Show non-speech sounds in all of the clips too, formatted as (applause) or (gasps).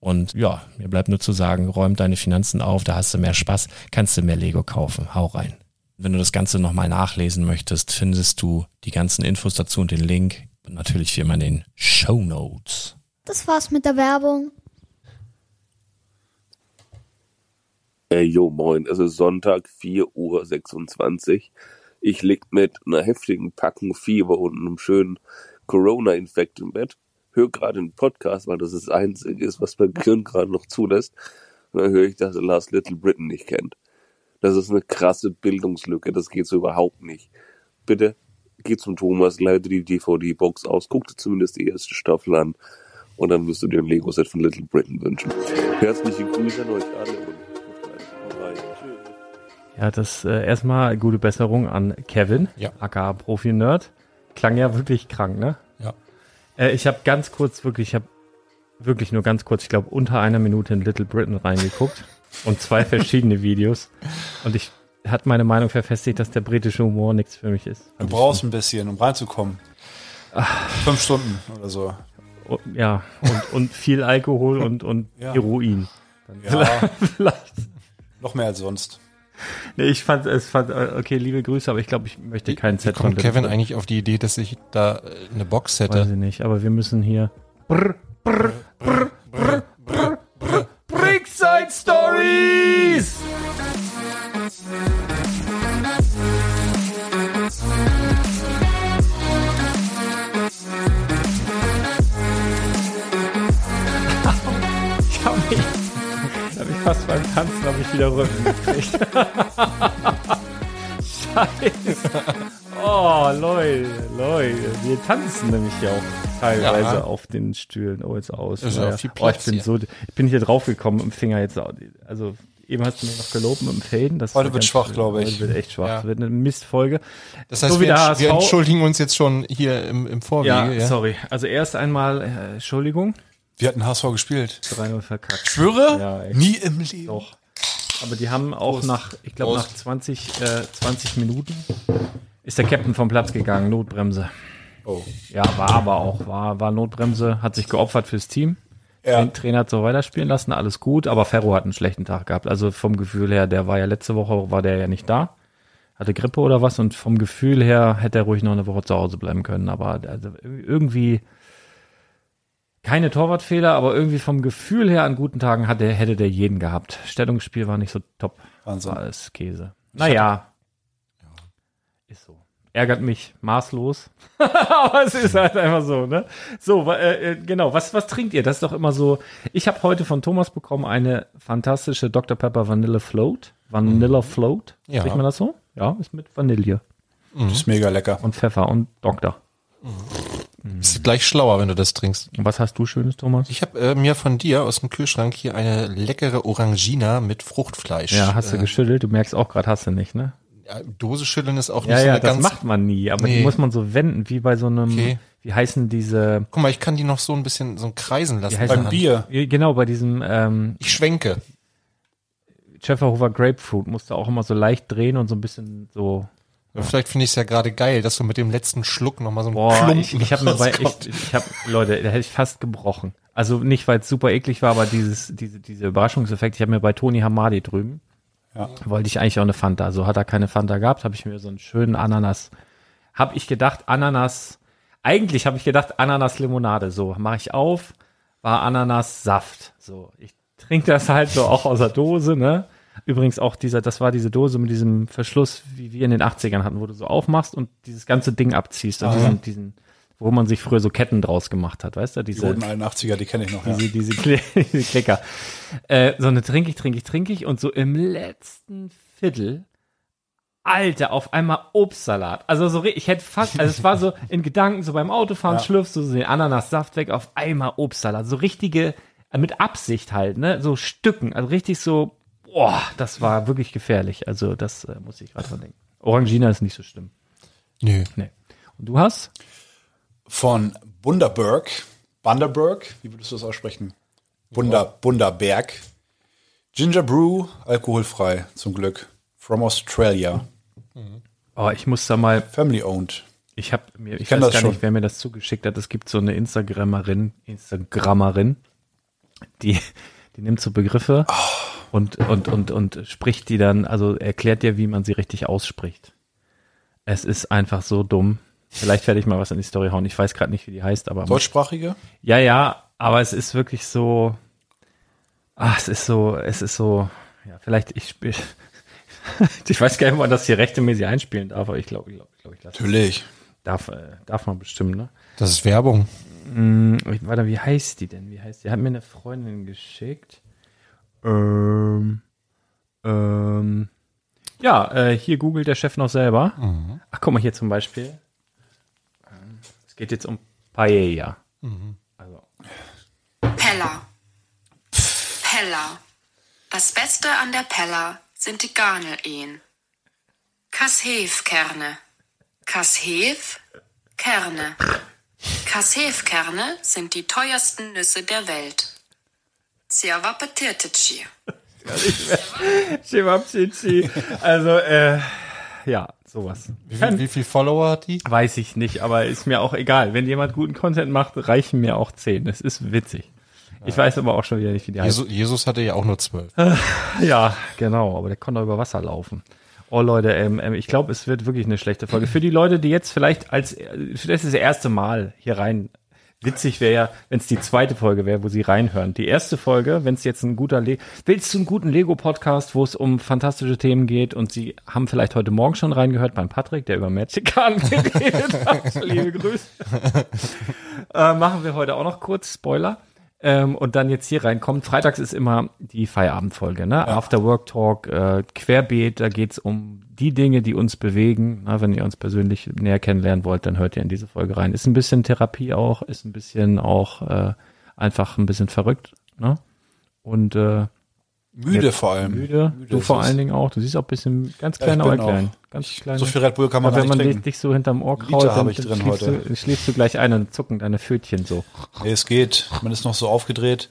Und ja, mir bleibt nur zu sagen, räum deine Finanzen auf, da hast du mehr Spaß, kannst du mehr Lego kaufen. Hau rein. Wenn du das Ganze nochmal nachlesen möchtest, findest du die ganzen Infos dazu und den Link. Und natürlich wie immer in den Show Notes. Das war's mit der Werbung. Ey, yo, moin. Es ist Sonntag, 4.26 Uhr. Ich lieg mit einer heftigen Packung Fieber und einem schönen Corona-Infekt im Bett höre gerade einen Podcast, weil das das Einzige ist, was mein Gehirn gerade noch zulässt. Und dann höre ich, dass er Last Little Britain nicht kennt. Das ist eine krasse Bildungslücke, das geht so überhaupt nicht. Bitte geh zum Thomas, leite die DVD-Box aus, guck dir zumindest die erste Staffel an und dann wirst du dir ein Lego-Set von Little Britain wünschen. Herzliche Grüße an euch alle und ja, das äh, erstmal gute Besserung an Kevin, ja. aka Profi-Nerd. Klang ja wirklich krank, ne? Äh, ich habe ganz kurz, wirklich, ich habe wirklich nur ganz kurz, ich glaube unter einer Minute in Little Britain reingeguckt (laughs) und zwei verschiedene Videos. Und ich hat meine Meinung verfestigt, dass der britische Humor nichts für mich ist. Du brauchst ein bisschen, um reinzukommen. Ach. Fünf Stunden oder so. Ja, und, und viel Alkohol und, und ja. Heroin. Ja, (laughs) vielleicht. Noch mehr als sonst. Nee, ich fand es fand okay, liebe Grüße, aber ich glaube, ich möchte keinen Set kommt Kevin eigentlich auf die Idee, dass ich da äh, eine Box hätte? Weiß ich nicht, aber wir müssen hier brr, brr, brr, brr, brr, brr, Brickside Stories! Fast beim Tanzen habe ich wieder Rücken gekriegt. (laughs) Scheiße. Oh, Leute, Leute. Wir tanzen nämlich ja auch teilweise ja. auf den Stühlen. Oh, jetzt aus. Naja. viel Platz oh, ich bin hier. so, ich bin hier drauf gekommen im Finger jetzt. Also, Eben hast du mir noch gelobt mit dem Faden. Das heute wird schwach, glaube ich. Heute wird echt schwach. Ja. Das wird eine Mistfolge. Das heißt, so wir, wir, entschuldigen uns jetzt schon hier im, im Vorwege. Ja, ja, sorry. Also erst einmal äh, Entschuldigung. Wir hatten HSV gespielt. 3-0 verkackt. Schwöre? Ja. Nie im Leben. Doch. Aber die haben auch Prost. nach, ich glaube, nach 20, äh, 20 Minuten ist der Captain vom Platz gegangen, Notbremse. Oh. Ja, war aber auch, war, war Notbremse, hat sich geopfert fürs Team. Ja. Den Trainer hat so weiterspielen lassen, alles gut, aber Ferro hat einen schlechten Tag gehabt. Also vom Gefühl her, der war ja letzte Woche, war der ja nicht da. Hatte Grippe oder was und vom Gefühl her hätte er ruhig noch eine Woche zu Hause bleiben können. Aber also irgendwie keine Torwartfehler, aber irgendwie vom Gefühl her an guten Tagen hatte, hätte der jeden gehabt. Stellungsspiel war nicht so top. Wahnsinn. War alles Käse. Naja. Ist so. Ärgert mich maßlos. (laughs) aber es ist halt einfach so, ne? So, äh, äh, genau. Was, was trinkt ihr? Das ist doch immer so. Ich habe heute von Thomas bekommen eine fantastische Dr. Pepper Vanille Float. Vanilla Float. Ja. Spricht man das so? Ja, ist mit Vanille. Mhm. Ist mega lecker. Und Pfeffer und Doktor. Mhm. Bist gleich schlauer, wenn du das trinkst. Was hast du Schönes, Thomas? Ich habe äh, mir von dir aus dem Kühlschrank hier eine leckere Orangina mit Fruchtfleisch. Ja, hast du äh, geschüttelt? Du merkst auch gerade, hast du nicht, ne? Ja, Dose schütteln ist auch nicht ja, so ja, eine das ganz... macht man nie, aber nee. die muss man so wenden, wie bei so einem... Okay. Wie heißen diese... Guck mal, ich kann die noch so ein bisschen so kreisen lassen. Beim Bier. Genau, bei diesem... Ähm, ich schwenke. Schäferhofer Grapefruit musst du auch immer so leicht drehen und so ein bisschen so. Vielleicht finde ich es ja gerade geil, dass du mit dem letzten Schluck nochmal so ein Boah, Klumpen ich, ich habe mir bei, ich, ich habe Leute, da hätte ich fast gebrochen. Also nicht, weil es super eklig war, aber dieses, diese, diese Überraschungseffekt. Ich habe mir bei Toni Hamadi drüben, ja. wollte ich eigentlich auch eine Fanta. Also hat er keine Fanta gehabt, habe ich mir so einen schönen Ananas, habe ich gedacht, Ananas, eigentlich habe ich gedacht, Ananas-Limonade. So, mache ich auf, war Ananas-Saft. So, ich trinke das halt so auch aus der Dose, ne? Übrigens auch dieser, das war diese Dose mit diesem Verschluss, wie wir in den 80ern hatten, wo du so aufmachst und dieses ganze Ding abziehst. Und diesen, diesen, wo man sich früher so Ketten draus gemacht hat, weißt du? Diese, die roten 81er, die kenne ich noch, diese, ja. Diese, Kle (laughs) diese Klicker. Äh, so eine trinke ich, trinke ich, trinke ich und so im letzten Viertel Alter, auf einmal Obstsalat. Also so, ich hätte fast, also es war so (laughs) in Gedanken, so beim Autofahren ja. schlürfst du so den Ananassaft weg, auf einmal Obstsalat. So richtige, mit Absicht halt, ne? So Stücken, also richtig so Boah, das war wirklich gefährlich. Also das äh, muss ich gerade dran denken. Orangina ist nicht so schlimm. Nö. Nee. Und du hast? Von Bunderberg. Bunderberg, wie würdest du das aussprechen? Bunder, ja. Bunderberg. Ginger Brew, alkoholfrei, zum Glück. From Australia. Mhm. Oh, ich muss da mal. Family owned. Ich habe mir, ich, ich weiß gar schon. nicht, wer mir das zugeschickt hat. Es gibt so eine Instagrammerin, Instagrammerin, die, die nimmt so Begriffe. Oh und, und, und, und spricht die dann, also erklärt dir, wie man sie richtig ausspricht. Es ist einfach so dumm. Vielleicht werde ich mal was in die Story hauen. Ich weiß gerade nicht, wie die heißt, aber. Deutschsprachige? Ja, ja, aber es ist wirklich so. Ach, es ist so, es ist so. Ja, vielleicht ich spiele. (laughs) ich weiß gar nicht, ob man das hier rechtemäßig einspielen darf, aber ich glaube, ich glaube, ich, glaub, ich lasse Natürlich. Darf, äh, darf man bestimmt, ne? Das ist Werbung. Hm, warte, wie heißt die denn? Wie heißt die? Hat mir eine Freundin geschickt. Ähm, ähm, ja, äh, hier googelt der Chef noch selber. Mhm. Ach, guck mal hier zum Beispiel. Es geht jetzt um Paella. Mhm. Also. Pella. Pella. Das Beste an der Pella sind die Garnel-Ehen. Kasheef-Kerne. Kasheef-Kerne. Kasheef-Kerne sind die teuersten Nüsse der Welt. Ciao Pateteci. Also, äh, ja, sowas. Wie viel, wie viel Follower hat die? Weiß ich nicht, aber ist mir auch egal. Wenn jemand guten Content macht, reichen mir auch zehn. Es ist witzig. Ich ja. weiß aber auch schon wieder nicht, wie die Jesus, heißt. Jesus hatte ja auch nur zwölf. (laughs) Ja, genau, aber der konnte über Wasser laufen. Oh Leute, ähm, ähm, ich glaube, es wird wirklich eine schlechte Folge. Für die Leute, die jetzt vielleicht als, das ist das erste Mal hier rein Witzig wäre ja, wenn es die zweite Folge wäre, wo sie reinhören. Die erste Folge, wenn es jetzt ein guter Le willst du einen guten Lego-Podcast, wo es um fantastische Themen geht und sie haben vielleicht heute Morgen schon reingehört beim Patrick, der über Magic (laughs) geredet hat. Liebe Grüße. äh, machen wir heute auch noch kurz Spoiler. Ähm, und dann jetzt hier reinkommt. Freitags ist immer die Feierabendfolge, ne? Ja. After Work Talk, äh, Querbeet, da geht's um die Dinge, die uns bewegen. Na, wenn ihr uns persönlich näher kennenlernen wollt, dann hört ihr in diese Folge rein. Ist ein bisschen Therapie auch, ist ein bisschen auch äh, einfach ein bisschen verrückt, ne? Und äh, Müde vor allem. Müde. Müde du vor allen Dingen auch. Du siehst auch ein bisschen ganz Ja, klein, ich aber klein. Ganz klein. So viel Red Bull kann man aber gar wenn nicht man trinken. dich so hinterm Ohr kraut, dann, ich dann drin schläfst, heute. Du, schläfst du gleich ein und zucken deine Pfötchen so. Nee, es geht. Man ist noch so aufgedreht.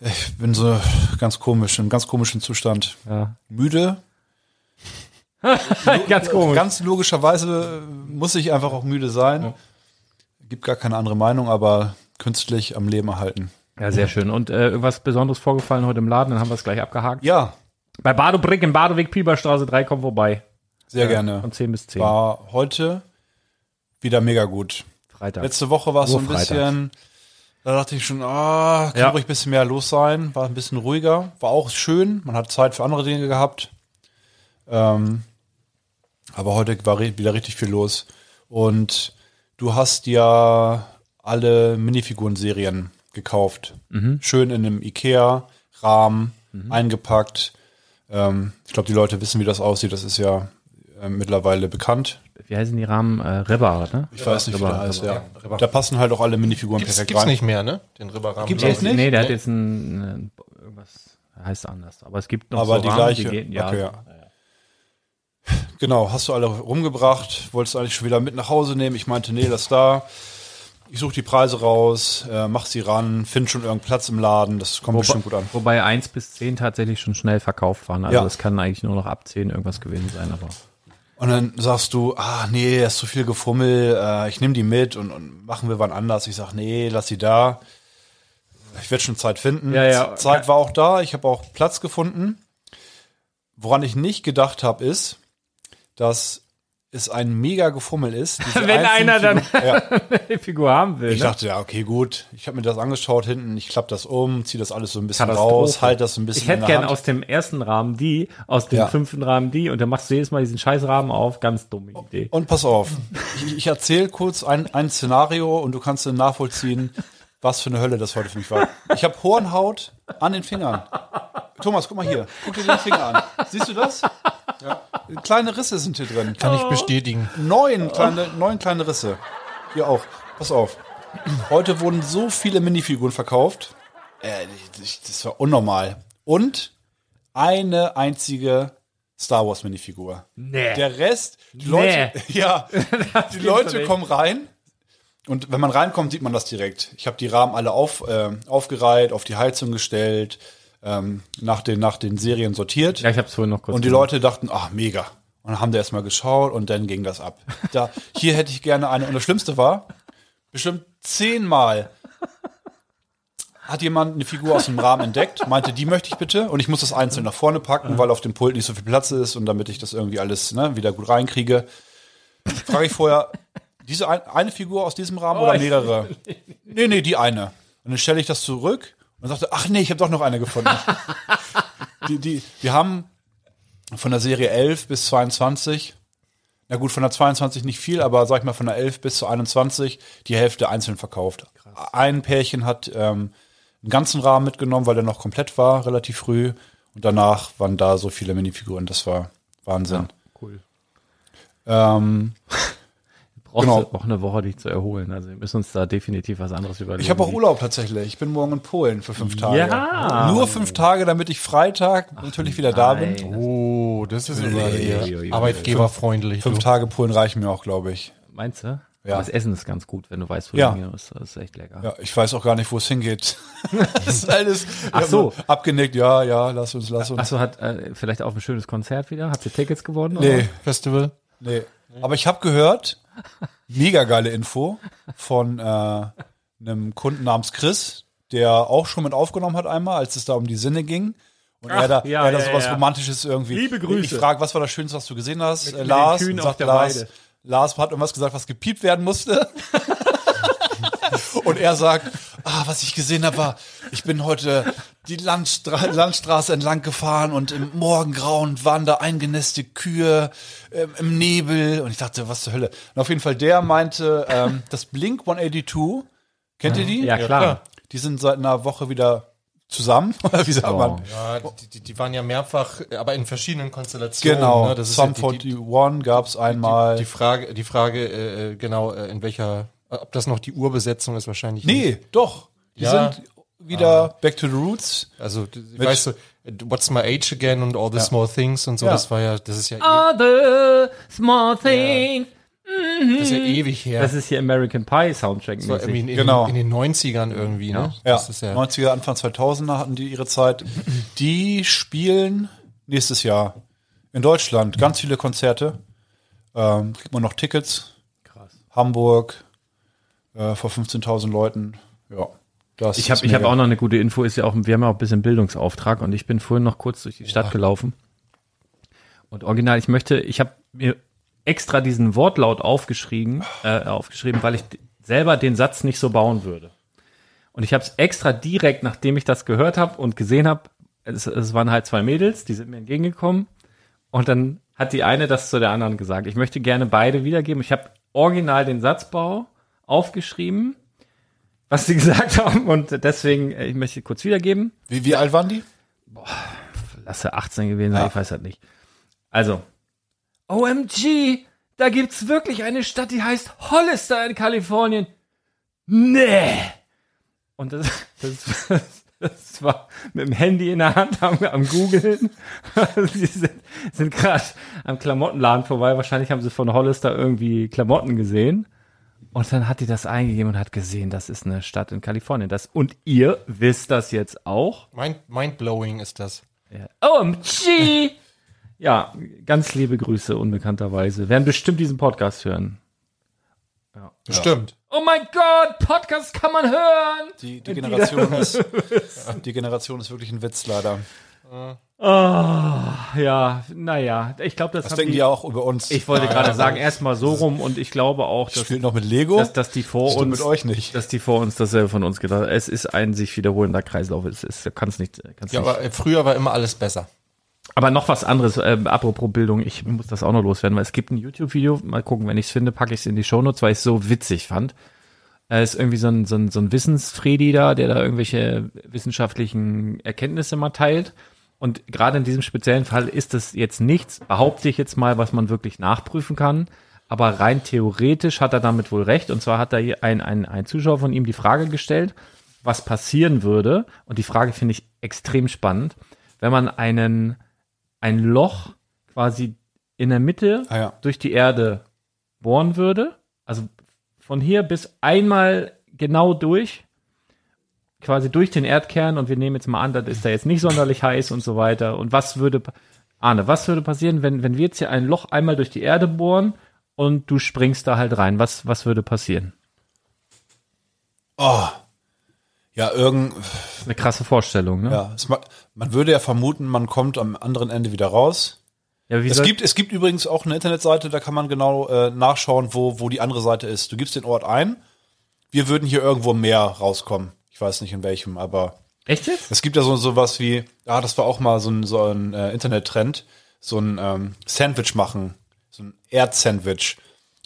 Ich bin so ganz komisch, im ganz komischen Zustand. Ja. Müde. (laughs) ganz komisch. Ganz logischerweise muss ich einfach auch müde sein. Gibt gar keine andere Meinung, aber künstlich am Leben erhalten. Ja, sehr schön. Und äh, irgendwas Besonderes vorgefallen heute im Laden, dann haben wir es gleich abgehakt. Ja, Bei Badobrick in Badeweg, Pieperstraße 3, komm vorbei. sehr gerne. Von 10 bis 10. War heute wieder mega gut. Freitag. Letzte Woche war es so ein Urfreitag. bisschen, da dachte ich schon, ah, kann Ja. ruhig ein bisschen mehr los sein. War ein bisschen ruhiger. War auch schön. Man hat Zeit für andere Dinge gehabt. Ähm, aber heute war wieder richtig viel los. Und du hast ja alle Minifiguren-Serien gekauft. Mhm. Schön in einem Ikea-Rahmen eingepackt. Ähm, ich glaube, die Leute wissen, wie das aussieht. Das ist ja äh, mittlerweile bekannt. Wie heißen die Rahmen? Äh, Ribba, ne? Ich weiß nicht, wie Ribba, der heißt, ja. Da passen halt auch alle Minifiguren Gibt's, perfekt gibt's rein. nicht mehr, ne? Den Ribberrahmen. Gibt's ich. nicht? Nee, der hat Nee. jetzt ein, ein irgendwas, heißt anders. Aber es gibt noch Aber so die Rahmen, gleiche. gehen, ja, Okay, ja. Genau, hast du alle rumgebracht, wolltest du eigentlich schon wieder mit nach Hause nehmen. Ich meinte, nee, lass da. Ich suche die Preise raus, äh, mach sie ran, find schon irgendeinen Platz im Laden, das kommt bestimmt gut an. Wobei 1 bis 10 tatsächlich schon schnell verkauft waren. Also Ja. es kann eigentlich nur noch ab 10 irgendwas gewesen sein. Aber Und dann sagst du, ah nee, da ist zu viel Gefummel, äh, ich nehme die mit und, und machen wir wann anders. Ich sag, nee, lass sie da. Ich werde schon Zeit finden. Ja, ja. Zeit war auch da, ich habe auch Platz gefunden. Woran ich nicht gedacht habe, ist, dass es ein mega Gefummel ist. (laughs) Wenn einer dann- Figuren- ja. (laughs) die Figur haben will. Ich ne? dachte, ja, okay, gut. Ich habe mir das angeschaut hinten, ich klappe das um, ziehe das alles so ein bisschen raus, halt das so ein bisschen Ich hätte gern Hand. aus dem ersten Rahmen die, aus dem Ja. fünften Rahmen die und dann machst du jedes Mal diesen scheiß Rahmen auf. Ganz dumme Idee. Und pass auf, ich, ich erzähle kurz ein, ein Szenario und du kannst dann nachvollziehen, was für eine Hölle das heute für mich war. Ich habe Hornhaut an den Fingern. Thomas, guck mal hier. Guck dir den Finger an. Siehst du das? Kleine Risse sind hier drin. Kann ich bestätigen. Neun kleine, neun kleine Risse. Hier auch. Pass auf. Heute wurden so viele Minifiguren verkauft. Äh, das war unnormal. Und eine einzige Star Wars Minifigur. Nee. Der Rest, die Nee. Leute, (laughs) ja, (laughs) die Leute kommen rein. Und wenn man reinkommt, sieht man das direkt. Ich habe die Rahmen alle auf, äh, aufgereiht, auf die Heizung gestellt, ähm, nach, den, nach den Serien sortiert. Ja, ich habe es vorhin noch kurz Und die gemacht. Leute dachten, ach, mega. Und dann haben die erstmal geschaut und dann ging das ab. Da, hier hätte ich gerne eine. Und das Schlimmste war, bestimmt zehnmal hat jemand eine Figur aus dem Rahmen entdeckt, meinte, die möchte ich bitte. Und ich muss das einzeln nach vorne packen, weil auf dem Pult nicht so viel Platz ist und damit ich das irgendwie alles ne, wieder gut reinkriege. Frage ich vorher, diese ein, eine Figur aus diesem Rahmen oder mehrere? Nee, nee, die eine. Und dann stelle ich das zurück und sagte, ach nee, ich habe doch noch eine gefunden. (laughs) die, die, wir haben von der Serie 11 bis 22, na gut, von der 22 nicht viel, aber sag ich mal von der 11 bis zur 21 die Hälfte einzeln verkauft. Ein Pärchen hat ähm, einen ganzen Rahmen mitgenommen, weil der noch komplett war, relativ früh. Und danach waren da so viele Minifiguren, das war Wahnsinn. Cool. Ähm, (laughs) Brauchst Genau. auch eine Woche, dich zu erholen. Also wir müssen uns da definitiv was anderes überlegen. ich habe auch Urlaub tatsächlich. Ich bin morgen in Polen für fünf Tage. Ja. Nur fünf Tage, damit ich Freitag natürlich wieder da bin. Nein. Oh, das ist ui. arbeitgeberfreundlich. Fünf du. Tage Polen reichen mir auch, glaube ich. Meinst du? Ja. Aber das Essen ist ganz gut, wenn du weißt, wo Ja. du hingehst. Das ist echt lecker. Ja, ich weiß auch gar nicht, wo es hingeht. (laughs) das ist alles Ach so. abgenickt. Ja, ja, lass uns, lass uns. Achso, hat äh, vielleicht auch ein schönes Konzert wieder? Habt ihr Tickets gewonnen? nee, Festival. nee. Aber ich habe gehört, mega geile Info von äh, einem Kunden namens Chris, der auch schon mit aufgenommen hat einmal, als es da um die Sinne ging. Und er da, ja, er da ja, sowas ja. Romantisches irgendwie. Liebe Grüße. Ich frage, was war das Schönste, was du gesehen hast? äh, mit Lars. sagt Lars, Weide. Lars hat irgendwas gesagt, was gepiept werden musste. (laughs) Und er sagt, ah, was ich gesehen habe, war, ich bin heute die Landstra Landstraße entlang gefahren und im Morgengrauen waren da eingenässte Kühe ähm, im Nebel. Und ich dachte, was zur Hölle. Und auf jeden Fall, der meinte, ähm, das Blink 182, kennt ihr die? Ja, klar. Die sind seit einer Woche wieder zusammen. (laughs) Oder wie sagt Oh. man? Ja, die, die, die waren ja mehrfach, aber in verschiedenen Konstellationen. Genau. Ne? Das ist Sum ja die, die, 41 gab es einmal. die Frage, die Frage äh, genau, äh, in welcher, äh, ob das noch die Urbesetzung ist, wahrscheinlich nee, doch. Die Ja. sind wieder back to the roots. Also, weißt du, What's My Age Again und All the Small Things und so, Ja. das war ja, das ist ja, All the small things. das ist ja ewig her. Das ist hier American Pie Soundtrack. Irgendwie in, in, Genau. in den 90ern irgendwie, ne? Ja, Das ist ja 90er, Anfang 2000er hatten die ihre Zeit. (laughs) Die spielen nächstes Jahr in Deutschland ganz viele Konzerte. Ähm, kriegt man noch Tickets. Krass. Hamburg äh, vor 15.000 Leuten. Ja, das Ich habe hab auch noch eine gute Info, ist ja auch, wir haben ja auch ein bisschen Bildungsauftrag und ich bin vorhin noch kurz durch die Stadt gelaufen. Und original, ich möchte, ich habe mir extra diesen Wortlaut aufgeschrieben, äh, aufgeschrieben, weil ich selber den Satz nicht so bauen würde. Und ich habe es extra direkt, nachdem ich das gehört habe und gesehen habe, es, es waren halt zwei Mädels, die sind mir entgegengekommen und dann hat die eine das zu der anderen gesagt. Ich möchte gerne beide wiedergeben. Ich habe original den Satzbau aufgeschrieben, was sie (laughs) gesagt haben und deswegen, äh, ich möchte kurz wiedergeben. Wie, wie alt waren die? Lasse 18 gewesen sein, ich weiß halt nicht. Also, OMG, da gibt's wirklich eine Stadt, die heißt Hollister in Kalifornien. Nee. Und das, (laughs) das, das war mit dem Handy in der Hand am, am googeln. (laughs) sie sind, sind gerade am Klamottenladen vorbei. Wahrscheinlich haben sie von Hollister irgendwie Klamotten gesehen. Und dann hat die das eingegeben und hat gesehen, das ist eine Stadt in Kalifornien. Das, und ihr wisst das jetzt auch. mind, mindblowing ist das. Ja. OMG! (laughs) ja, ganz liebe Grüße, unbekannterweise. Werden bestimmt diesen Podcast hören. Bestimmt. Oh mein Gott, Podcast kann man hören! Die, die Generation (laughs) ist, die Generation ist wirklich ein Witz leider. Ja, naja, ich glaube, das, Das haben denken die, die ja auch über uns. Ich wollte gerade sagen, erstmal so rum und ich glaube auch, dass, Spielt noch mit Lego? dass, dass die vor Stimmt uns, mit euch nicht. dass die vor uns dasselbe von uns gedacht haben. Es ist ein sich wiederholender Kreislauf. Es ist, kann's nicht, kann's Ja, nicht. aber äh, früher war immer alles besser. Aber noch was anderes, äh, apropos Bildung, ich muss das auch noch loswerden, weil es gibt ein YouTube-Video, mal gucken, wenn ich es finde, packe ich es in die Shownotes, weil ich es so witzig fand. Es ist irgendwie so ein, so ein, so ein Wissensfredi da, der da irgendwelche wissenschaftlichen Erkenntnisse mal teilt. Und gerade in diesem speziellen Fall ist es jetzt nichts, behaupte ich jetzt mal, was man wirklich nachprüfen kann. Aber rein theoretisch hat er damit wohl recht. Und zwar hat da ein, ein, ein Zuschauer von ihm die Frage gestellt, was passieren würde. Und die Frage finde ich extrem spannend, wenn man einen, ein Loch quasi in der Mitte Ah ja. durch die Erde bohren würde. Also von hier bis einmal genau durch, quasi durch den Erdkern und wir nehmen jetzt mal an, das ist da jetzt nicht sonderlich heiß und so weiter. Und was würde, Arne, was würde passieren, wenn, wenn wir jetzt hier ein Loch einmal durch die Erde bohren und du springst da halt rein? Was, was würde passieren? Oh. Ja, irgend, eine krasse Vorstellung, ne? ja, es, ma- man würde ja vermuten, man kommt am anderen Ende wieder raus. Ja, Es gibt, es gibt übrigens auch eine Internetseite, da kann man genau äh, nachschauen, wo, wo die andere Seite ist. Du gibst den Ort ein. Wir würden hier irgendwo im Meer rauskommen. Weiß nicht in welchem, aber Echt jetzt? es gibt ja so sowas wie, ah, das war auch mal so ein, so ein äh, Internettrend, so ein ähm, Sandwich machen, so ein Erdsandwich.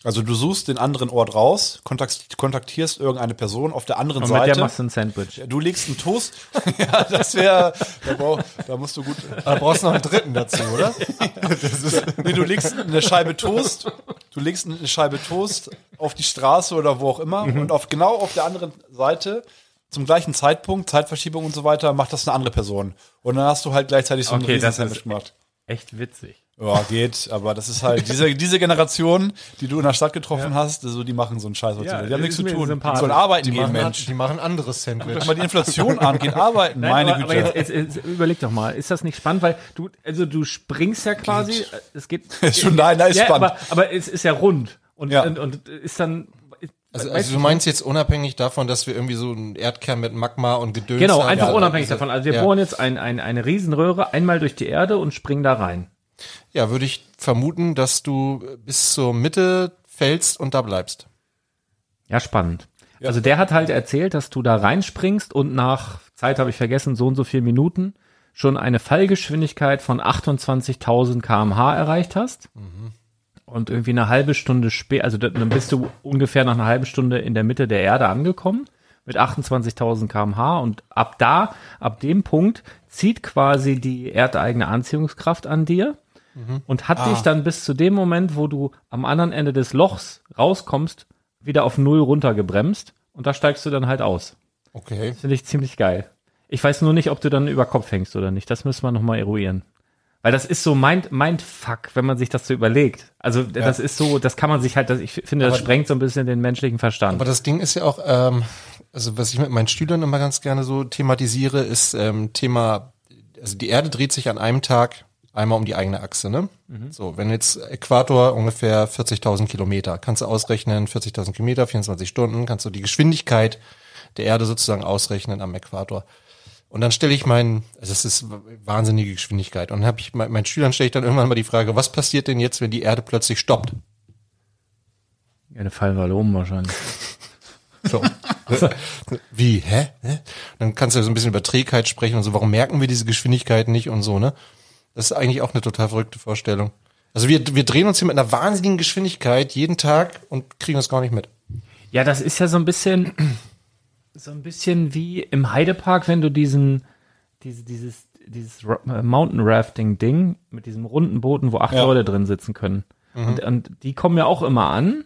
Also du suchst den anderen Ort raus, kontakt, kontaktierst irgendeine Person auf der anderen Und mit der machst du ein Sandwich. Du legst einen Toast. (laughs) ja, das wäre, da, brauch- da musst du gut. Da brauchst du noch einen dritten dazu, oder? (laughs) Nee, du legst eine Scheibe Toast, du legst eine Scheibe Toast auf die Straße oder wo auch immer und auf genau auf der anderen Seite zum gleichen Zeitpunkt, Zeitverschiebung und so weiter, macht das eine andere Person. Und dann hast du halt gleichzeitig so ein Okay, riesen das Sandwich ist- gemacht. Echt witzig. Ja, geht, aber das ist halt diese, (laughs) diese Generation, die du in der Stadt getroffen hast, die die machen so einen Scheiß heutzutage. die haben nichts zu tun. Die sollen arbeiten Die gehen, machen, Mensch. die machen anderes Sandwich. Guck mal die Inflation an, geht arbeiten, (laughs) meine aber, Güte. aber jetzt, jetzt, jetzt überleg doch mal, ist das nicht spannend, weil du, also du springst ja quasi, äh, es geht. (laughs) Schon- nein, da ist ja, spannend. Aber, aber es ist ja rund und, Ja. und, und ist dann. Also, also du meinst jetzt unabhängig davon, dass wir irgendwie so einen Erdkern mit Magma und Gedöns Genau, haben? einfach Ja, unabhängig diese- davon. Also wir ja. bohren jetzt ein, ein, eine Riesenröhre einmal durch die Erde und springen da rein. Ja, würde ich vermuten, dass du bis zur Mitte fällst und da bleibst. Ja, spannend. Also der hat halt erzählt, dass du da reinspringst und nach Zeit habe ich vergessen, so und so viel Minuten schon eine Fallgeschwindigkeit von 28.000 kmh erreicht hast. Und irgendwie eine halbe Stunde später, also dann bist du ungefähr nach einer halben Stunde in der Mitte der Erde angekommen mit 28.000 kmh und ab da, ab dem Punkt zieht quasi die erdeigene Anziehungskraft an dir und hat dich dann bis zu dem Moment, wo du am anderen Ende des Lochs rauskommst, wieder auf Null runtergebremst und da steigst du dann halt aus. Okay. Finde ich ziemlich geil. Ich weiß nur nicht, ob du dann über Kopf hängst oder nicht. Das müssen wir nochmal eruieren. Weil das ist so Mind, Mindfuck, wenn man sich das so überlegt. Also das ist so, das kann man sich halt, das, ich finde, das Aber- sprengt so ein bisschen den menschlichen Verstand. Aber das Ding ist ja auch, ähm, also was ich mit meinen Schülern immer ganz gerne so thematisiere, ist ähm, Thema, also die Erde dreht sich an einem Tag einmal um die eigene Achse, ne? So, wenn jetzt Äquator ungefähr 40.000 Kilometer, kannst du ausrechnen, 40.000 Kilometer, 24 Stunden, kannst du die Geschwindigkeit der Erde sozusagen ausrechnen am Äquator. Und dann stelle ich meinen, also das ist wahnsinnige Geschwindigkeit. Und dann habe ich mein- meinen Schülern stelle ich dann irgendwann mal die Frage, was passiert denn jetzt, wenn die Erde plötzlich stoppt? ja, eine fallen wir alle um wahrscheinlich. (laughs) So. Wie, hä? hä? Dann kannst du so ein bisschen über Trägheit sprechen und so, warum merken wir diese Geschwindigkeit nicht und so, ne? Das ist eigentlich auch eine total verrückte Vorstellung. Also wir, wir drehen uns hier mit einer wahnsinnigen Geschwindigkeit jeden Tag und kriegen das gar nicht mit. Ja, das ist ja so ein bisschen, so ein bisschen wie im Heidepark, wenn du diesen, diese, dieses, dieses äh, Mountain Rafting Ding mit diesem runden Booten, wo acht Ja. Leute drin sitzen können. Und, und die kommen ja auch immer an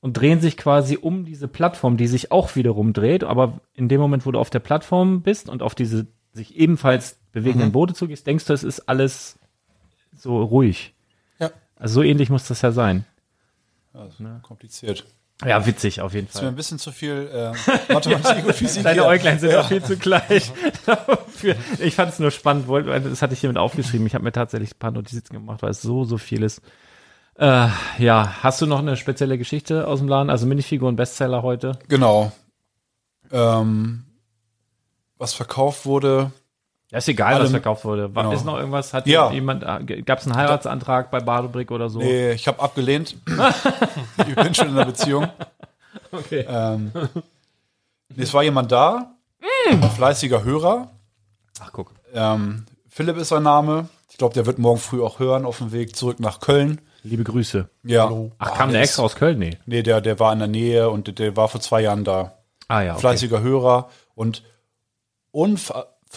und drehen sich quasi um diese Plattform, die sich auch wiederum dreht, aber in dem Moment, wo du auf der Plattform bist und auf diese sich ebenfalls bewegenden Boote zugehst, denkst du, es ist alles so ruhig. Ja. Also so ähnlich muss das ja sein. Kompliziert. Ja, witzig auf jeden Das ist mir Fall. ein bisschen zu viel äh, Mathematik und Physik. Deine. Äuglein sind auch viel zu gleich. (laughs) Ich fand es nur spannend, weil das hatte ich hiermit aufgeschrieben. Ich habe mir tatsächlich ein paar Notizen gemacht, weil es so, so viel ist. Äh, ja, hast du noch eine spezielle Geschichte aus dem Laden? Also Minifiguren Bestseller heute? Genau. Ähm, was verkauft wurde. Ja, ist egal, Alle- was verkauft wurde. War, genau. Ist noch irgendwas? Hat Ja. jemand, gab es einen Heiratsantrag bei Badobrick oder so? Nee, ich habe abgelehnt. (laughs) ich bin schon in einer Beziehung. Okay. Ähm, nee, es war jemand da, ein fleißiger Hörer. Ach, guck. Ähm, Philipp ist sein Name. Ich glaube, der wird morgen früh auch hören auf dem Weg zurück nach Köln. Liebe Grüße. Ja. Ach, kam der ist- extra aus Köln? Nee. Nee, der, der war in der Nähe und der, der war vor zwei Jahren da. Ah ja, okay. Fleißiger Hörer und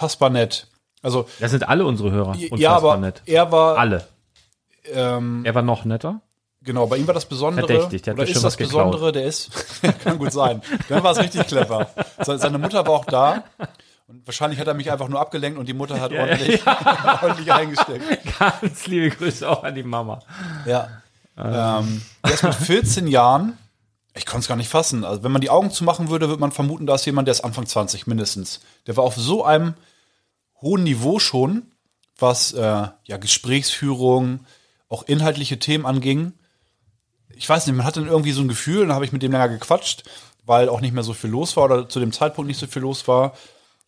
unfassbar nett. Also, Das sind alle unsere Hörer. Unfassbar ja, aber nett. er war, Alle. ähm, Er war noch netter? genau, bei ihm war das Besondere, Verdächtig, der hat oder ist das geklaut. Besondere, der ist, (laughs) kann gut sein, dann war es richtig clever. Se- Seine Mutter war auch da und wahrscheinlich hat er mich einfach nur abgelenkt und die Mutter hat ordentlich, (laughs) ordentlich eingesteckt. Ganz liebe Grüße auch an die Mama. Ja. Ähm, der ist mit 14 Jahren, ich konnte es gar nicht fassen. Also wenn man die Augen zumachen würde, würde man vermuten, da ist jemand, der ist Anfang 20 mindestens. Der war auf so einem hohen Niveau schon, was äh, ja Gesprächsführung, auch inhaltliche Themen anging. Ich weiß nicht, man hatte dann irgendwie so ein Gefühl, dann habe ich mit dem länger gequatscht, weil auch nicht mehr so viel los war oder zu dem Zeitpunkt nicht so viel los war.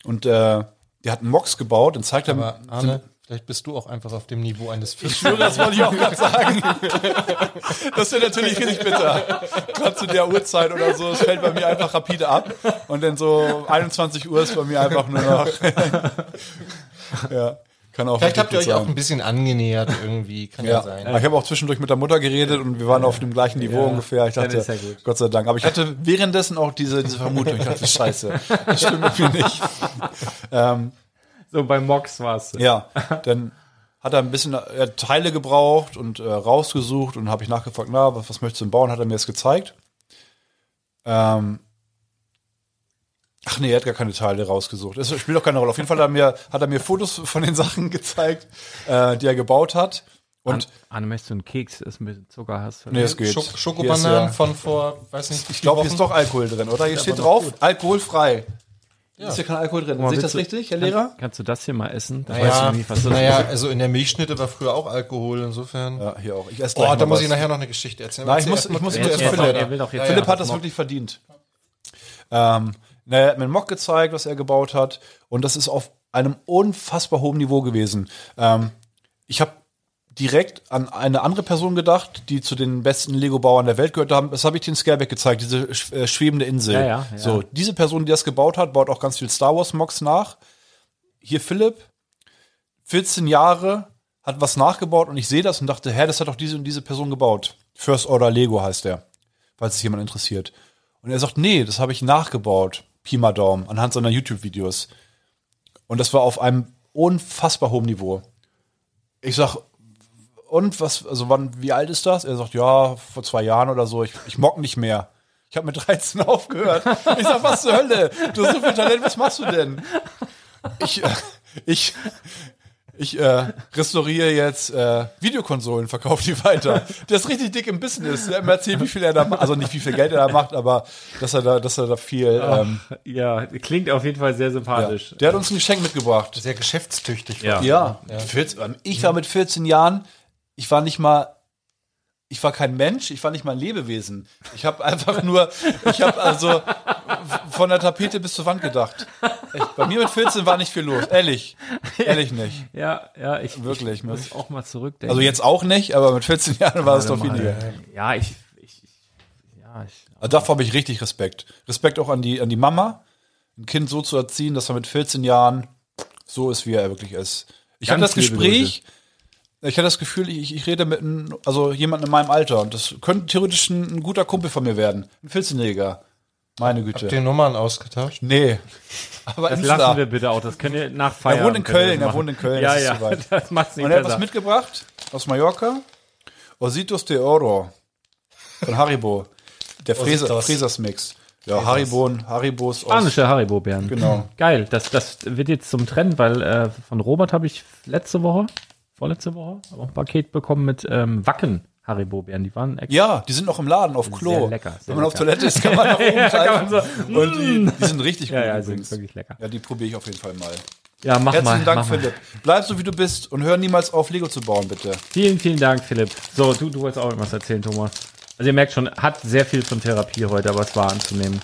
Und äh, der hat einen Mox gebaut, dann zeigt er Aber Arne, vielleicht bist du auch einfach auf dem Niveau eines Ich schwöre, das wollte ich auch gerade sagen. (laughs) Das wäre natürlich richtig bitter. Gerade zu der Uhrzeit oder so, es fällt bei mir einfach rapide ab. Und dann so 21 Uhr ist bei mir einfach nur noch. (laughs) ja, kann auch Vielleicht habt ihr euch richtig auch ein bisschen angenähert irgendwie, kann ja, ja, sein. ich habe auch zwischendurch mit der Mutter geredet und wir waren auf dem gleichen Niveau ungefähr. Ich dachte, ja. Gott sei Dank. Aber ich hatte währenddessen auch diese, diese Vermutung. Ich dachte, (laughs) scheiße, das stimmt irgendwie nicht. Ähm, So, bei Mox war's. ja, dann hat er ein bisschen er hat Teile gebraucht und äh, rausgesucht und habe ich nachgefragt, na, was, was möchtest du denn bauen? Hat er mir das gezeigt. Ähm, ach nee, er hat gar keine Teile rausgesucht. Das spielt auch keine Rolle. Auf jeden Fall hat er mir, hat er mir Fotos von den Sachen (laughs) gezeigt, äh, die er gebaut hat. Und Anne, möchtest du einen Keks, ist ein bisschen Zucker hast? nee, es geht. Schok Schokobananen ja- von vor, weiß nicht, Ich glaube, hier ist doch Alkohol drin, oder? Hier steht drauf, alkoholfrei. Ist hier kein Alkohol drin. Sehe ich das du- richtig, Herr Lehrer? Kannst, kannst du das hier mal essen? Das weiß Naja, ich nicht, was das naja, ist. also in der Milchschnitte war früher auch Alkohol, insofern. Ja, hier auch. Ich esse Oh, da muss was. ich nachher noch eine Geschichte erzählen. Nein, ich Erzähl muss, erst mal ich muss zu zuerst Philipp. will doch jetzt- Philipp ja, hat das wirklich verdient. Ähm, na, er hat mir einen Mock gezeigt, was er gebaut hat. Und das ist auf einem unfassbar hohen Niveau gewesen. Ähm, ich habe direkt an eine andere Person gedacht, die zu den besten Lego-Bauern der Welt gehört haben. Das habe ich den Scareback gezeigt, diese äh, schwebende Insel. Ja, ja, ja. So, diese Person, die das gebaut hat, baut auch ganz viel Star Wars Mocks nach. Hier Philipp, 14 Jahre, hat was nachgebaut und ich sehe das und dachte, hä, das hat doch diese und diese Person gebaut. First Order Lego heißt der, falls es jemand interessiert. Und er sagt, nee, das habe ich nachgebaut. Pi mal Daumen, anhand seiner YouTube-Videos. Und das war auf einem unfassbar hohen Niveau. Ich sag, und was, also wann, wie alt ist das? Er sagt, ja, vor zwei Jahren oder so, ich, ich mock nicht mehr. Ich habe mit 13 (laughs) aufgehört. Ich sag, was zur Hölle? Du hast so viel Talent, was machst du denn? ich, äh, ich, ich äh, restauriere jetzt äh, Videokonsolen, verkaufe die weiter. Der ist richtig dick im Business. Der erzählt, wie viel er da macht. Also nicht wie viel Geld er da macht, aber dass er da, dass er da viel. Ähm, Ja, klingt auf jeden Fall sehr ja. sympathisch. Der hat uns ein Geschenk mitgebracht. Sehr geschäftstüchtig. Ja. Ja, 14, ich war mit 14 Jahren, ich war nicht mal, ich war kein Mensch, ich war nicht mal ein Lebewesen. Ich habe einfach nur, ich habe also von der Tapete bis zur Wand gedacht. Echt, bei mir mit 14 war nicht viel los, ehrlich, ehrlich nicht. Ja, ja, ich, Wirklich, ich muss auch mal zurückdenken. Also jetzt auch nicht, aber mit 14 Jahren war es doch weniger. Ja, ich, ich, ja, ich, Also davor habe ich richtig Respekt. Respekt auch an die, an die Mama, ein Kind so zu erziehen, dass er mit 14 Jahren so ist, wie er wirklich ist. Ich Ganz das Gespräch, ich hatte das Gefühl, ich, ich rede mit einem, also jemandem in meinem Alter und das könnte theoretisch ein, ein guter Kumpel von mir werden. Ein 14-Jähriger. Meine Güte. Habt ihr Nummern ausgetauscht? nee. Aber das Insta. lassen wir bitte auch. Das könnt ihr nach Feierabend. wohnt in Köln, er wohnt in Köln, Ja, das ist ja, (laughs) das macht's nicht Und er hat was besser. mitgebracht aus Mallorca. Ositos de Oro. Von Haribo. Der Fräser, Ositos. Fräsers Mix. Ja, Haribo, Haribos aus. Spanische Haribo-Beeren. Genau. Geil. Das, das wird jetzt zum Trend, weil äh, von Robert habe ich letzte Woche, vorletzte Woche, auch ein Paket bekommen mit ähm, Wacken Haribo-Beeren. Die waren extra. Ja, die sind noch im Laden auf Klo. Sehr lecker, sehr Wenn man auf lecker. Toilette ist, kann man (laughs) nach oben Ja, greifen. man so, Und die, die sind richtig Ja, gut ja, sind übrigens. wirklich lecker. Ja, die probiere ich auf jeden Fall mal. Ja, mach Herzlichen mal. Dank, mach mal. Philipp. Bleib so, wie du bist und hör niemals auf, Lego zu bauen, bitte. Vielen, vielen Dank, Philipp. So, du, du wolltest auch irgendwas erzählen, Thomas. Also ihr merkt schon, hat sehr viel von Therapie heute, aber es war anzunehmen.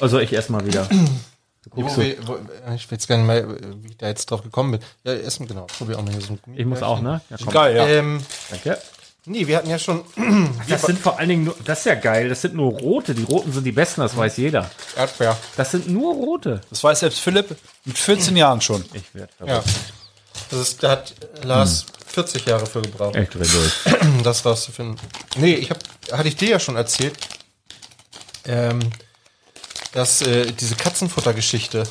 Also ich erstmal wieder. Wo so. wo, ich weiß gar nicht mehr, wie ich da jetzt drauf gekommen bin. Ja, erstmal, genau. Probier auch mal hier so ein Ich muss auch, ne? Ja, komm. Geil, ja. Ähm, Danke. nee, wir hatten ja schon (clears throat) Das sind vor allen Dingen nur, das ist ja geil, das sind nur rote. Die roten sind die besten, das weiß jeder. Erdbeer. Das sind nur rote. Das weiß selbst Philipp mit 14 Jahren schon. Ich werde Ja. Das ist, da hat Lars 40 Jahre für gebraucht, echt durch. (clears throat) das rauszufinden. Nee, ich hab, hatte ich dir ja schon erzählt, ähm, dass äh, diese Katzenfuttergeschichte.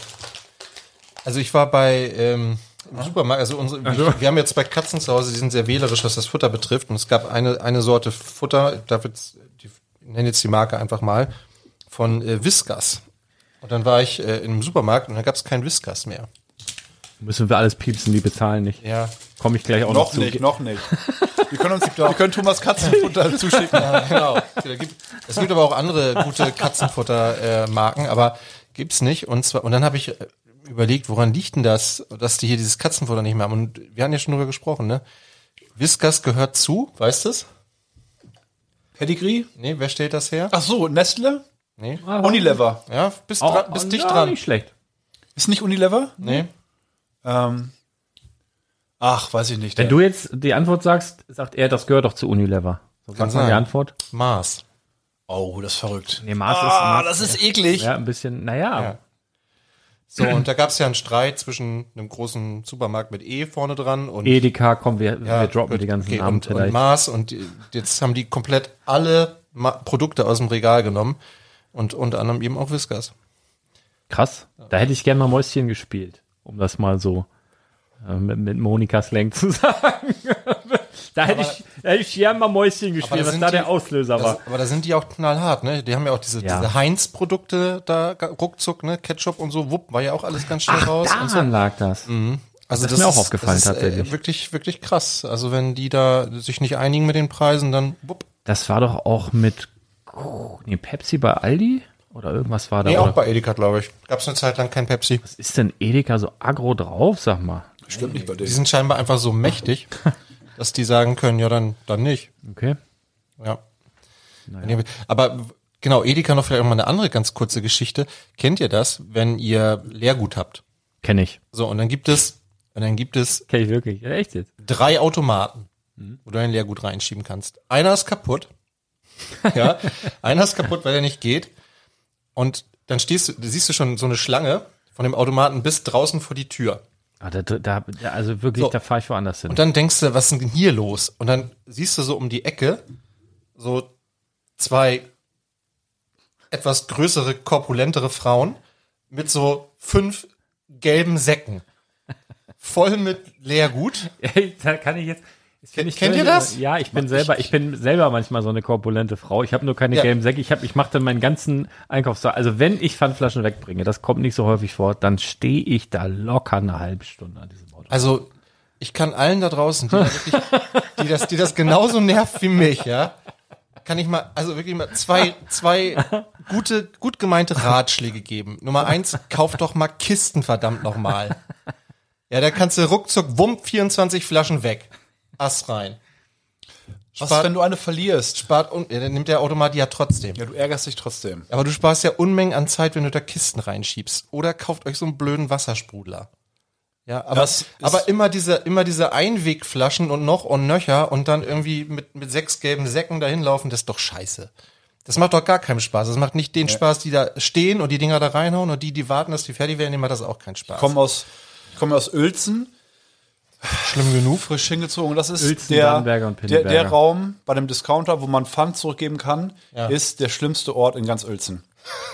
Also ich war bei ähm, im Supermarkt, also unsere, wir haben jetzt zwei Katzen zu Hause, die sind sehr wählerisch, was das Futter betrifft. Und es gab eine, eine Sorte Futter, da wird's, die, ich nenne jetzt die Marke einfach mal, von äh, Whiskas. Und dann war ich äh, im Supermarkt und da gab es kein Whiskas mehr. Müssen wir alles piepsen, die bezahlen nicht. Ja, Komme ich gleich auch noch, Noch zu. nicht, noch nicht. Wir können uns, wir können Thomas Katzenfutter (laughs) zuschicken. genau. Es gibt aber auch andere gute Katzenfutter-Marken, aber gibt's nicht. Und zwar, und dann habe ich äh, überlegt, woran liegt denn das, dass die hier dieses Katzenfutter nicht mehr haben? Und wir hatten ja schon drüber gesprochen, ne? Whiskas gehört zu, weißt du's? Pedigree? Nee, wer stellt das her? Ach so, Nestle? Nee. Unilever. Ja, bist, Oh, dran, bist oh, dicht ja, dran. Nicht schlecht. Ist nicht Unilever? Nee. Ähm, ach, weiß ich nicht. Wenn du jetzt die Antwort sagst, sagt er, das gehört doch zu Unilever. So, Kann die. Antwort. Mars. oh, das ist verrückt. Nee, Mars Ah, ist, das ist eklig. ja, ein bisschen, naja. Ja. So, und da gab's ja einen Streit zwischen einem großen Supermarkt mit E vorne dran und Edeka, komm, wir, Ja, wir droppen die ganzen okay, Namen und, und vielleicht. Mars und jetzt haben die komplett alle Ma Produkte aus dem Regal genommen und unter anderem eben auch Whiskas. Krass. Da hätte ich gerne mal Mäuschen gespielt, um das mal so mit, mit Monika Slang zu sagen. (laughs) da hätte ich, da hätte ich gerne mal Mäuschen gespielt, was da die- der Auslöser war. Das, aber da sind die auch knallhart, ne? Die haben ja auch diese, Ja. diese Heinz-Produkte da ruckzuck, ne? Ketchup und so, wupp, war ja auch alles ganz schnell raus. Und so. Daran lag das. Also das ist mir auch aufgefallen, das ist, tatsächlich. Äh, wirklich, wirklich krass. Also wenn die da sich nicht einigen mit den Preisen, dann wupp. Das war doch auch mit nee, Pepsi bei Aldi? Oder irgendwas war da. Nee, oder? auch bei Edeka, glaube ich. Gab's eine Zeit lang kein Pepsi. Was ist denn Edeka so aggro drauf, sag mal? Stimmt nicht bei Die denen. sind scheinbar einfach so mächtig, (laughs) dass die sagen können, ja, dann, dann nicht. Okay. Ja. Nee, Aber genau, Edeka noch vielleicht auch mal eine andere ganz kurze Geschichte. Kennt ihr das, wenn ihr Leergut habt? Kenne ich. So, und dann gibt es, und dann gibt es Kenne ich wirklich. Ja, echt jetzt. drei Automaten, wo du dein Leergut reinschieben kannst. Einer ist kaputt. (laughs) ja, einer ist kaputt, weil er nicht geht. Und dann stehst du, siehst du schon so eine Schlange von dem Automaten bis draußen vor die Tür. Ah, da, da, also wirklich, So. da fahre ich woanders hin. Und dann denkst du, was ist denn hier los? Und dann siehst du so um die Ecke so zwei etwas größere, korpulentere Frauen mit so fünf gelben Säcken. Voll mit Leergut. (laughs) Ey, da kann ich jetzt. Kennt, ihr das? Ja, ich bin selber, ich bin selber manchmal so eine korpulente Frau. Ich habe nur keine ja. gelben Säcke. Ich habe, ich mache dann meinen ganzen Einkaufstag. Also wenn ich Pfandflaschen wegbringe, das kommt nicht so häufig vor, dann stehe ich da locker eine halbe Stunde an diesem Auto. Also ich kann allen da draußen, die, da (laughs) wirklich, die das, die das genauso nervt wie mich, ja, kann ich mal, also wirklich mal zwei, zwei gute, gut gemeinte Ratschläge geben. Nummer eins, kauf doch mal Kisten, verdammt nochmal. Ja, da kannst du ruckzuck, wumm, 24 Flaschen weg. Ass rein. Spart, Was, wenn du eine verlierst? Spart, un, ja, dann nimmt der Automat ja trotzdem. Ja, du ärgerst dich trotzdem. Aber du sparst ja Unmengen an Zeit, wenn du da Kisten reinschiebst. Oder kauft euch so einen blöden Wassersprudler. Ja, aber, aber immer diese, immer diese Einwegflaschen und noch und nöcher und dann irgendwie mit, mit sechs gelben Säcken dahin laufen, das ist doch scheiße. Das macht doch gar keinen Spaß. Das macht nicht den ja. Spaß, die da stehen und die Dinger da reinhauen und die, die warten, dass die fertig werden, dem macht das auch keinen Spaß. Ich komme aus, ich komme aus Uelzen Schlimm genug. Frisch hingezogen. Das ist der, der, der Raum bei dem Discounter, wo man Pfand zurückgeben kann, ja. ist der schlimmste Ort in ganz Uelzen.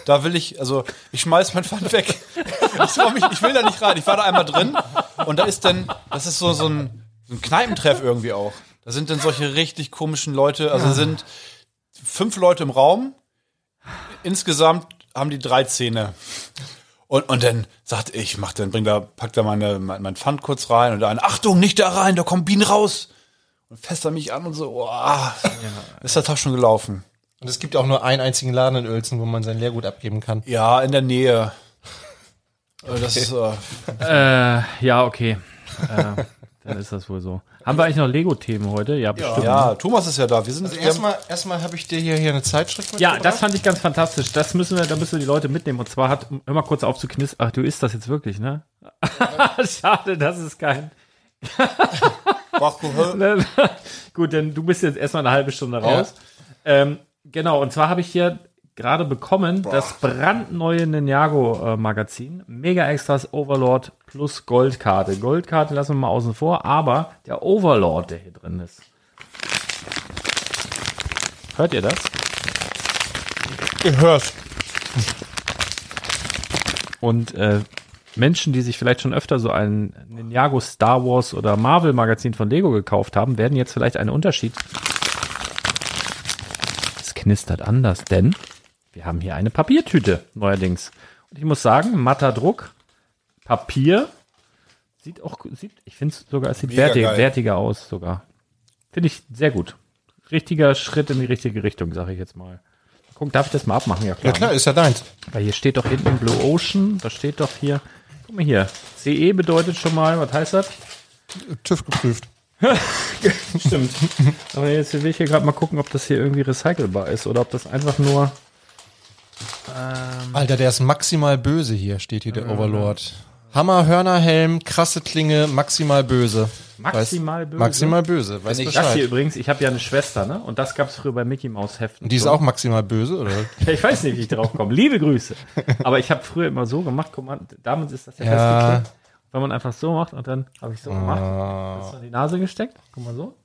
Da will ich, also ich schmeiß mein Pfand weg. (laughs) Ich, mich, ich will da nicht rein. Ich war da einmal drin und da ist dann, das ist so, so, ein, so ein Kneipentreff irgendwie auch. Da sind dann solche richtig komischen Leute, also sind fünf Leute im Raum. Insgesamt haben die drei Zähne. Und, und dann sagt ich, mach dann, bring da, pack da meine, mein, mein Pfand kurz rein und dann, Achtung, nicht da rein, da kommt Bienen raus. Und fässt er mich an und so, oh, ja. ist der Tag schon gelaufen. Und es gibt auch nur einen einzigen Laden in Uelzen, wo man sein Leergut abgeben kann. Ja, in der Nähe. Okay. Das ist, äh, äh, ja, okay. äh, dann ist das wohl so. Haben wir eigentlich noch Lego-Themen heute? Ja, bestimmt. Ja, Thomas ist ja da. Wir sind also erstmal, erstmal habe ich dir hier, hier eine Zeitschrift. Ja, das fand ich ganz fantastisch. Das müssen wir, da müssen wir die Leute mitnehmen. Und zwar hat, hör mal kurz auf zu knistern. Ach, du isst das jetzt wirklich, ne? (laughs) Schade, das ist kein. (laughs) (laughs) Gut, denn du bist jetzt erstmal eine halbe Stunde raus. Ja. Ähm, genau, und zwar habe ich hier gerade bekommen Boah. das brandneue Ninjago äh, Magazin. Mega Extras Overlord plus Goldkarte. Goldkarte lassen wir mal außen vor, aber der Overlord, der hier drin ist. Hört ihr das? Ich hör's. Und äh, Menschen, die sich vielleicht schon öfter so ein Ninjago Star Wars oder Marvel Magazin von Lego gekauft haben, werden jetzt vielleicht einen Unterschied. Es knistert anders, denn wir haben hier eine Papiertüte neuerdings. Und ich muss sagen, matter Druck, Papier, sieht auch, sieht, ich finde es sogar, es sieht wertig, wertiger aus sogar. Finde ich sehr gut. Richtiger Schritt in die richtige Richtung, sage ich jetzt mal. Guck, darf ich das mal abmachen? Ja klar. Ja klar, ist ja deins. Weil hier steht doch hinten Blue Ocean, da steht doch hier, guck mal hier, CE bedeutet schon mal, was heißt das? TÜV geprüft. (laughs) Stimmt. Aber jetzt will ich hier gerade mal gucken, ob das hier irgendwie recycelbar ist oder ob das einfach nur ähm, Alter, der ist maximal böse hier, steht hier der äh, Overlord. Hammer, Hörnerhelm, krasse Klinge, maximal böse. Maximal böse? Maximal böse, weißt du Das hier übrigens, ich habe ja eine Schwester, ne? Und das gab es früher bei Mickey Maus Heften. Und die ist so. auch maximal böse, oder? (laughs) ich weiß nicht, wie ich drauf komme. Liebe Grüße. Aber ich habe früher immer so gemacht, guck mal, damit ist das ja, ja. festgeklebt. Wenn man einfach so macht und dann habe ich so gemacht, ah. das in die Nase gesteckt, guck mal so.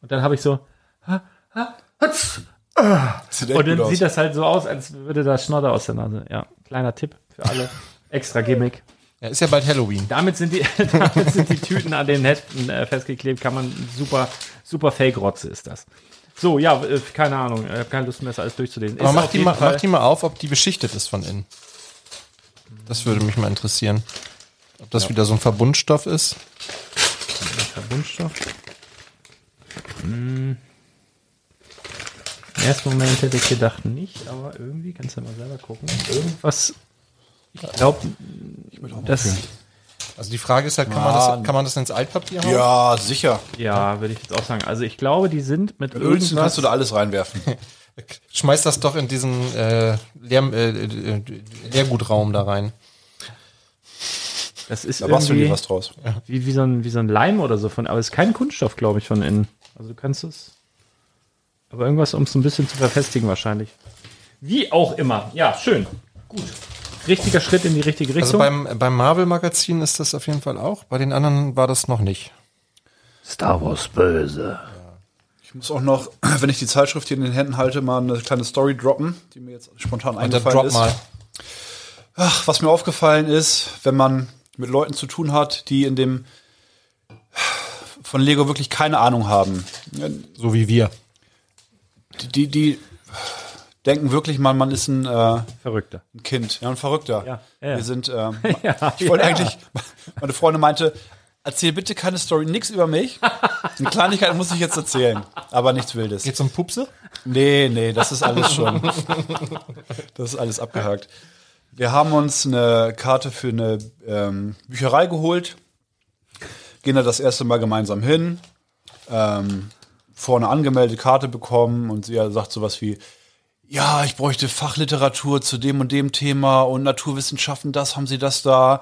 Und dann habe ich so, ha, ha, hatz, und dann sieht das halt so aus, als würde da Schnodder aus der Nase. Ja, kleiner Tipp für alle. Extra Gimmick. Ja, ist ja bald Halloween. Damit sind die, (laughs) damit sind die Tüten an den Heften äh, festgeklebt. Kann man super, super Fake-Rotze ist das. So, ja, äh, keine Ahnung. Ich habe keine Lust mehr, das alles durchzulesen. Aber mach die, mal, mach die mal auf, ob die beschichtet ist von innen. Das würde mich mal interessieren. Ob das ja. wieder so ein Verbundstoff ist. Verbundstoff? Hm. Im ersten Moment hätte ich gedacht nicht, aber irgendwie kannst du mal selber gucken. Irgendwas, ich glaube, das. Also die Frage ist halt, kann man, das, kann man das ins Altpapier hauen? Ja, sicher. Ja, würde ich jetzt auch sagen. Also ich glaube, die sind mit Mit Ölzen kannst du da alles reinwerfen. (laughs) Schmeiß das doch in diesen äh, Leer, äh, äh, Leergutraum da rein. Das ist da irgendwie du was draus. Wie, wie, so ein, wie so ein Leim oder so von, aber es ist kein Kunststoff, glaube ich, von innen. Also du kannst es. Aber irgendwas, um es ein bisschen zu verfestigen wahrscheinlich. Wie auch immer. Ja, schön. Gut. Richtiger Schritt in die richtige also Richtung. Also beim, beim Marvel-Magazin ist das auf jeden Fall auch. Bei den anderen war das noch nicht. Star Wars böse. Ich muss auch noch, (clears throat) wenn ich die Zeitschrift hier in den Händen halte, mal eine kleine Story droppen, die mir jetzt spontan Und eingefallen drop ist. Mal. Ach, was mir aufgefallen ist, wenn man mit Leuten zu tun hat, die in dem von Lego wirklich keine Ahnung haben. So wie wir. Die, die, denken wirklich, man, man ist ein, äh, Verrückter. ein Kind, ja, ein Verrückter. Ja, ja. Wir sind, ähm, (laughs) Ja, ich wollte ja. eigentlich, meine Freundin meinte, erzähl bitte keine Story, nix über mich. Eine Kleinigkeit muss ich jetzt erzählen, aber nichts Wildes. Geht's um Pupse? Nee, nee, das ist alles schon. Das ist alles abgehakt. Wir haben uns eine Karte für eine ähm, Bücherei geholt, gehen da das erste Mal gemeinsam hin, ähm, vorne angemeldet, Karte bekommen und sie sagt sowas wie, ja, ich bräuchte Fachliteratur zu dem und dem Thema und Naturwissenschaften, das, haben Sie das da?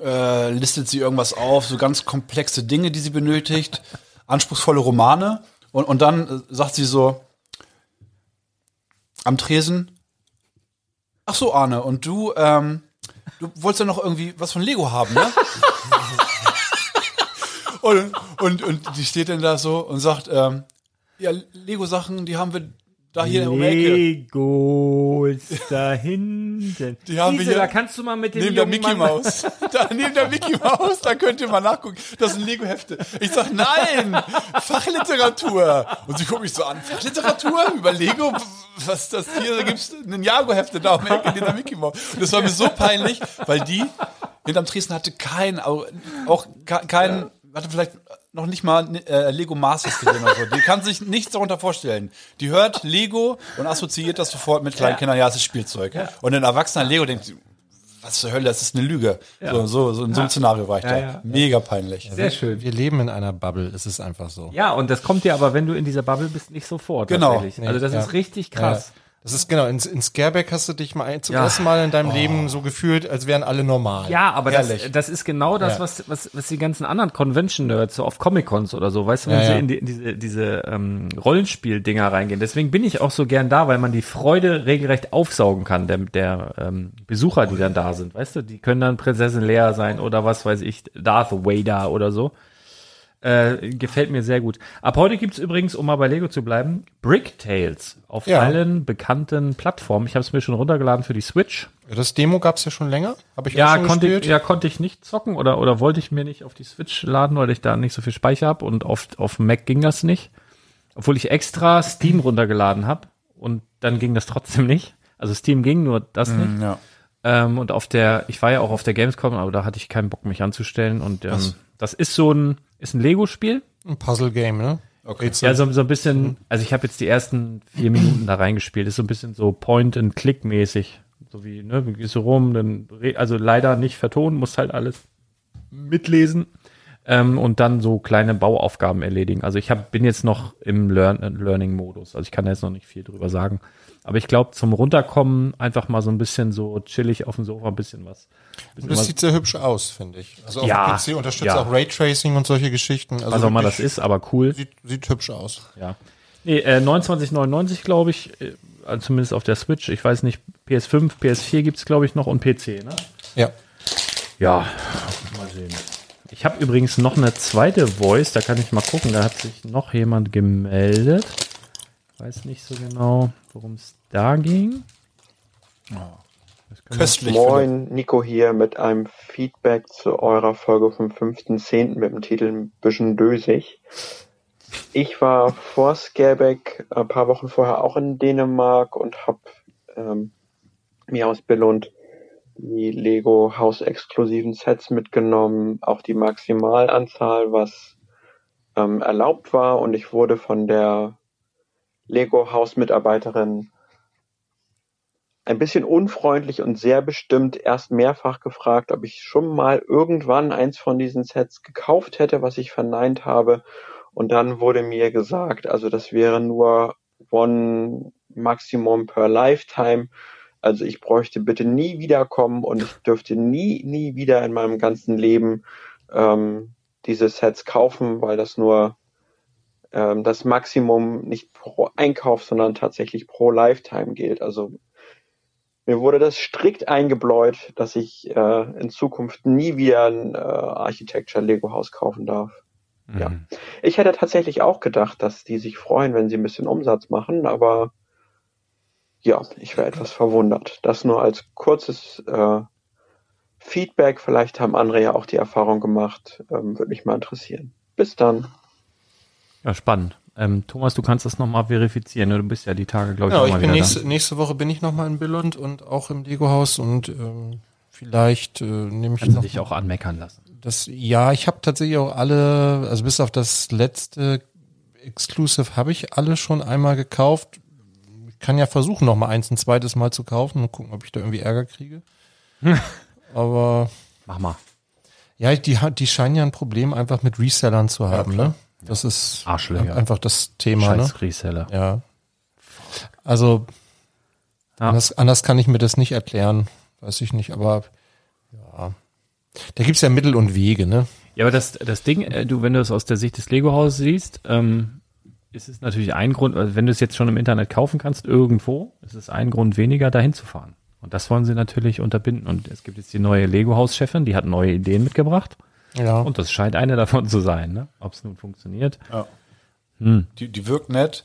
Äh, listet sie irgendwas auf, so ganz komplexe Dinge, die sie benötigt, (laughs) anspruchsvolle Romane und, und dann äh, sagt sie so, am Tresen. Ach so, Arne, und du, ähm, du wolltest ja noch irgendwie was von Lego haben, ne? (laughs) und, und, und die steht dann da so und sagt, ähm, ja, Lego-Sachen, die haben wir da hier um die Ecke. Legos (laughs) da hinten. Die haben wir Gisela, hier kannst du mal mit dem Neben der Mickey Maus. (laughs) Da, neben der Mickey Maus, da könnt ihr mal nachgucken. Das sind Lego-Hefte. Ich sag, nein, Fachliteratur. Und sie guckt mich so an, Fachliteratur über Lego? Was ist das hier? Da gibt's ein Jago-Hefte da um die Ecke neben der Mickey Maus. Und das war mir so peinlich, weil die hinterm Tresen hatte kein, auch, auch ke- kein, hatte vielleicht noch nicht mal äh, Lego Masters gesehen oder so. Die kann sich nichts darunter vorstellen. Die hört Lego und assoziiert das sofort mit kleinen Kindern, ja, es ist Spielzeug. Und ein erwachsener Lego denkt, was zur Hölle, das ist eine Lüge. So, so, so in so einem Szenario war ich da. ja. Mega peinlich. Sehr schön. Wir leben in einer Bubble, es ist einfach so. Ja, und das kommt dir aber, wenn du in dieser Bubble bist, nicht sofort. Genau. tatsächlich. Also das ja. ist richtig krass. Das ist genau, in, in Scareback hast du dich mal ein- zum Ja. ersten Mal in deinem Leben so gefühlt, als wären alle normal. Ja, aber das, das ist genau das, Ja. was, was, was die ganzen anderen Convention-Nerds so auf Comic-Cons oder so, weißt du, wenn Ja, sie in, die, in diese, diese ähm, Rollenspiel-Dinger reingehen. Deswegen bin ich auch so gern da, weil man die Freude regelrecht aufsaugen kann, der, der ähm, Besucher, die dann da sind, weißt du, die können dann Prinzessin Leia sein oder was weiß ich, Darth Vader oder so. Äh, gefällt mir sehr gut. Ab heute gibt's übrigens, um mal bei Lego zu bleiben, Brick Tales auf Ja. allen bekannten Plattformen. Ich habe es mir schon runtergeladen für die Switch. Das Demo gab's ja schon länger. Habe ich Ja, schon konnte gespielt. ich, ja, konnte ich nicht zocken oder, oder wollte ich mir nicht auf die Switch laden, weil ich da nicht so viel Speicher habe und auf, auf Mac ging das nicht. Obwohl ich extra Steam runtergeladen habe und dann ging das trotzdem nicht. Also Steam ging, nur das nicht. Ja. Ähm, und auf der, ich war ja auch auf der Gamescom, aber da hatte ich keinen Bock, mich anzustellen. Und ähm, das ist so ein, ist ein Lego-Spiel. Ein Puzzle-Game, ne? Okay. Ja, so, so ein bisschen, also ich habe jetzt die ersten vier Minuten da reingespielt. Ist so ein bisschen so Point-and-Click-mäßig. So wie, ne, du gehst so rum, dann, also leider nicht vertonen, musst halt alles mitlesen. Ähm, und dann so kleine Bauaufgaben erledigen. Also ich hab, bin jetzt noch im Learn Learning-Modus. Also ich kann da jetzt noch nicht viel drüber sagen. Aber ich glaube, zum Runterkommen einfach mal so ein bisschen so chillig auf dem Sofa ein bisschen was. Bisschen Das was sieht sehr hübsch aus, finde ich. Also auf Ja, dem PC unterstützt ja. auch Raytracing und solche Geschichten. Also was auch immer das ist, aber cool. Sieht, sieht hübsch aus. Ja. Nee, äh, 29,99 glaube ich, äh, also zumindest auf der Switch. Ich weiß nicht, PS5, PS4 gibt's glaube ich noch und PC, ne? Ja. Ja, mal sehen. Ich habe übrigens noch eine zweite Voice, da kann ich mal gucken, da hat sich noch jemand gemeldet. Weiß nicht so genau, worum es da ging. Köstlich. Philipp. Moin, Nico hier mit einem Feedback zu eurer Folge vom 5.10. mit dem Titel ein bisschen dösig. Ich war vor Scareback ein paar Wochen vorher auch in Dänemark und habe ähm, mir aus Billund die Lego Haus-exklusiven Sets mitgenommen, auch die Maximalanzahl, was ähm, erlaubt war und ich wurde von der Lego Haus-Mitarbeiterin ein bisschen unfreundlich und sehr bestimmt erst mehrfach gefragt, ob ich schon mal irgendwann eins von diesen Sets gekauft hätte, was ich verneint habe. Und dann wurde mir gesagt, also das wäre nur One Maximum per Lifetime. Also ich bräuchte bitte nie wiederkommen und ich dürfte nie, nie wieder in meinem ganzen Leben ähm, diese Sets kaufen, weil das nur ähm, das Maximum nicht pro Einkauf, sondern tatsächlich pro Lifetime gilt. Also mir wurde das strikt eingebläut, dass ich äh, in Zukunft nie wieder ein äh, Architecture Lego Haus kaufen darf. Ja. Ich hätte tatsächlich auch gedacht, dass die sich freuen, wenn sie ein bisschen Umsatz machen, aber ja, ich wäre etwas verwundert. Das nur als kurzes äh, Feedback. Vielleicht haben andere ja auch die Erfahrung gemacht. Ähm, Würde mich mal interessieren. Bis dann. Ja, spannend. Ähm, Thomas, du kannst das nochmal verifizieren. Ne? Du bist ja die Tage, glaube ich, Ja, noch ich mal bin wieder nächste, nächste Woche bin ich nochmal in Billund und auch im Lego-Haus und ähm, vielleicht äh, nehme ich Kannst du noch dich auch anmeckern lassen. das. Ja, ich habe tatsächlich auch alle, also bis auf das letzte Exclusive habe ich alle schon einmal gekauft. Ich kann ja versuchen, noch mal eins ein zweites Mal zu kaufen und gucken, ob ich da irgendwie Ärger kriege. (laughs) Aber Mach mal. ja, die, hat- die scheinen ja ein Problem einfach mit Resellern zu haben, ne? Das ist Arschlöcher. einfach das Thema, ne? Scheiß Reseller. Ja. Also Ja. anders, anders kann ich mir das nicht erklären. Weiß ich nicht, aber ja. Da gibt's ja Mittel und Wege, ne? Ja, aber das, das Ding, äh, du, wenn du es aus der Sicht des Lego-Hauses siehst, ähm, ist es natürlich ein Grund, also wenn du es jetzt schon im Internet kaufen kannst, irgendwo, ist es ein Grund weniger, dahin zu fahren. Und das wollen sie natürlich unterbinden. Und es gibt jetzt die neue Lego-Haus-Chefin, die hat neue Ideen mitgebracht. Ja. Und das scheint eine davon zu sein, ne? Ob es nun funktioniert. Die, die wirkt nett.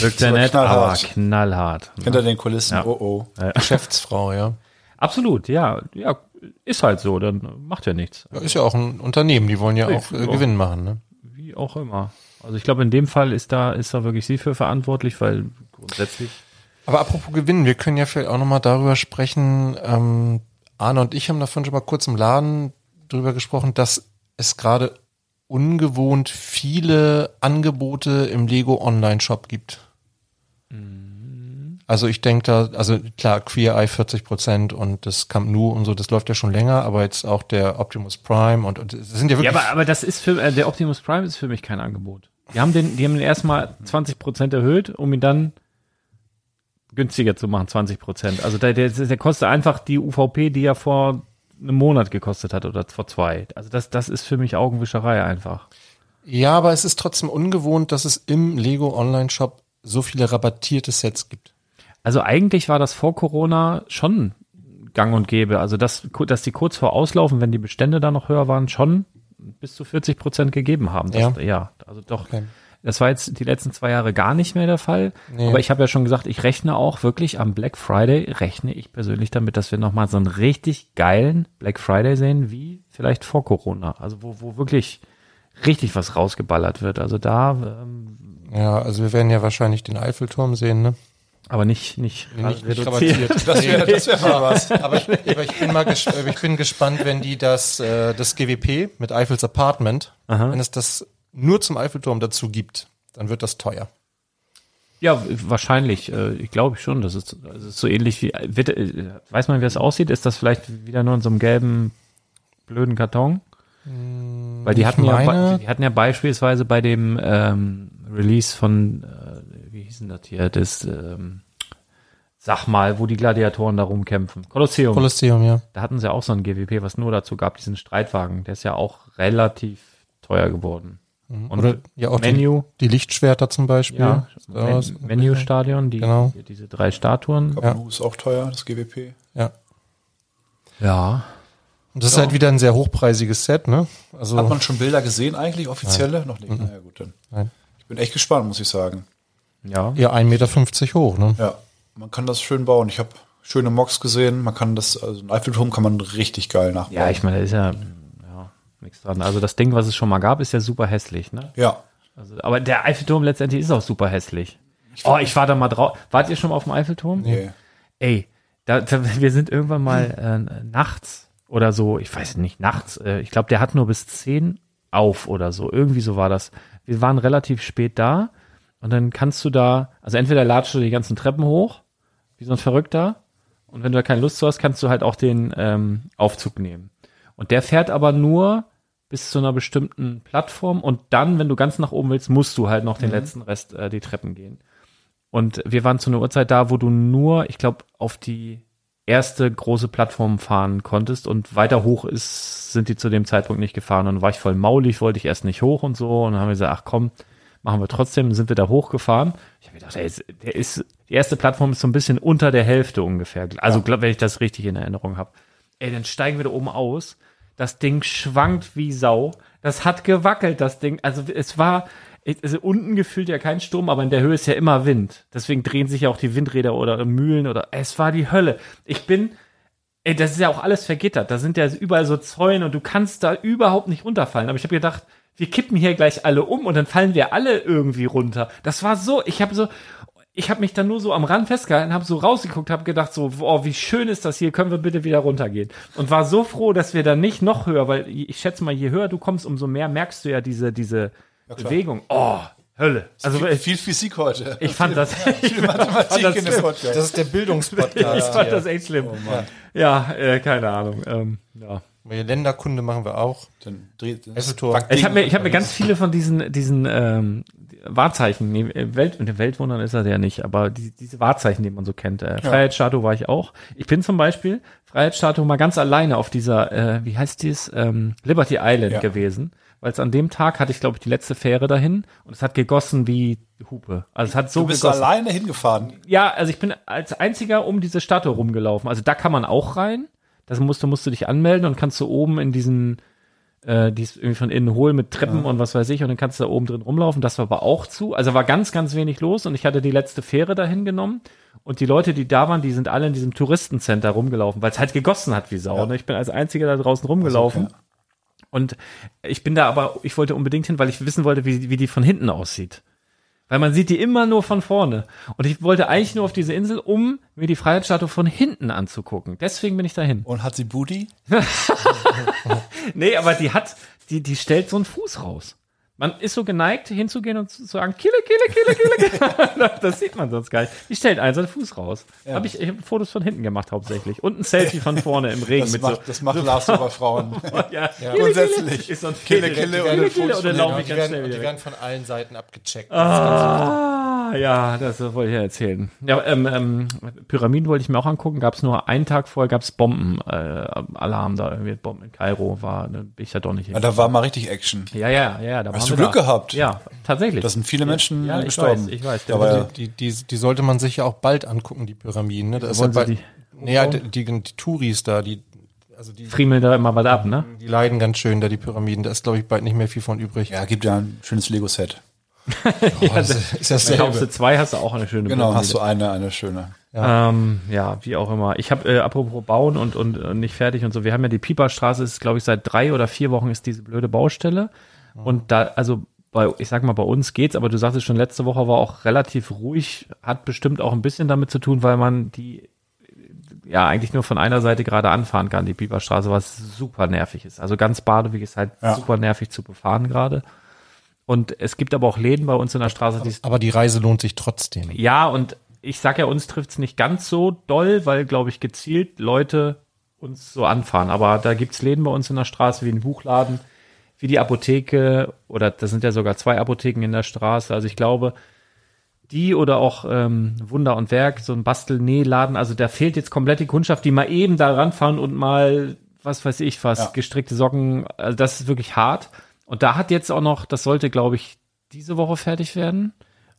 Wirkt sehr nett, aber knallhart. knallhart. Hinter den Kulissen, Ja. oh oh. Geschäftsfrau, ja. Absolut, ja. Ja, ist halt so, dann macht ja nichts. ja. Ist ja auch ein Unternehmen, die wollen ja auch äh, Ja. Gewinn machen, ne? Wie auch immer. Also ich glaube, in dem Fall ist da, ist da wirklich sie für verantwortlich, weil grundsätzlich Aber apropos Gewinn, wir können ja vielleicht auch nochmal darüber sprechen. Ähm, Arne und ich haben davon schon mal kurz im Laden drüber gesprochen, dass es gerade ungewohnt viele Angebote im Lego Online-Shop gibt. Also ich denke da, also klar, Queer Eye 40 Prozent und das Camp Nou und so, das läuft ja schon länger, aber jetzt auch der Optimus Prime und, und es sind ja Ja, wirklich aber, aber das ist für, äh, der Optimus Prime ist für mich kein Angebot. Die haben den, die haben den erstmal 20% erhöht, um ihn dann günstiger zu machen, 20%. Also der, der, der kostet einfach die UVP, die er vor einem Monat gekostet hat oder vor zwei. Also das, das ist für mich Augenwischerei einfach. Ja, aber es ist trotzdem ungewohnt, dass es im Lego Online-Shop so viele rabattierte Sets gibt. Also eigentlich war das vor Corona schon gang und gäbe. Also dass, dass die kurz vor Auslaufen, wenn die Bestände da noch höher waren, schon bis zu 40 Prozent gegeben haben. Das, Ja. ja, also doch. Okay. Das war jetzt die letzten zwei Jahre gar nicht mehr der Fall. Nee. Aber ich habe ja schon gesagt, ich rechne auch wirklich am Black Friday, rechne ich persönlich damit, dass wir nochmal so einen richtig geilen Black Friday sehen, wie vielleicht vor Corona. Also wo, wo wirklich richtig was rausgeballert wird. Also da, ähm, Ja, also wir werden ja wahrscheinlich den Eiffelturm sehen, ne? aber nicht, nicht, Nicht, nicht reduziert. rabattiert. (laughs) Das wäre das wär mal was. Aber ich, aber ich bin mal ich bin gespannt, wenn die das, äh, das GWP mit Eiffels Apartment, Aha. wenn es das nur zum Eiffelturm dazu gibt, dann wird das teuer. Ja, wahrscheinlich. Äh, Ich glaube schon. Das ist, das ist so ähnlich wie. Wird, äh, weiß man, wie das aussieht? Ist das vielleicht wieder nur in so einem gelben, blöden Karton? Weil die hatten, ja, meine- die hatten ja beispielsweise bei dem ähm, Release von, äh, wie hieß denn das hier? Das, ähm, sag mal, wo die Gladiatoren da rumkämpfen. Kolosseum. Kolosseum, ja. da hatten sie auch so ein GWP, was nur dazu gab, diesen Streitwagen. Der ist ja auch relativ teuer geworden. Und Oder ja auch Menu. Die, die Lichtschwerter zum Beispiel. ja, Da ist- Men Menü-Stadion, die, Genau. die, diese drei Statuen. Kablu ist auch teuer, das GWP. Ja. Ja. Und das ist halt wieder ein sehr hochpreisiges Set, ne? Also Hat man schon Bilder gesehen eigentlich, offizielle? Noch nicht. Naja, gut, dann. Nein. Ich bin echt gespannt, muss ich sagen. Ja. ja 1,50 Meter hoch, ne? Ja, man kann das schön bauen. Ich habe schöne Mocks gesehen. Man kann das, also ein Eiffelturm kann man richtig geil nachbauen. Ja, ich meine, da ist ja, ja nichts dran. Also das Ding, was es schon mal gab, ist ja super hässlich, ne? Ja. Also, aber der Eiffelturm letztendlich ist auch super hässlich. Oh, ich war da mal drauf. Wart ihr schon mal auf dem Eiffelturm? Nee. Ey, da, da, wir sind irgendwann mal äh, nachts oder so, ich weiß nicht, nachts, äh, ich glaube, der hat nur bis 10 auf oder so. Irgendwie so war das. Wir waren relativ spät da und dann kannst du da, also entweder ladest du die ganzen Treppen hoch, wie so ein Verrückter, und wenn du da keine Lust zu hast, kannst du halt auch den ähm, Aufzug nehmen. Und der fährt aber nur bis zu einer bestimmten Plattform und dann, wenn du ganz nach oben willst, musst du halt noch den letzten Rest äh, die Treppen gehen. Und wir waren zu einer Uhrzeit da, wo du nur, ich glaube, auf die erste große Plattform fahren konntest und weiter hoch ist, sind die zu dem Zeitpunkt nicht gefahren. Und dann war ich voll maulig, wollte ich erst nicht hoch und so. Und dann haben wir gesagt, ach komm, machen wir trotzdem, sind wir da hochgefahren. Ich habe gedacht, ey, ist- der ist, die erste Plattform ist so ein bisschen unter der Hälfte ungefähr. Also, glaub, wenn ich das richtig in Erinnerung habe. Ey, dann steigen wir da oben aus. Das Ding schwankt wie Sau. Das hat gewackelt, das Ding. Also es war, also unten gefühlt ja kein Sturm, aber in der Höhe ist ja immer Wind. Deswegen drehen sich ja auch die Windräder oder Mühlen oder es war die Hölle. Ich bin, ey, das ist ja auch alles vergittert. Da sind ja überall so Zäune und du kannst da überhaupt nicht runterfallen. Aber ich habe gedacht, wir kippen hier gleich alle um und dann fallen wir alle irgendwie runter. Das war so, ich habe so, ich habe mich dann nur so am Rand festgehalten, habe so rausgeguckt, habe gedacht so, oh, wie schön ist das hier, können wir bitte wieder runtergehen. Und war so froh, dass wir dann nicht noch höher, weil ich schätze mal, je höher du kommst, umso mehr merkst du ja diese, diese Bewegung. Oh, Hölle. Also viel, viel Physik heute. Ich fand das, (laughs) ich Mathematik fand in das, dem Podcast. Das ist der Bildungspodcast. ich fand hier. das echt schlimm. Oh Mann. Ja, äh, keine Ahnung. Ähm, ja. Länderkunde machen wir auch. Dann dreht. Ich habe mir, ich hab mir ganz viele von diesen, diesen ähm, Wahrzeichen, nee, Welt, und Weltwundern ist er ja nicht, aber die, diese Wahrzeichen, die man so kennt. Äh, Freiheitsstatue war ich auch. Ich bin zum Beispiel Freiheitsstatue mal ganz alleine auf dieser, äh, wie heißt dies, ähm, Liberty Island Ja. gewesen. Weil es an dem Tag hatte ich, glaube ich, die letzte Fähre dahin und es hat gegossen wie Hupe. Also es hat so Du bist gegossen. alleine hingefahren. Ja, also ich bin als einziger um diese Statue rumgelaufen. Also da kann man auch rein. Das musst du, musst du dich anmelden und kannst du oben in diesen, äh, die ist irgendwie von innen hohl mit Treppen und was weiß ich und dann kannst du da oben drin rumlaufen. Das war aber auch zu. Also war ganz, ganz wenig los und ich hatte die letzte Fähre dahin genommen. Und die Leute, die da waren, die sind alle in diesem Touristencenter rumgelaufen, weil es halt gegossen hat wie Sau. Ne? Ich bin als einziger da draußen rumgelaufen. Okay. Und ich bin da aber, ich wollte unbedingt hin, weil ich wissen wollte, wie, wie die von hinten aussieht. Weil man sieht die immer nur von vorne. Und ich wollte eigentlich nur auf diese Insel, um mir die Freiheitsstatue von hinten anzugucken. Deswegen bin ich dahin. Und hat sie Booty? (laughs) Nee, aber die hat, die, die stellt so einen Fuß raus. Man ist so geneigt, hinzugehen und zu sagen, Kille, Kille, Kille, Kille. (laughs) das sieht man sonst gar nicht. Die stellt einen seinen Fuß raus. Hab ich, ich habe Fotos von hinten gemacht hauptsächlich. Und ein Selfie von vorne im Regen Das mit macht, das macht Lars über Frauen. (laughs) so. Ja, Kille, Grundsätzlich. Kille. Ist so ein Kille, Kille, Kille Kille, hinten. laufe Die ich ganz werden, schnell die wieder werden von allen Seiten abgecheckt. Ah, ja, das wollte ich ja erzählen. Ja, ähm, ähm, Pyramiden wollte ich mir auch angucken. Gab es nur einen Tag vorher, gab es Bombenalarm äh, Alarm da irgendwie. Bomben in Kairo war, da bin ich da doch nicht Ja, hin. da war mal richtig Action. Ja, ja, ja. Da Hast du Glück da. gehabt? Ja, tatsächlich. Da sind viele Menschen ja, ich gestorben. weiß, ich weiß. Aber Der ja. Die, die, die sollte man sich ja auch bald angucken, die Pyramiden. Ne? Da ist ja bald, die naja, die, die, die Touris da, die, also die, friemeln da immer was ab, ne? die leiden ganz schön da, die Pyramiden. Da ist, glaube ich, bald nicht mehr viel von übrig. Ja, gibt ja ein schönes Lego-Set. (laughs) Oh, das ist das du zwei, hast du auch eine schöne Genau, Pyramide. hast du eine, eine schöne. Ja. Ähm, ja, wie auch immer. Ich habe, äh, apropos bauen und, und, und nicht fertig und so, wir haben ja die Pieperstraße, ist glaube ich seit drei oder vier Wochen ist diese blöde Baustelle. Und da, also bei, ich sag mal, bei uns geht's, aber du sagtest schon, letzte Woche war auch relativ ruhig, hat bestimmt auch ein bisschen damit zu tun, weil man die ja eigentlich nur von einer Seite gerade anfahren kann, die Pieperstraße, was super nervig ist. Also ganz Badeweg ist halt Ja. super nervig zu befahren gerade. Und es gibt aber auch Läden bei uns in der Straße, die Aber die Reise lohnt sich trotzdem. ja, und ich sag ja, uns trifft's nicht ganz so doll, weil, glaube ich, gezielt Leute uns so anfahren. Aber da gibt's Läden bei uns in der Straße, wie ein Buchladen, wie die Apotheke, oder das sind ja sogar zwei Apotheken in der Straße. Also ich glaube, die oder auch ähm, Wunder und Werk, so ein Bastel-Nähladen, also da fehlt jetzt komplett die Kundschaft, die mal eben da ranfahren und mal, was weiß ich, was, Ja. gestrickte Socken, also das ist wirklich hart. Und da hat jetzt auch noch, das sollte, glaube ich, diese Woche fertig werden.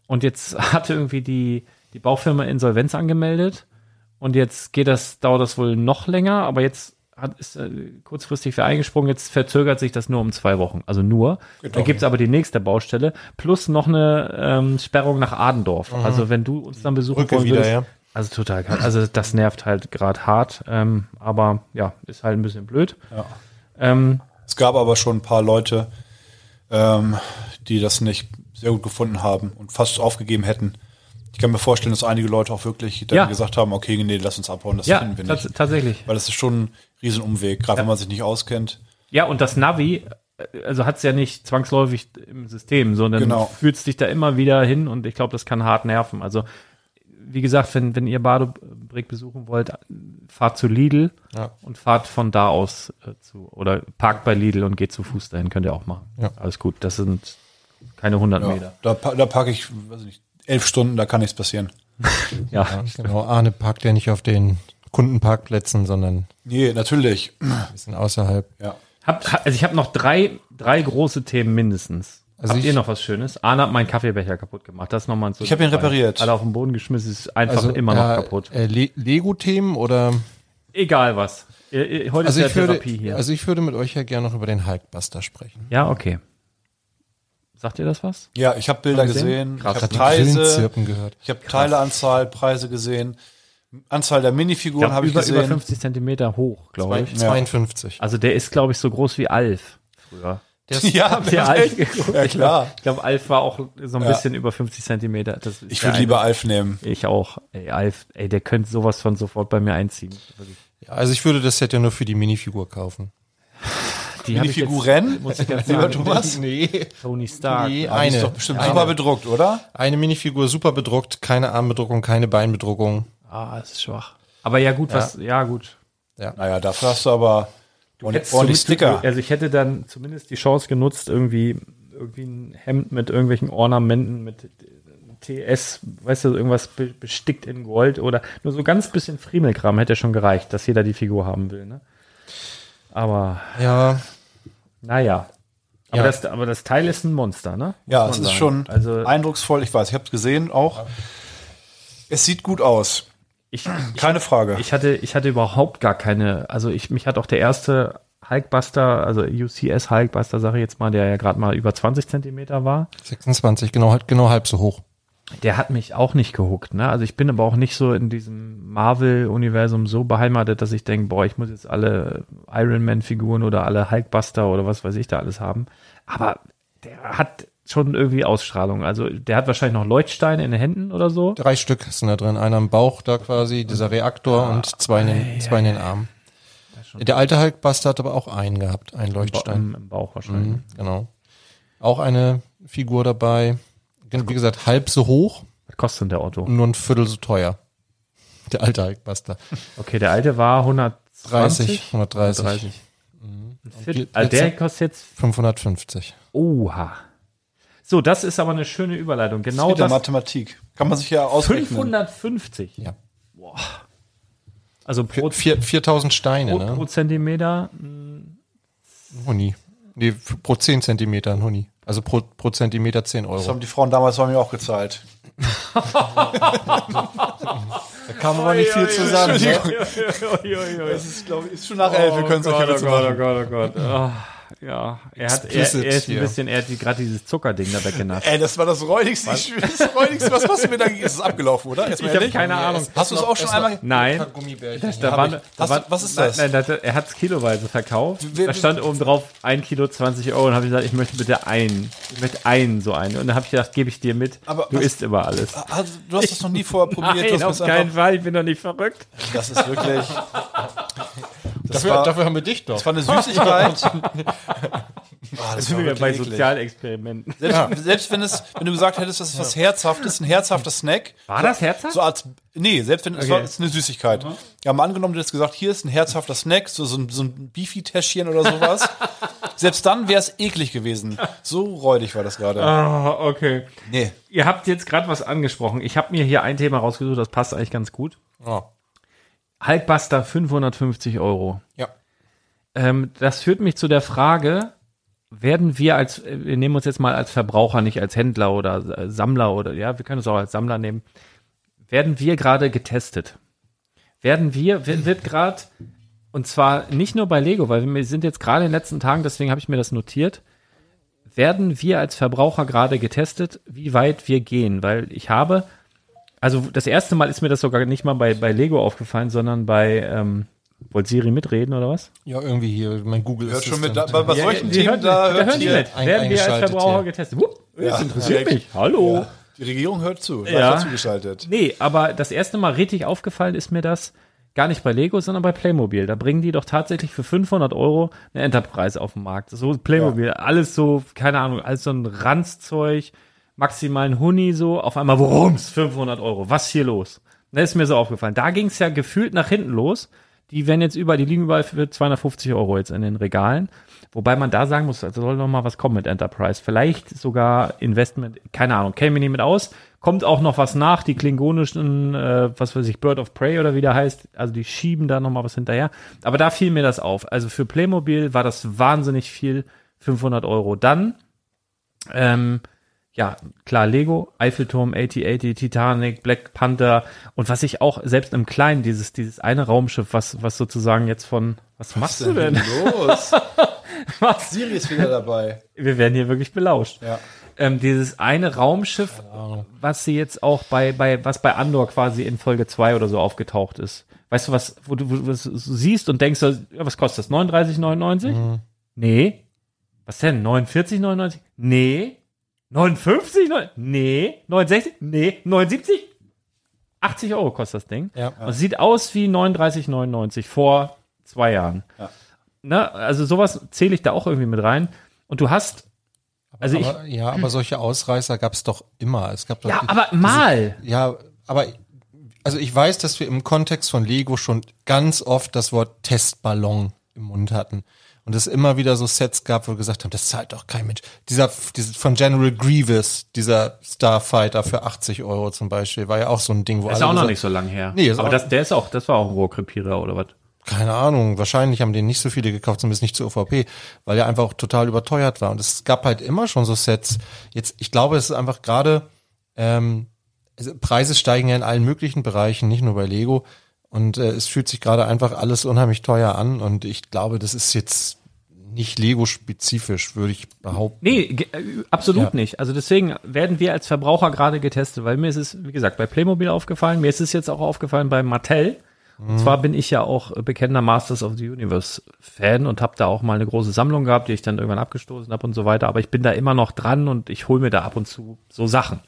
Und jetzt (laughs) hatte irgendwie die, die Baufirma Insolvenz angemeldet. Und jetzt geht das, dauert das wohl noch länger, aber jetzt hat, ist äh, kurzfristig für eingesprungen, jetzt verzögert sich das nur um zwei Wochen. Also nur. Da gibt's aber die nächste Baustelle, plus noch eine ähm, Sperrung nach Adendorf. Also wenn du uns dann besuchen Brücke wollen wieder, würdest, ja. also total, also das nervt halt gerade hart, ähm, aber ja, ist halt ein bisschen blöd. Ja. Ähm, Es gab aber schon ein paar Leute, ähm, die das nicht sehr gut gefunden haben und fast aufgegeben hätten. Ich kann mir vorstellen, dass einige Leute auch wirklich dann Ja. gesagt haben, okay, nee, lass uns abhauen, das ja, finden wir nicht. tatsächlich. Weil das ist schon ein Riesenumweg, gerade wenn man sich nicht auskennt. Ja, und das Navi, äh, also hat's ja nicht zwangsläufig im System, sondern Genau. fühlst dich da immer wieder hin und ich glaube, das kann hart nerven. Also, wie gesagt, wenn, wenn ihr Badebrick besuchen wollt, fahrt zu Lidl Ja. und fahrt von da aus äh, zu, oder parkt bei Lidl und geht zu Fuß dahin, könnt ihr auch machen. Ja. Alles gut, das sind keine 100 Ja, Meter. da, da packe ich, weiß nicht, elf Stunden, da kann nichts passieren. (laughs) Ja, Genau, Arne parkt ja nicht auf den Kundenparkplätzen, sondern Nee, natürlich. ein bisschen außerhalb. Ja. Hab, ha- also ich habe noch drei, drei große Themen mindestens. Also Habt ich- ihr noch was Schönes? Arne hat meinen Kaffeebecher kaputt gemacht. Das ist nochmal so. Ich hab ihn repariert. Hat er auf den Boden geschmissen, ist einfach immer noch äh, kaputt. Äh, Le Lego-Themen oder? Egal was. Ihr- ihr- Heute Also ist ich, ja würde, Therapie hier. also ich würde mit euch ja gerne noch über den Hulkbuster sprechen. ja, okay. Sagt ihr das was? Ja, ich habe Bilder gesehen, gesehen? Krass. ich habe Preise, ich habe Teileanzahl, Preise gesehen, Anzahl der Minifiguren habe ich über, über gesehen. 50 Zentimeter hoch, glaube ich. Ja. 52. Also der ist, glaube ich, so groß wie Alf früher. Der (laughs) ist, Ja, (laughs) Der Alf geguckt? Ja, (laughs) klar. Ich glaube, Alf war auch so ein Ja. bisschen über 50 Zentimeter. Das Ich würde lieber Alf nehmen. Ich auch. Ey, Alf, ey, der könnte sowas von sofort bei mir einziehen. Ja, also ich würde das Set ja nur für die Minifigur kaufen. Die Minifiguren? jetzt- (laughs) Muss ich ganz (laughs) Lieber. Thomas? Nee. Tony Stark. Nee, Ah, die ist eine. doch bestimmt eine. super bedruckt, oder? Eine Minifigur super bedruckt, keine Armbedruckung, keine Beinbedruckung. Ah, das ist schwach. Aber ja, gut, was, ja, gut. Naja, dafür hast du aber ordentlich, Hättest ordentlich Sticker. Also ich hätte dann zumindest die Chance genutzt, irgendwie, irgendwie ein Hemd mit irgendwelchen Ornamenten, mit TS, weißt du, irgendwas be bestickt in Gold oder nur so ganz bisschen Friemelkram hätte schon gereicht, dass jeder die Figur haben will, ne? Aber, Ja, naja. Aber, Ja. das, aber das Teil ist ein Monster, ne? Muss Ja, es ist sagen. schon Also, eindrucksvoll. Ich weiß, ich habe es gesehen auch. Es sieht gut aus. ich, Keine Frage. Ich hatte, ich hatte überhaupt gar keine, also ich, mich hat auch der erste Hulkbuster, also UCS Hulkbuster, sage ich jetzt mal, der ja gerade mal über 20 Zentimeter war, 26, genau, halt genau halb so hoch. Der hat mich auch nicht gehuckt, ne? Also ich bin aber auch nicht so in diesem Marvel-Universum so beheimatet, dass ich denke, boah, ich muss jetzt alle Iron Man-Figuren oder alle Hulkbuster oder was weiß ich da alles haben. Aber der hat schon irgendwie Ausstrahlung. Also der hat wahrscheinlich noch Leuchtsteine in den Händen oder so. Drei Stück sind da drin. Einer im Bauch da quasi, dieser Reaktor und zwei in den, zwei in den Armen. Der alte Hulkbuster hat aber auch einen gehabt, einen Leuchtstein. Im, im Bauch wahrscheinlich. Mhm, genau. Auch eine Figur dabei. Wie gesagt, halb so hoch Was kostet denn der Otto? und nur ein Viertel so teuer. Der alte Hulkbuster. Okay, der alte war 130. 30, 130. 130. Und Fit- die Also der kostet jetzt 550. Oha. So, das ist aber eine schöne Überleitung. Genau Wieder das. Mathematik. Kann man sich ja ausrechnen. 550. Ja. Also pro, Vier, 4000 Steine, pro, pro ne? Zentimeter. Huni. Nee, f- pro 10 Zentimeter ein Huni. Also pro, pro Zentimeter 10 Das Euro. haben die Frauen damals bei mir auch gezahlt. Da kam aber nicht viel zusammen. Ne? Das ist, glaube ich, ist schon nach elf. Wir können es euch jetzt oh. Gott, oh Gott. Ah, ja, er, hat, er, er ist ein bisschen, er hat die- gerade dieses Zuckerding da weggenascht. (laughs) Ey, das war das räudigste. Ich, das räudigste. Was hast du mir da? Ist es abgelaufen, oder? Jetzt mal Ich habe keine Ahnung. Hast du es auch schon einmal? Nein. Gummibärchen. Da war, da war, du- was ist das? Nein, da- er hat es kiloweise verkauft. Da stand oben drauf, ein Kilo 20 Euro. Und habe ich gesagt, ich möchte bitte einen. Ich möchte einen so einen. Und dann habe ich gedacht, gebe ich dir mit. Aber du was- isst immer alles. Also, du hast das noch nie vorher probiert. Nein, du hast auf das keinen einfach, Fall. Ich bin doch nicht verrückt. das ist wirklich. (laughs) Das Dafür, war, dafür haben wir dich doch. das war eine Süßigkeit. (laughs) Ah, Das sind war wir bei. Sozialexperimenten. Selbst, selbst wenn es, wenn du gesagt hättest, das ist was Herzhaftes, ein herzhafter Snack. War das herzhaft? So als, nee, selbst wenn, es Okay. war es ist eine Süßigkeit. Ja, mal angenommen, du hättest gesagt, hier ist ein herzhafter Snack, so, so ein, so ein Beefy-Täschchen oder sowas. (laughs) selbst dann wäre es eklig gewesen. So räudig war das gerade. Ah, okay. Nee. Ihr habt jetzt gerade was angesprochen. Ich habe mir hier ein Thema rausgesucht, das passt eigentlich ganz gut. Oh. Hulkbuster 550 Euro. Ja. Ähm, das führt mich zu der Frage, werden wir als, äh, wir nehmen uns jetzt mal als Verbraucher, nicht als Händler oder äh, Sammler oder, ja, wir können es auch als Sammler nehmen, werden wir gerade getestet? Werden wir, wird, wird gerade, und zwar nicht nur bei Lego, weil wir sind jetzt gerade in den letzten Tagen, deswegen habe ich mir das notiert, werden wir als Verbraucher gerade getestet, wie weit wir gehen? Weil ich habe, also das erste Mal ist mir das sogar nicht mal bei, bei Lego aufgefallen, sondern bei, ähm, wollt Siri mitreden oder was? Ja, irgendwie hier, mein Google Hört schon mit, da, bei, bei solchen Themen, da hört hören die mit. ein- Werden wir als Verbraucher hier. getestet? Wupp, das Ja, interessiert direkt. mich. Hallo. die Regierung hört zu, Ja. zugeschaltet. Nee, aber das erste Mal richtig aufgefallen ist mir das gar nicht bei Lego, sondern bei Playmobil. Da bringen die doch tatsächlich für 500 Euro eine Enterprise auf den Markt. So Playmobil, alles so, keine Ahnung, alles so ein Ranzzeug, maximal ein Huni so, auf einmal, worum's? 500 Euro. Was hier los? Das ist mir so aufgefallen. Da ging's ja gefühlt nach hinten los. Die werden jetzt über, die liegen überall für 250 Euro jetzt in den Regalen. Wobei man da sagen muss, also soll noch mal was kommen mit Enterprise. Vielleicht sogar Investment, keine Ahnung, käme mir nicht mit aus. Kommt auch noch was nach, die klingonischen, äh, was weiß ich, Bird of Prey oder wie der heißt. Also die schieben da noch mal was hinterher. Aber da fiel mir das auf. Also für Playmobil war das wahnsinnig viel, 500 Euro. Dann, ähm, ja, klar, Lego, Eiffelturm, 8080, Titanic, Black Panther und was ich auch selbst im Kleinen, dieses, dieses eine Raumschiff, was, was sozusagen jetzt von, was machst du denn? Los. (laughs) Was? Siri ist wieder dabei. Wir werden hier wirklich belauscht. Ja. Ähm, dieses eine Raumschiff, was sie jetzt auch bei, bei, was bei Andor quasi in Folge 2 oder so aufgetaucht ist. Weißt du, was, wo du, wo du was siehst und denkst, was kostet das? 39,99? Nee. Was denn? 49, 99? Nee. 59? Neun- Nee. 69? Nee. 79? 80 Euro kostet das Ding. Ja. Und es sieht aus wie 39,99 vor zwei Jahren. Ja. Ne? Also sowas zähle ich da auch irgendwie mit rein. Und du hast, also ich, aber, ja, aber solche Ausreißer gab es doch immer. Es gab doch ja, die- aber mal. Ja, aber also ich weiß, dass wir im Kontext von Lego schon ganz oft das Wort Testballon im Mund hatten. Und es immer wieder so Sets gab, wo wir gesagt haben, das zahlt doch kein Mensch. Dieser, dieser von General Grievous, dieser Starfighter für 80 Euro zum Beispiel, war ja auch so ein Ding, wo Ist alle auch noch gesagt- nicht so lang her. Nee, aber das, der ist auch, das war auch ein Rohrkrepierer oder was? keine Ahnung, wahrscheinlich haben den nicht so viele gekauft, zumindest nicht zur OVP, weil er einfach auch total überteuert war. Und es gab halt immer schon so Sets. Jetzt, ich glaube, es ist einfach gerade, ähm, Preise steigen ja in allen möglichen Bereichen, nicht nur bei Lego. Und äh, es fühlt sich gerade einfach alles unheimlich teuer an. Und ich glaube, das ist jetzt nicht Lego-spezifisch, würde ich behaupten. Nee, äh, absolut Ja. nicht. Also deswegen werden wir als Verbraucher gerade getestet, weil mir ist es, wie gesagt, bei Playmobil aufgefallen, mir ist es jetzt auch aufgefallen bei Mattel. Und zwar bin ich ja auch äh, bekennender Masters of the Universe Fan und habe da auch mal eine große Sammlung gehabt, die ich dann irgendwann abgestoßen habe und so weiter. Aber ich bin da immer noch dran und ich hole mir da ab und zu so Sachen.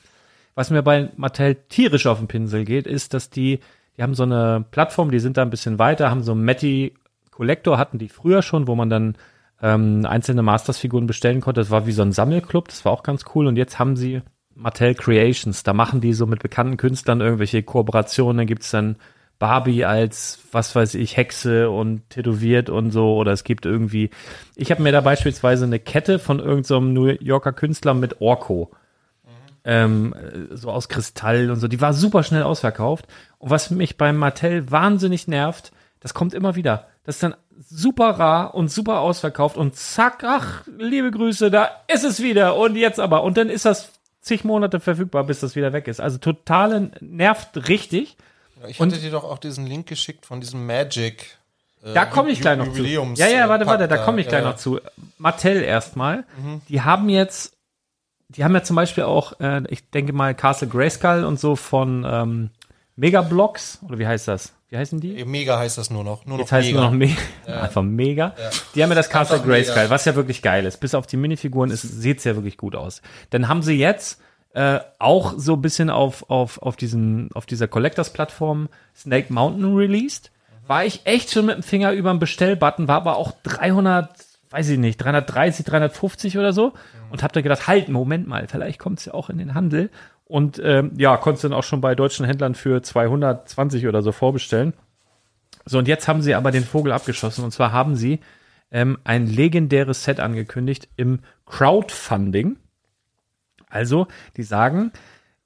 Was mir bei Mattel tierisch auf den Pinsel geht, ist, dass die, die haben so eine Plattform, die sind da ein bisschen weiter, haben so Matty Collector, hatten die früher schon, wo man dann ähm, einzelne Masters-Figuren bestellen konnte. Das war wie so ein Sammelclub, das war auch ganz cool. Und jetzt haben sie Mattel Creations, da machen die so mit bekannten Künstlern irgendwelche Kooperationen. Dann gibt's dann Barbie als, was weiß ich, Hexe und tätowiert und so. Oder es gibt irgendwie, ich habe mir da beispielsweise eine Kette von irgendeinem so New Yorker Künstler mit Orko ähm, äh, so aus Kristall und so. Die war super schnell ausverkauft. Und was mich beim Mattel wahnsinnig nervt, das kommt immer wieder. Das ist dann super rar und super ausverkauft und zack, ach, liebe Grüße, da ist es wieder und jetzt aber. Und dann ist das zig Monate verfügbar, bis das wieder weg ist. Also totale nervt richtig. Ich Und- hatte dir doch auch diesen Link geschickt von diesem Magic. äh, Da komme ich gleich noch Jubiläums- zu. Ja, ja, warte, äh, warte, da komme ich gleich noch zu. Mattel erstmal. Die haben jetzt, die haben ja zum Beispiel auch, äh, ich denke mal, Castle Grayskull und so von ähm, Megablocks, oder wie heißt das? Wie heißen die? Mega heißt das nur noch. Nur Jetzt noch heißt es Mega. nur noch Mega. (laughs) Einfach Mega. Die haben ja das Castle. Grayskull, was ja wirklich geil ist. Bis auf die Minifiguren sieht es ja wirklich gut aus. Dann haben sie jetzt äh, auch so ein bisschen auf, auf, auf, diesen, auf dieser Collectors-Plattform Snake Mountain released. War ich echt schon mit dem Finger über den Bestellbutton, war aber auch 300, weiß ich nicht, 330, 350 oder so. Und hab dann gedacht, halt, Moment mal, vielleicht kommt es ja auch in den Handel. Und ähm, ja, konntest dann auch schon bei deutschen Händlern für 220 oder so vorbestellen. So, und jetzt haben sie aber den Vogel abgeschossen. Und zwar haben sie ähm, ein legendäres Set angekündigt im Crowdfunding. Also, die sagen,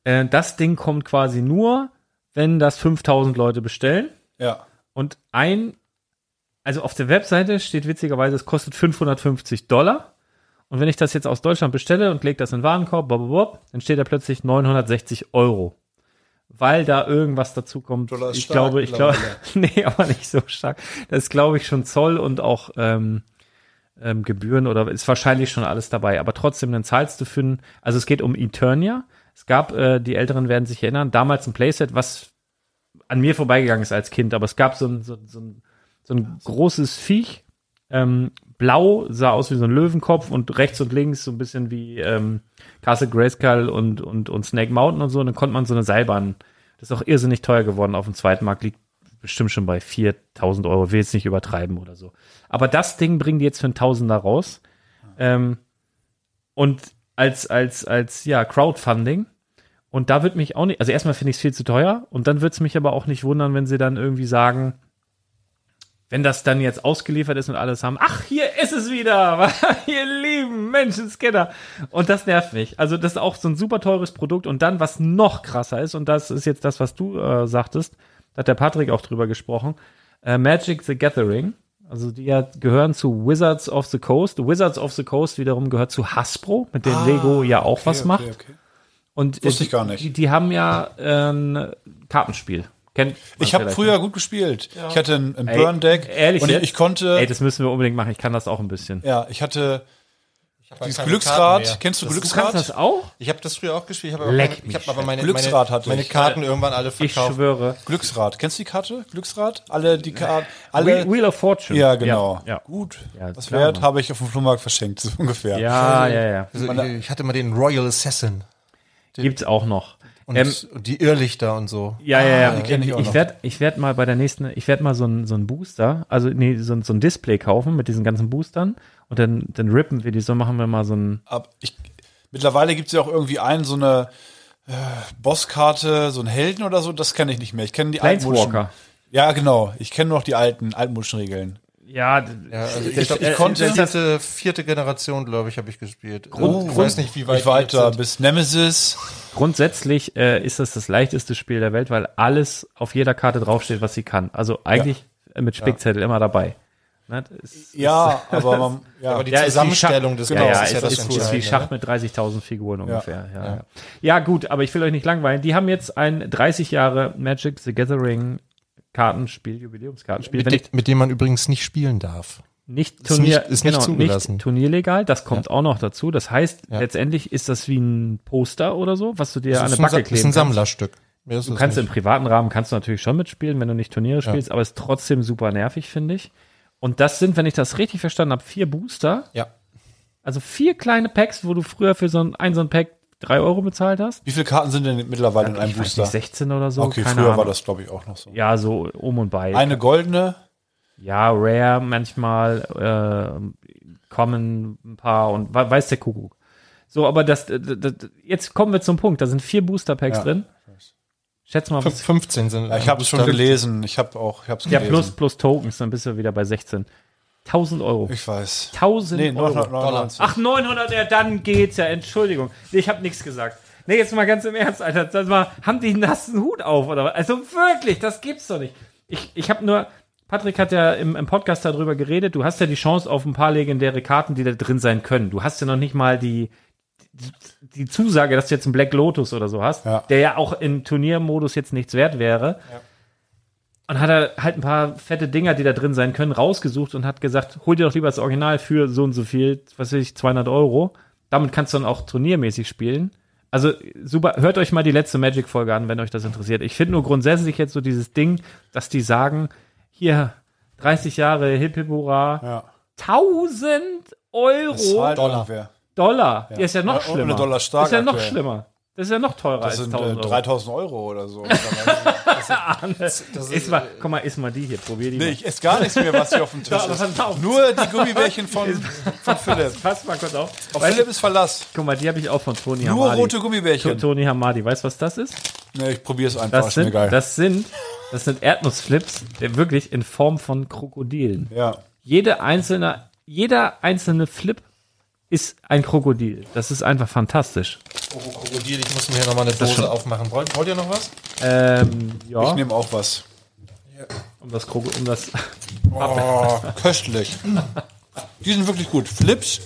äh, das Ding kommt quasi nur, wenn das 5000 Leute bestellen. Ja. Und ein, also auf der Webseite steht witzigerweise, es kostet 550 Dollar. Und wenn ich das jetzt aus Deutschland bestelle und lege das in den Warenkorb, bob, dann steht da plötzlich 960 Euro. Weil da irgendwas dazu kommt. Dollar Ich stark glaube, ich glaube, (laughs) nee, aber nicht so stark. Das ist, glaube ich, schon Zoll und auch ähm, ähm, Gebühren oder ist wahrscheinlich schon alles dabei. Aber trotzdem, dann zahlst du für ein, also es geht um Eternia. Es gab, äh, die Älteren werden sich erinnern, damals ein Playset, was an mir vorbeigegangen ist als Kind, aber es gab so ein, so, so ein, so ein großes Viech, ähm, blau, sah aus wie so ein Löwenkopf und rechts und links so ein bisschen wie ähm, Castle Grayskull und, und, und Snake Mountain und so. Und dann konnte man so eine Seilbahn, das ist auch irrsinnig teuer geworden auf dem zweiten Markt, liegt bestimmt schon bei 4000 Euro, will jetzt nicht übertreiben oder so. Aber das Ding bringen die jetzt für einen Tausender raus. Ähm, und als, als, als, ja, Crowdfunding. Und da wird mich auch nicht, also erstmal finde ich es viel zu teuer und dann wird es mich aber auch nicht wundern, wenn sie dann irgendwie sagen, wenn das dann jetzt ausgeliefert ist und alles haben, ach, hier ist es wieder, (laughs) ihr lieben Menschenskinder. Und das nervt mich. Also das ist auch so ein super teures Produkt und dann, was noch krasser ist, und das ist jetzt das, was du äh, sagtest, da hat der Patrick auch drüber gesprochen, äh, Magic the Gathering, also die ja gehören zu Wizards of the Coast. Wizards of the Coast wiederum gehört zu Hasbro, mit dem Lego ja auch was macht. Ah, Okay, okay. Und Wusste ich die- gar nicht. Die, die haben ja äh, ein Kartenspiel. Kennt Ich habe früher gut gespielt. Ich hatte ein, ein Ey, Burn-Deck ehrlich und ich, ich konnte, Ey, das müssen wir unbedingt machen. Ich kann das auch ein bisschen. ja, ich hatte, Dieses keine Glücksrad, kennst du Das- Du Glücksrad? kannst das auch? Ich habe das früher auch gespielt, ich habe aber, meine, ich hab aber meine, Glücksrad meine, hatte meine ich. Karten irgendwann alle Ich verkauft. schwöre. Glücksrad. Kennst du die Karte? Glücksrad? Alle die Karten, alle. Wheel, Wheel of Fortune. ja, genau. Ja, Gut. Ja, klar, wert habe ich auf dem Flohmarkt verschenkt, (laughs) so ungefähr. ja, ja. ja. Also, ich hatte mal den Royal Assassin Gibt's auch noch. Und, Ähm, die Irrlichter und so. Ja, ja, ja. die kenn ich ich werde ich werd mal bei der nächsten, ich werde mal so ein, so ein Booster, also nee, so ein, so ein Display kaufen mit diesen ganzen Boostern und dann, dann rippen wir die so, machen wir mal so ein, ich, mittlerweile gibt es ja auch irgendwie einen, so eine äh, Bosskarte, so einen Helden oder so, das kenne ich nicht mehr. Ich kenne die. Planeswalker. Ja, genau. Ich kenne noch die alten, altmodischen Regeln. Ja, Ja, also ich, Ich- glaub, ich äh, konnte- die vierte, vierte Generation, glaube ich, habe ich gespielt. Grund- ich weiß nicht, wie weit Ich weiter die jetzt bis Nemesis. Grundsätzlich äh, ist das das leichteste Spiel der Welt, weil alles auf jeder Karte draufsteht, was sie kann. Also eigentlich äh, mit Spickzettel immer dabei. Ne? Ist, Ja, aber man, (laughs) ja. Aber die Ja, ist Zusammenstellung des ja, Baus ja, ist ja ist, das ist, ist wie Schach ne? mit 30.000 Figuren ungefähr. Ja, ja. Ja. gut, aber ich will euch nicht langweilen. Die haben jetzt ein 30 Jahre Magic the Gathering Kartenspiel, Jubiläumskartenspiel. Mit, de, mit dem man übrigens nicht spielen darf. Nicht Ist Turnier, nicht- ist nicht genau, zugelassen. nicht turnierlegal, das kommt auch noch dazu. Das heißt, Ja. letztendlich ist das wie ein Poster oder so, was du dir an Das eine ist ein, Backe Sa- ist kleben ein kannst. Sammlerstück. Ist Du kannst nicht. im privaten Rahmen kannst du natürlich schon mitspielen, wenn du nicht Turniere spielst, aber es ist trotzdem super nervig, finde ich. Und das sind, wenn ich das richtig verstanden habe, vier Booster. Ja. Also vier kleine Packs, wo du früher für so ein, ein so ein Pack drei Euro bezahlt hast. Wie viele Karten sind denn mittlerweile in einem Booster? nicht, 16 oder so. okay, früher Ahnung. war das, glaube ich, auch noch so. Ja, so um und bei. Eine goldene, Ja, Rare manchmal, äh, kommen ein paar und we- weiß der Kuckuck. So, aber das, das, das jetzt kommen wir zum Punkt. Da sind vier Booster Packs Ja. drin. Schätz mal, was, 15 sind. ja, ich habe es schon gelesen. Ich habe auch, ich habe es ja, gelesen. plus, plus Tokens, dann bist du wieder bei 16. 1000 Euro. Ich weiß. 1000 Nee, Euro. 999. Ach, 900, ja, dann geht's ja. Entschuldigung. Nee, ich habe nichts gesagt. Nee, jetzt mal ganz im Ernst, Alter. Das mal, haben die einen nassen Hut auf oder was? Also wirklich, das gibt's doch nicht. Ich, ich habe nur, Patrick hat ja im, im Podcast darüber geredet, du hast ja die Chance auf ein paar legendäre Karten, die da drin sein können. Du hast ja noch nicht mal die, die, die Zusage, dass du jetzt einen Black Lotus oder so hast, Ja. der ja auch im Turniermodus jetzt nichts wert wäre. Und hat er halt ein paar fette Dinger, die da drin sein können, rausgesucht und hat gesagt, hol dir doch lieber das Original für so und so viel, was weiß ich, 200 Euro. Damit kannst du dann auch turniermäßig spielen. Also super, hört euch mal die letzte Magic-Folge an, wenn euch das interessiert. Ich finde nur grundsätzlich jetzt so dieses Ding, dass die sagen, hier, 30 Jahre Hip Hip Hurra, Ja. 1000 Euro Das ist halt Dollar. ungefähr. Dollar. Ja. ist ja noch Ja, schlimmer. Dollar stark ist ja noch aktuell. schlimmer. Das ist ja noch teurer Das als sind 1000 äh, Euro. 3000 Euro oder so. (laughs) Iss mal, komm mal, iss mal die hier, probier die nee, mal. ich esse gar nichts mehr, was hier auf dem Tisch (laughs) ist. Nur die Gummibärchen von, von Philipp. Pass mal kurz auf. Auf Weißt, Philipp ist Verlass. guck mal, die habe ich auch von Toni Nur Hamadi. rote To- Gummibärchen. Toni Hamadi, weißt du, was das ist? Nee, ich probiere es einfach. Das ist mir sind, geil. das sind, das sind Erdnussflips, wirklich in Form von Krokodilen. ja. Jede einzelne, jeder einzelne Flip ist ein Krokodil. Das ist einfach fantastisch. Oh, Krokodil, ich muss mir hier nochmal eine schon- Dose aufmachen. Wollt, wollt ihr noch was? Ähm, ja, Ich nehme auch was. um das Krokodil, um das, (laughs) Oh, köstlich. Die sind wirklich gut. Flips.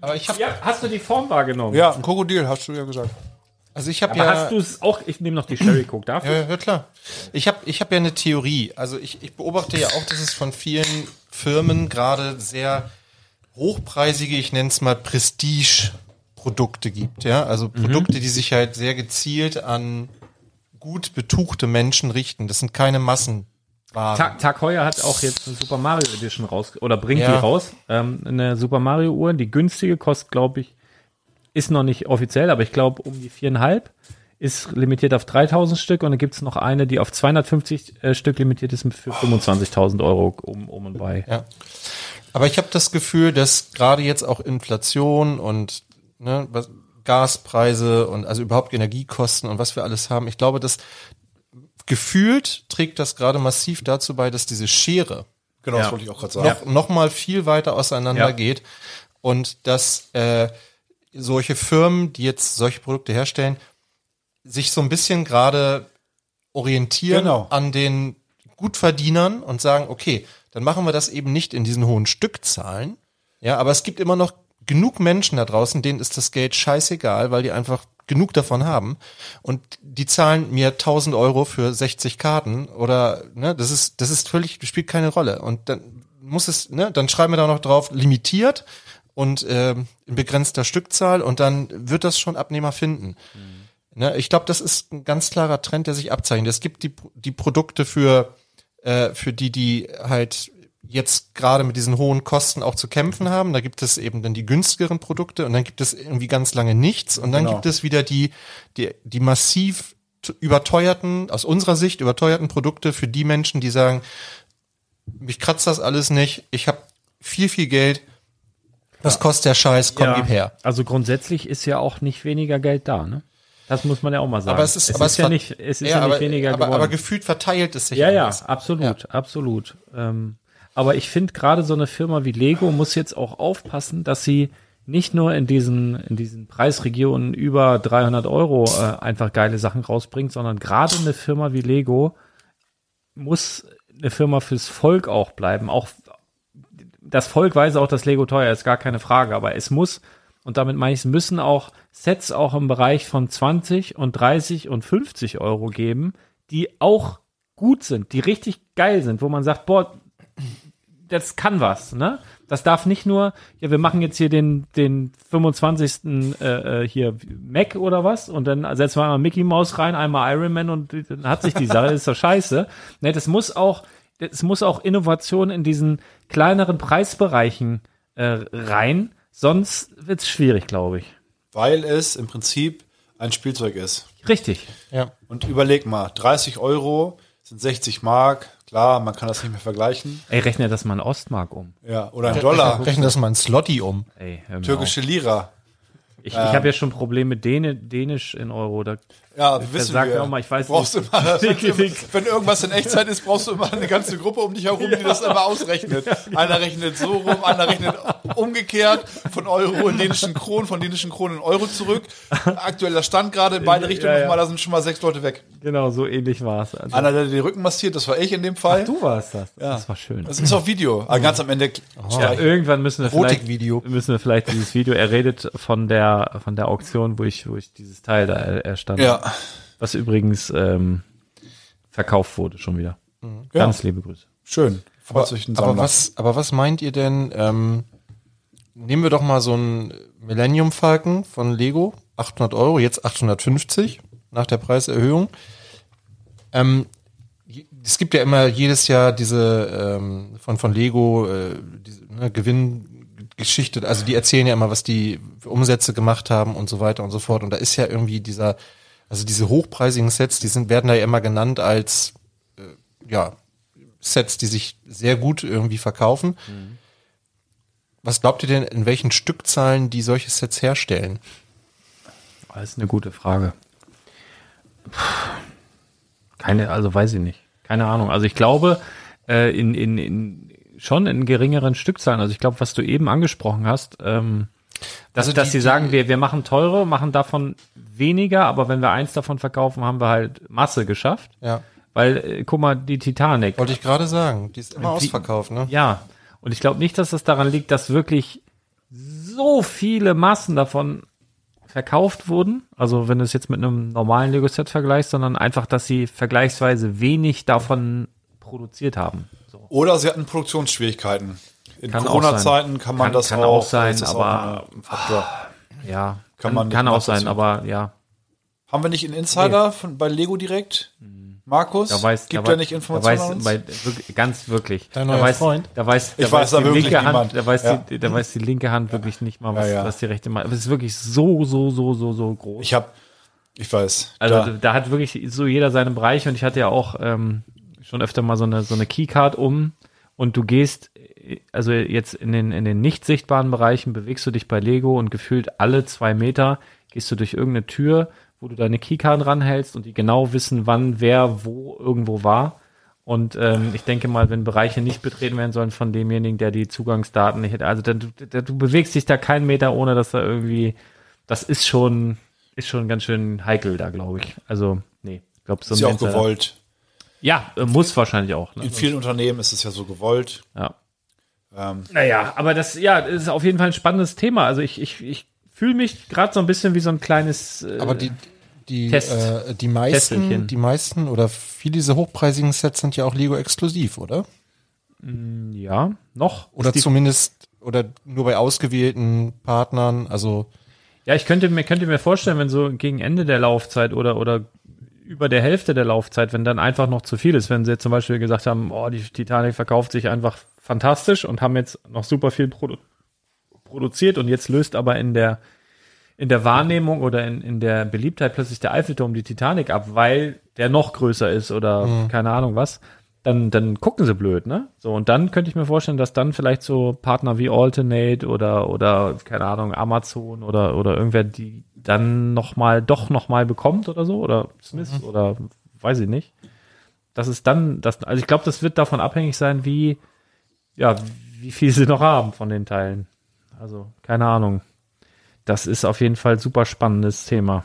Aber ich habe ja, hast du die Form wahrgenommen? Ja, ein Krokodil, hast du ja gesagt. also ich habe Aber ja hast du es auch, ich nehme noch die Sherry Coke dafür. Ja, ja klar. Ich habe ich hab ja eine Theorie. Also ich, ich beobachte ja auch, dass es von vielen Firmen gerade sehr hochpreisige, ich nenne es mal Prestige-Produkte gibt. Ja, also Produkte, die sich halt sehr gezielt an gut betuchte Menschen richten. Das sind keine Massenwaren. Tag, Tag Heuer hat auch jetzt eine Super Mario Edition raus oder bringt Ja. die raus. Ähm, eine Super Mario Uhr, die günstige kostet, glaube ich, ist noch nicht offiziell, aber ich glaube um die viereinhalb. Ist limitiert auf 3000 Stück und dann gibt es noch eine, die auf 250 äh, Stück limitiert ist für 25.000 Euro um, um und bei. Ja. Aber ich habe das Gefühl, dass gerade jetzt auch Inflation und ne, was, Gaspreise und also überhaupt Energiekosten und was wir alles haben, ich glaube, dass gefühlt trägt das gerade massiv dazu bei, dass diese Schere Genau, Ja. das wollte ich auch gerade sagen. noch, noch mal viel weiter auseinander Ja. geht und dass äh, solche Firmen, die jetzt solche Produkte herstellen, sich so ein bisschen gerade orientieren Genau. an den Gutverdienern und sagen, okay, dann machen wir das eben nicht in diesen hohen Stückzahlen. Ja, aber es gibt immer noch genug Menschen da draußen, denen ist das Geld scheißegal, weil die einfach genug davon haben und die zahlen mir 1000 Euro für 60 Karten oder ne, das ist das ist völlig spielt keine Rolle und dann muss es ne, dann schreiben wir da noch drauf limitiert und äh, in begrenzter Stückzahl und dann wird das schon Abnehmer finden. Mhm. Ne, ich glaube, das ist ein ganz klarer Trend, der sich abzeichnet. Es gibt die, die Produkte für, äh, für die, die halt jetzt gerade mit diesen hohen Kosten auch zu kämpfen haben. Da gibt es eben dann die günstigeren Produkte und dann gibt es irgendwie ganz lange nichts und dann genau. gibt es wieder die, die, die massiv überteuerten, aus unserer Sicht überteuerten Produkte für die Menschen, die sagen, mich kratzt das alles nicht, ich habe viel, viel Geld, was ja. kostet der Scheiß, komm, ja. gib her. Also grundsätzlich ist ja auch nicht weniger Geld da, ne? Das muss man ja auch mal sagen. Aber es ist, es aber ist ja nicht, es ist ja, ja aber, nicht weniger aber, geworden. Aber gefühlt verteilt es sich. Ja, ja, absolut, ja. absolut. Ähm, aber ich finde gerade so eine Firma wie Lego muss jetzt auch aufpassen, dass sie nicht nur in diesen, in diesen Preisregionen über 300 Euro äh, einfach geile Sachen rausbringt, sondern gerade eine Firma wie Lego muss eine Firma fürs Volk auch bleiben. Auch das Volk weiß auch, dass Lego teuer ist, gar keine Frage, aber es muss, und damit meine ich, es müssen auch Sets auch im Bereich von 20 und 30 und 50 Euro geben, die auch gut sind, die richtig geil sind, wo man sagt, boah, das kann was, ne? Das darf nicht nur, ja, wir machen jetzt hier den, den 25. Äh, äh, hier Mac oder was und dann setzen wir einmal Mickey Mouse rein, einmal Iron Man und dann hat sich die Sache, ist doch scheiße. Ne, das muss auch, es muss auch Innovation in diesen kleineren Preisbereichen äh, rein, sonst wird's schwierig, glaube ich. Weil es im Prinzip ein Spielzeug ist. Richtig. Ja. Und überleg mal, 30 Euro sind 60 Mark, Klar, man kann das nicht mehr vergleichen. Ey, rechne das mal in Ostmark um. Ja, oder in Dollar. (laughs) Rechne das mal in Slotty um. Ey, Türkische Lira. Ich, ähm, ich habe ja schon Probleme mit Dänisch in Euro. Da ja, wissen sag wir. Auch mal, ich weiß brauchst nicht. Immer, (laughs) wenn, irgendwas in Echtzeit ist, brauchst du immer eine ganze Gruppe um dich herum, die das immer ausrechnet. Einer rechnet so rum, einer rechnet umgekehrt von Euro in dänischen Kronen, von dänischen Kronen in Euro zurück. Aktueller Stand gerade in beide Richtungen ja, ja. nochmal, da sind schon mal sechs Leute weg. Genau, so ähnlich war es. Also einer, der den Rücken massiert, das war ich in dem Fall. Ach, du warst das. Ja. Das war schön. Das ist auf Video. Aber ganz am Ende. Oh. Ja, irgendwann müssen wir vielleicht, müssen wir vielleicht dieses Video, er redet von der, von der Auktion, wo ich, wo ich dieses Teil da erstand. Ja was übrigens ähm, verkauft wurde schon wieder. Mhm. Ganz liebe Grüße. Schön. Aber, aber, was, aber was meint ihr denn? Ähm, nehmen wir doch mal so einen Millennium Falcon von Lego, 800 Euro, jetzt 850 nach der Preiserhöhung. Ähm, es gibt ja immer jedes Jahr diese ähm, von von Lego äh, diese ne, Gewinngeschichte, also die erzählen ja immer, was die für Umsätze gemacht haben und so weiter und so fort. Und da ist ja irgendwie dieser also diese hochpreisigen Sets, die sind, werden da ja immer genannt als äh, ja, Sets, die sich sehr gut irgendwie verkaufen. Mhm. Was glaubt ihr denn, in welchen Stückzahlen die solche Sets herstellen? Das ist eine gute Frage. Keine, also weiß ich nicht. Keine Ahnung. Also ich glaube, äh, in, in, in schon in geringeren Stückzahlen. Also ich glaube, was du eben angesprochen hast, ähm, dass, also dass sie sagen, wir, wir machen teure, machen davon weniger, aber wenn wir eins davon verkaufen, haben wir halt Masse geschafft. Ja. Weil, äh, guck mal, die Titanic. Wollte ich gerade sagen, die ist immer die, ausverkauft, ne? Ja. Und ich glaube nicht, dass das daran liegt, dass wirklich so viele Massen davon verkauft wurden. Also wenn du es jetzt mit einem normalen Lego-Set vergleichst, sondern einfach, dass sie vergleichsweise wenig davon produziert haben. So. Oder sie hatten Produktionsschwierigkeiten in Corona-Zeiten kann man kann, das kann auch, auch sein, aber ja, kann, man kann auch sein, aber ja. Haben wir nicht einen Insider nee. von, bei Lego direkt? Markus, da weiß, gibt da, er nicht Informationen da weiß, bei, ganz wirklich. Dein neuer da weiß, Freund. Da weiß, da ich weiß, weiß die linke niemand. Hand, da weiß, ja. die, da weiß die linke Hand wirklich nicht mal, was, ja, ja. was die rechte macht. Aber es ist wirklich so, so, so, so, so groß. Ich habe, ich weiß. Also da. da. hat wirklich so jeder seinen Bereich und ich hatte ja auch ähm, schon öfter mal so eine so eine Keycard um und du gehst also jetzt in den, in den nicht sichtbaren Bereichen bewegst du dich bei Lego und gefühlt alle zwei Meter gehst du durch irgendeine Tür, wo du deine Keycard ranhältst und die genau wissen, wann wer wo irgendwo war. Und ähm, ich denke mal, wenn Bereiche nicht betreten werden sollen von demjenigen, der die Zugangsdaten nicht hätte, also dann, du, du bewegst dich da keinen Meter, ohne dass da irgendwie, das ist schon, ist schon ganz schön heikel da, glaube ich. Also, nee, ich glaube, so ist ja auch gewollt. Ja, äh, muss wahrscheinlich auch. Ne? In vielen Unternehmen ist es ja so gewollt. Ja. Ähm, naja, aber das, ja, ist auf jeden Fall ein spannendes Thema. Also ich, ich, ich fühle mich gerade so ein bisschen wie so ein kleines. Äh, aber die, die, Test, äh, die meisten, die meisten oder viele dieser hochpreisigen Sets sind ja auch Lego exklusiv, oder? Mm, Ja, noch. Oder zumindest, oder nur bei ausgewählten Partnern, also Ja, ich könnte mir, könnte mir vorstellen, wenn so gegen Ende der Laufzeit oder, oder über der Hälfte der Laufzeit, wenn dann einfach noch zu viel ist, wenn sie jetzt zum Beispiel gesagt haben, oh, die Titanic verkauft sich einfach fantastisch und haben jetzt noch super viel produ produziert und jetzt löst aber in der, in der Wahrnehmung oder in, in der Beliebtheit plötzlich der Eiffelturm die Titanic ab, weil der noch größer ist oder keine Ahnung was, dann, dann gucken sie blöd, ne? So, und dann könnte ich mir vorstellen, dass dann vielleicht so Partner wie Alternate oder, oder, keine Ahnung, Amazon oder, oder irgendwer, die dann nochmal, doch nochmal bekommt oder so, oder Smith oder weiß ich nicht. Das ist dann, das, also ich glaube, das wird davon abhängig sein, wie, ja, wie viel sie noch haben von den Teilen. Also, keine Ahnung. Das ist auf jeden Fall super spannendes Thema.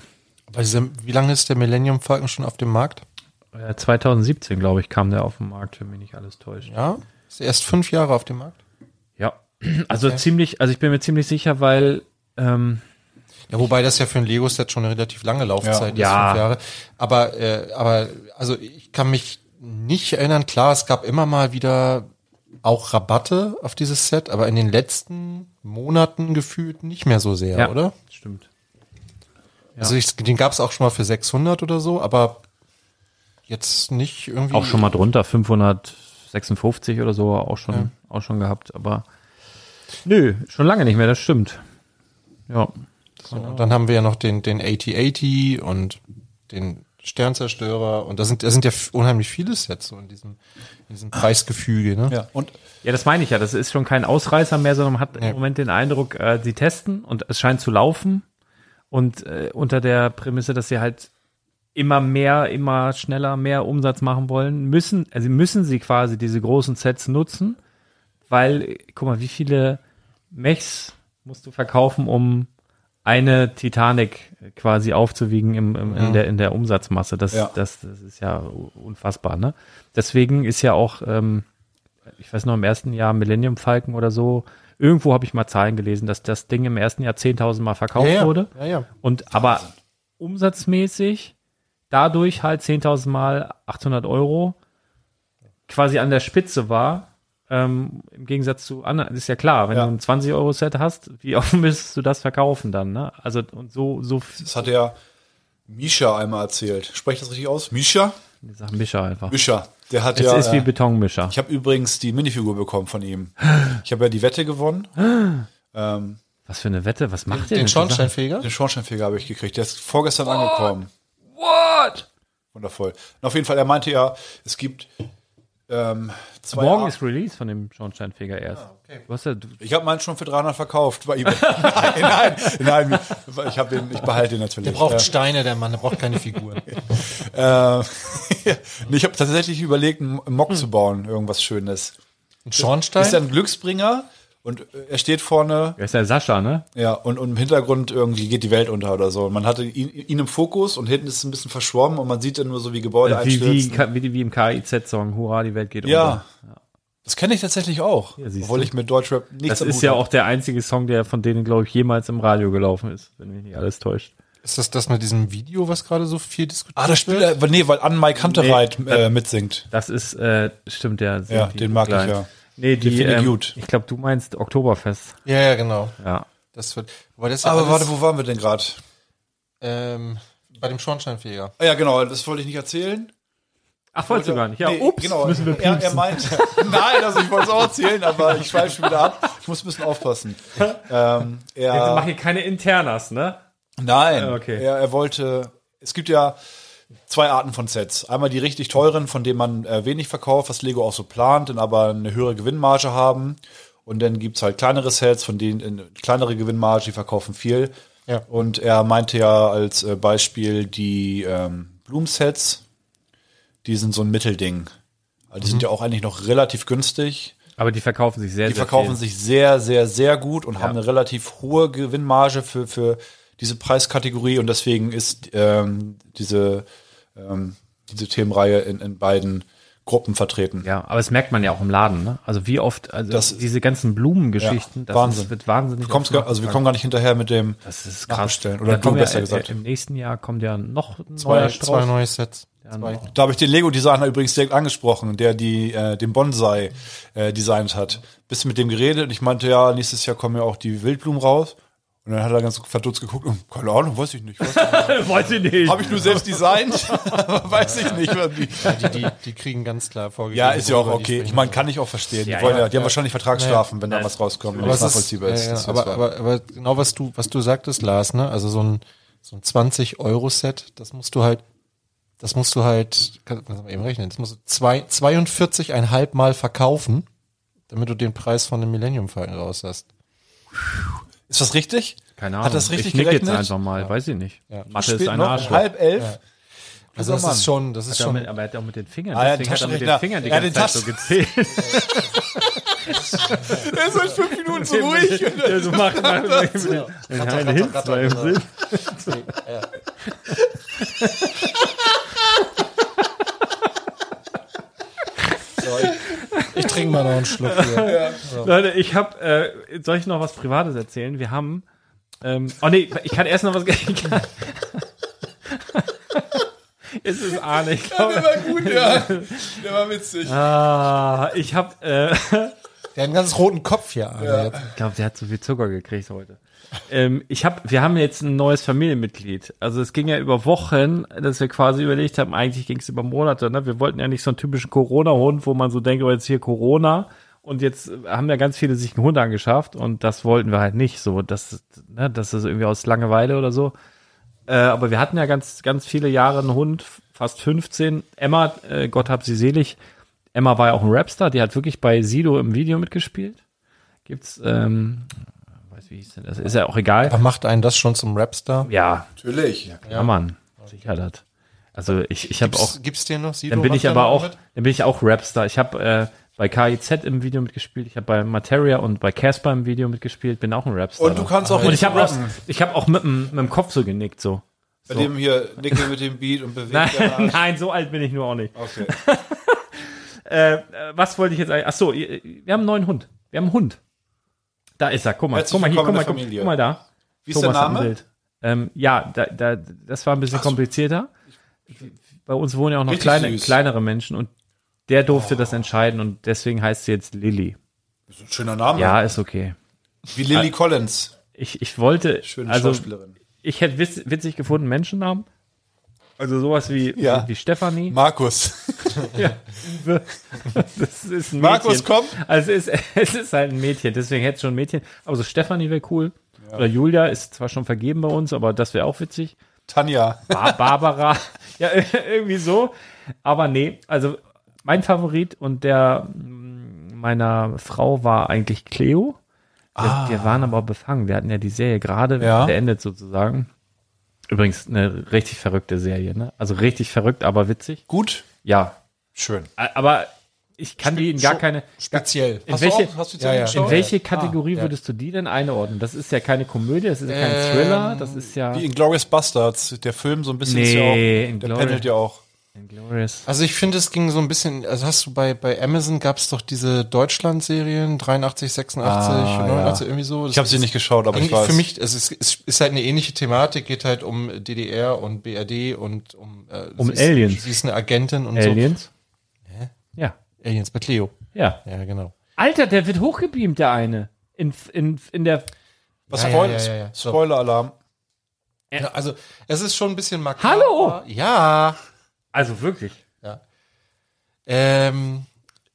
diesem, wie lange ist der Millennium Falcon schon auf dem Markt? Äh, 2017, glaube ich, kam der auf den Markt, wenn mich nicht alles täuscht. Ja, ist er erst fünf Jahre auf dem Markt. Ja. (clears throat) Also Okay. ziemlich, also ich bin mir ziemlich sicher, weil ähm, Ja, wobei das ja für ein Lego-Set schon eine relativ lange Laufzeit Ja. ist, Ja. fünf Jahre. Aber, äh, aber, also ich kann mich nicht erinnern, klar, es gab immer mal wieder auch Rabatte auf dieses Set, aber in den letzten Monaten gefühlt nicht mehr so sehr, ja, oder? Stimmt. Also ich, den gab es auch schon mal für 600 oder so, aber jetzt nicht irgendwie. Auch schon mal drunter, 556 oder so, auch schon, auch schon gehabt, aber nö, schon lange nicht mehr, das stimmt. Ja. So, und dann haben wir ja noch den, den 8080 und den Sternzerstörer und da sind, da sind ja unheimlich viele Sets so in diesem, in diesem Preisgefüge, ne? Ja, und Ja, das meine ich ja. Das ist schon kein Ausreißer mehr, sondern man hat Ja. im Moment den Eindruck, äh, sie testen und es scheint zu laufen. Und äh, unter der Prämisse, dass sie halt immer mehr, immer schneller, mehr Umsatz machen wollen, müssen, also müssen sie quasi diese großen Sets nutzen, weil, guck mal, wie viele Mechs musst du verkaufen, um eine Titanic quasi aufzuwiegen im, im, in, der, in der Umsatzmasse. Das, Ja. das, das ist ja unfassbar, ne? Deswegen ist ja auch, ähm, ich weiß noch, im ersten Jahr Millennium Falcon oder so, irgendwo habe ich mal Zahlen gelesen, dass das Ding im ersten Jahr 10.000 Mal verkauft ja, ja. wurde. Ja, ja. Und aber umsatzmäßig dadurch halt 10.000 Mal 800 Euro quasi an der Spitze war. Ähm, Im Gegensatz zu anderen, ist ja klar, wenn Ja. du ein 20-Euro-Set hast, wie oft (laughs) müsstest du das verkaufen dann, ne? Also, und so, so, das hat ja Misha einmal erzählt. Spreche ich das richtig aus? Misha? die Sachen Mischer einfach. Misha. Der hat Es ja. ist wie äh, Betonmischer. ich habe übrigens die Minifigur bekommen von ihm. Ich habe ja die Wette gewonnen. (gasps) ähm, Was für eine Wette, was macht ihr Den denn? Schornsteinfeger? den Schornsteinfeger habe ich gekriegt. Der ist vorgestern angekommen. What? Wundervoll. Und auf jeden Fall, er meinte ja, es gibt ähm, Morgen ist Release von dem Schornsteinfeger erst. Du hast ja, du, Ich habe meinen schon für 300 verkauft bei eBay. (laughs) nein, nein, nein. Ich, hab den, ich behalte den natürlich. Der braucht Äh, Steine, der Mann, der braucht keine Figuren. (laughs) Äh, (laughs) ich habe tatsächlich überlegt, einen Mock zu bauen, irgendwas Schönes. Ein Schornstein? Ist ja ein Glücksbringer und äh, er steht vorne, wer ist der Sascha, ne? ja, und, und im Hintergrund irgendwie geht die Welt unter oder so. Und man hatte ihn, ihn im Fokus und hinten ist es ein bisschen verschwommen und man sieht dann nur so, wie Gebäude Wie, wie, einstürzen. wie, wie im KIZ-Song, Hurra, die Welt geht ja, unter. das kenne ich tatsächlich auch, Ja, obwohl du. ich mit Deutschrap nichts Das ist ja hab. auch der einzige Song, der von denen, glaube ich, jemals im Radio gelaufen ist, wenn mich nicht alles täuscht. Ist das das mit diesem Video, was gerade so viel diskutiert Ah, das Spiel, äh, nee, weil an Mike Hunterreit Nee, äh, mitsingt. Das ist, äh, stimmt, der. Ja, den mag ich klein. ja. Nee, die, Den finde ich ähm, gut. Ich glaube, du meinst Oktoberfest. Ja, ja, genau. Ja. Das wird, aber das Aber warte, wo waren wir denn gerade? ähm, bei dem Schornsteinfeger. Ah, ja, genau, das wollte ich nicht erzählen. Ach, wolltest du gar nicht. Ja, Nee, ups, genau. müssen wir er, er meint, (laughs) nein, also ich wollte es auch erzählen, aber ich schweife schon wieder ab. Ich muss ein bisschen aufpassen. Ähm, Jetzt mach er, hier keine Internas, ne? nein, Ah, okay. er, er wollte, es gibt ja zwei Arten von Sets. Einmal die richtig teuren, von denen man äh, wenig verkauft, was Lego auch so plant, dann aber eine höhere Gewinnmarge haben. Und dann gibt's halt kleinere Sets, von denen eine kleinere Gewinnmarge, die verkaufen viel. Ja. Und er meinte ja als äh, Beispiel die ähm, Bloom-Sets, die sind so ein Mittelding. Also die sind ja auch eigentlich noch relativ günstig. Aber die verkaufen sich sehr, Die sehr verkaufen viel. sich sehr, sehr, sehr gut und haben eine relativ hohe Gewinnmarge für, für diese Preiskategorie und deswegen ist ähm, diese, ähm, diese Themenreihe in, in beiden Gruppen vertreten. Ja, aber das merkt man ja auch im Laden, ne? Also wie oft, also Das- diese ganzen Blumengeschichten, Ja, das Wahnsinn. Ist, wird wahnsinnig. Du kommst, gar- also wir kommen gar nicht hinterher mit dem Das ist krass. Oder du kommen besser ja, gesagt. Im nächsten Jahr kommt ja noch ein Zwei, neuer zwei Strauß. neue Sets. Zwei. Da habe ich den Lego-Designer übrigens direkt angesprochen, der die, äh, den Bonsai äh, designt hat. Bisschen mit dem geredet und ich meinte, ja, nächstes Jahr kommen ja auch die Wildblumen raus. Und dann hat er ganz verdutzt geguckt und, keine Ahnung, weiß ich nicht. Weiß (laughs) Weiß ich nicht. Habe ich nur selbst designt, aber (laughs) weiß ich nicht. Was die, Ja, die, die, die kriegen ganz klar vorgegeben. ja, ist ja auch okay. Ich meine, kann ich auch verstehen. Ja, die, wollen ja, ja, die haben wahrscheinlich Vertragsstrafen, wenn da was rauskommt und ist, nachvollziehbar ja, ist. ist aber, aber, aber genau was du, was du sagtest, Lars, ne? Also so ein, so ein 20-Euro-Set, das musst du halt, das musst du halt, kann man eben rechnen, das musst du zwei, 42,5 Mal verkaufen, damit du den Preis von dem Millennium Falcon raus hast. Ist das richtig? Keine Ahnung. Hat das richtig ich nick jetzt gerechnet? einfach mal, weiß ich nicht. Ja. Mathe ist ein noch? Arsch. Halb elf? Also das ist schon, das ist schon, mit, aber er hat auch mit den Fingern. Ah, ja, Deswegen hat er mit den. Fingern die Ja, ganze den Zeit so gezählt. (laughs) Er ist seit fünf Minuten so ruhig. ja, so macht man eine Hinz war im Sinn. (laughs) so, ich, ich trinke mal noch einen Schluck hier. Leute, ich habe, äh, soll ich noch was Privates erzählen? Wir haben, ähm, oh nee, ich kann erst noch was. (laughs) Ich kann, (laughs) es ist Arne, ich glaube. Der war gut, ja. Der war witzig. Ah, ich habe, äh, Der hat einen ganz roten Kopf hier an. jetzt. ich glaube, der hat zu viel Zucker gekriegt heute. Ähm, ich habe, wir haben jetzt ein neues Familienmitglied. Also es ging ja über Wochen, dass wir quasi überlegt haben, eigentlich ging es über Monate. Ne? Wir wollten ja nicht so einen typischen Corona-Hund, wo man so denkt, oh, jetzt hier Corona. Und jetzt haben ja ganz viele sich einen Hund angeschafft und das wollten wir halt nicht so. Das, ne, das ist irgendwie aus Langeweile oder so. Äh, aber wir hatten ja ganz, ganz viele Jahre einen Hund, fast 15. Emma, äh, Gott hab sie selig. Emma war ja auch ein Rapstar, die hat wirklich bei Sido im Video mitgespielt. Gibt's, ähm, wie hieß denn das? Ist ja auch egal. Aber macht einen das schon zum Rapstar? Ja, Natürlich. ja, Mann, sicher das. Also ich, ich habe auch, Gibt's, den noch? Sido, dann bin ich aber auch, mit? dann bin ich auch Rapstar. Ich habe äh, bei KIZ im Video mitgespielt, ich habe bei Materia und bei Casper im Video mitgespielt, bin auch ein Rapstar. Und du kannst auch und ich habe auch, rappen. ich habe auch mit, dem- mit dem Kopf so genickt so. Bei dem hier Nickel mit dem Beat und bewegt Nein, (laughs) der Arsch. nein, so alt bin ich nur auch nicht. Okay. (laughs) Äh, äh, was wollte ich jetzt eigentlich? Ach so, wir haben einen neuen Hund. Wir haben einen Hund. Da ist er. Guck mal, Herzlich guck mal hier, guck mal, der guck, guck mal da. Wie ist der hat ein Name? Bild. Ähm, ja, da, da, das war ein bisschen komplizierter. Bei uns wohnen ja auch noch kleine, kleinere Menschen und der durfte das entscheiden und deswegen heißt sie jetzt Lilly. Das ist ein schöner Name. Ja, ist okay. Wie Lily Collins. Ich, ich wollte, Schöne also Schauspielerin. ich hätte witz, witzig gefunden Menschennamen. Also sowas wie, Ja. wie, Stefanie. Markus. (laughs) Ja. Das ist ein Markus, Mädchen. komm. Also es ist, (laughs) es ist halt ein Mädchen, deswegen hätte es schon ein Mädchen. Aber so Stefanie wäre cool. Oder Julia ist zwar schon vergeben bei uns, aber das wäre auch witzig. Tanja. Bar Barbara. (laughs) ja, irgendwie so. Aber nee, also mein Favorit und der mm, meiner Frau war eigentlich Cleo. Wir, wir waren aber befangen. Wir hatten ja die Serie gerade Ja. beendet sozusagen. Übrigens eine richtig verrückte Serie, ne? Also richtig verrückt, aber witzig. Gut. Ja. Schön. Aber ich kann die in gar keine. Speziell. In Hast welche, du auch, hast Ja, ja. in welche Kategorie ja. würdest du die denn einordnen? Das ist ja keine Komödie, das ist ja kein Ähm, Thriller, das ist ja Wie Inglourious Bastards. Der Film so ein bisschen ist ja Nee, auch, der pendelt ja auch. Inglourious. Also ich finde, es ging so ein bisschen, also hast du bei, bei Amazon gab es doch diese Deutschland-Serien, 83, 86, Ah, 89, irgendwie so. Ich habe sie nicht geschaut, aber ich weiß. für mich, also es ist, ist halt eine ähnliche Thematik, geht halt um DDR und BRD und um, äh, Um sie ist, Aliens. Sie ist eine Agentin und Aliens? Ja. so. Aliens bei Cleo. Ja. Ja, genau. Alter, der wird hochgebeamt, der eine. In, in, in der. Was Ja, Spoil ja, ja, ja. Spoiler-Alarm. Ja, also es ist schon ein bisschen makaber. Hallo! Ja. Also wirklich. Ähm,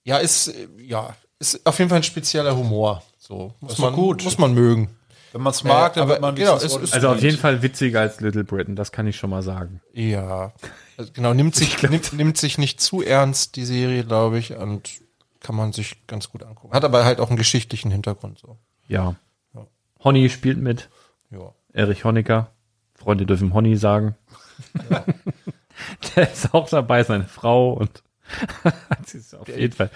ja, ist, äh, ja, ist auf jeden Fall ein spezieller Humor. So, muss ist man, gut. muss man mögen. Wenn man es mag, dann aber wird man genau, es ist- Also auf jeden Fall witziger als Little Britain, das kann ich schon mal sagen. Ja. Also genau, nimmt (laughs) sich, nimmt, (laughs) nimmt sich nicht zu ernst, die Serie, glaube ich, und kann man sich ganz gut angucken. Hat aber halt auch einen geschichtlichen Hintergrund, so. Ja. Honey spielt mit. Ja. Erich Honecker. Freunde dürfen Honey sagen. (laughs) (laughs) Der ist auch dabei, seine Frau und (laughs) das ist auf jeden Fall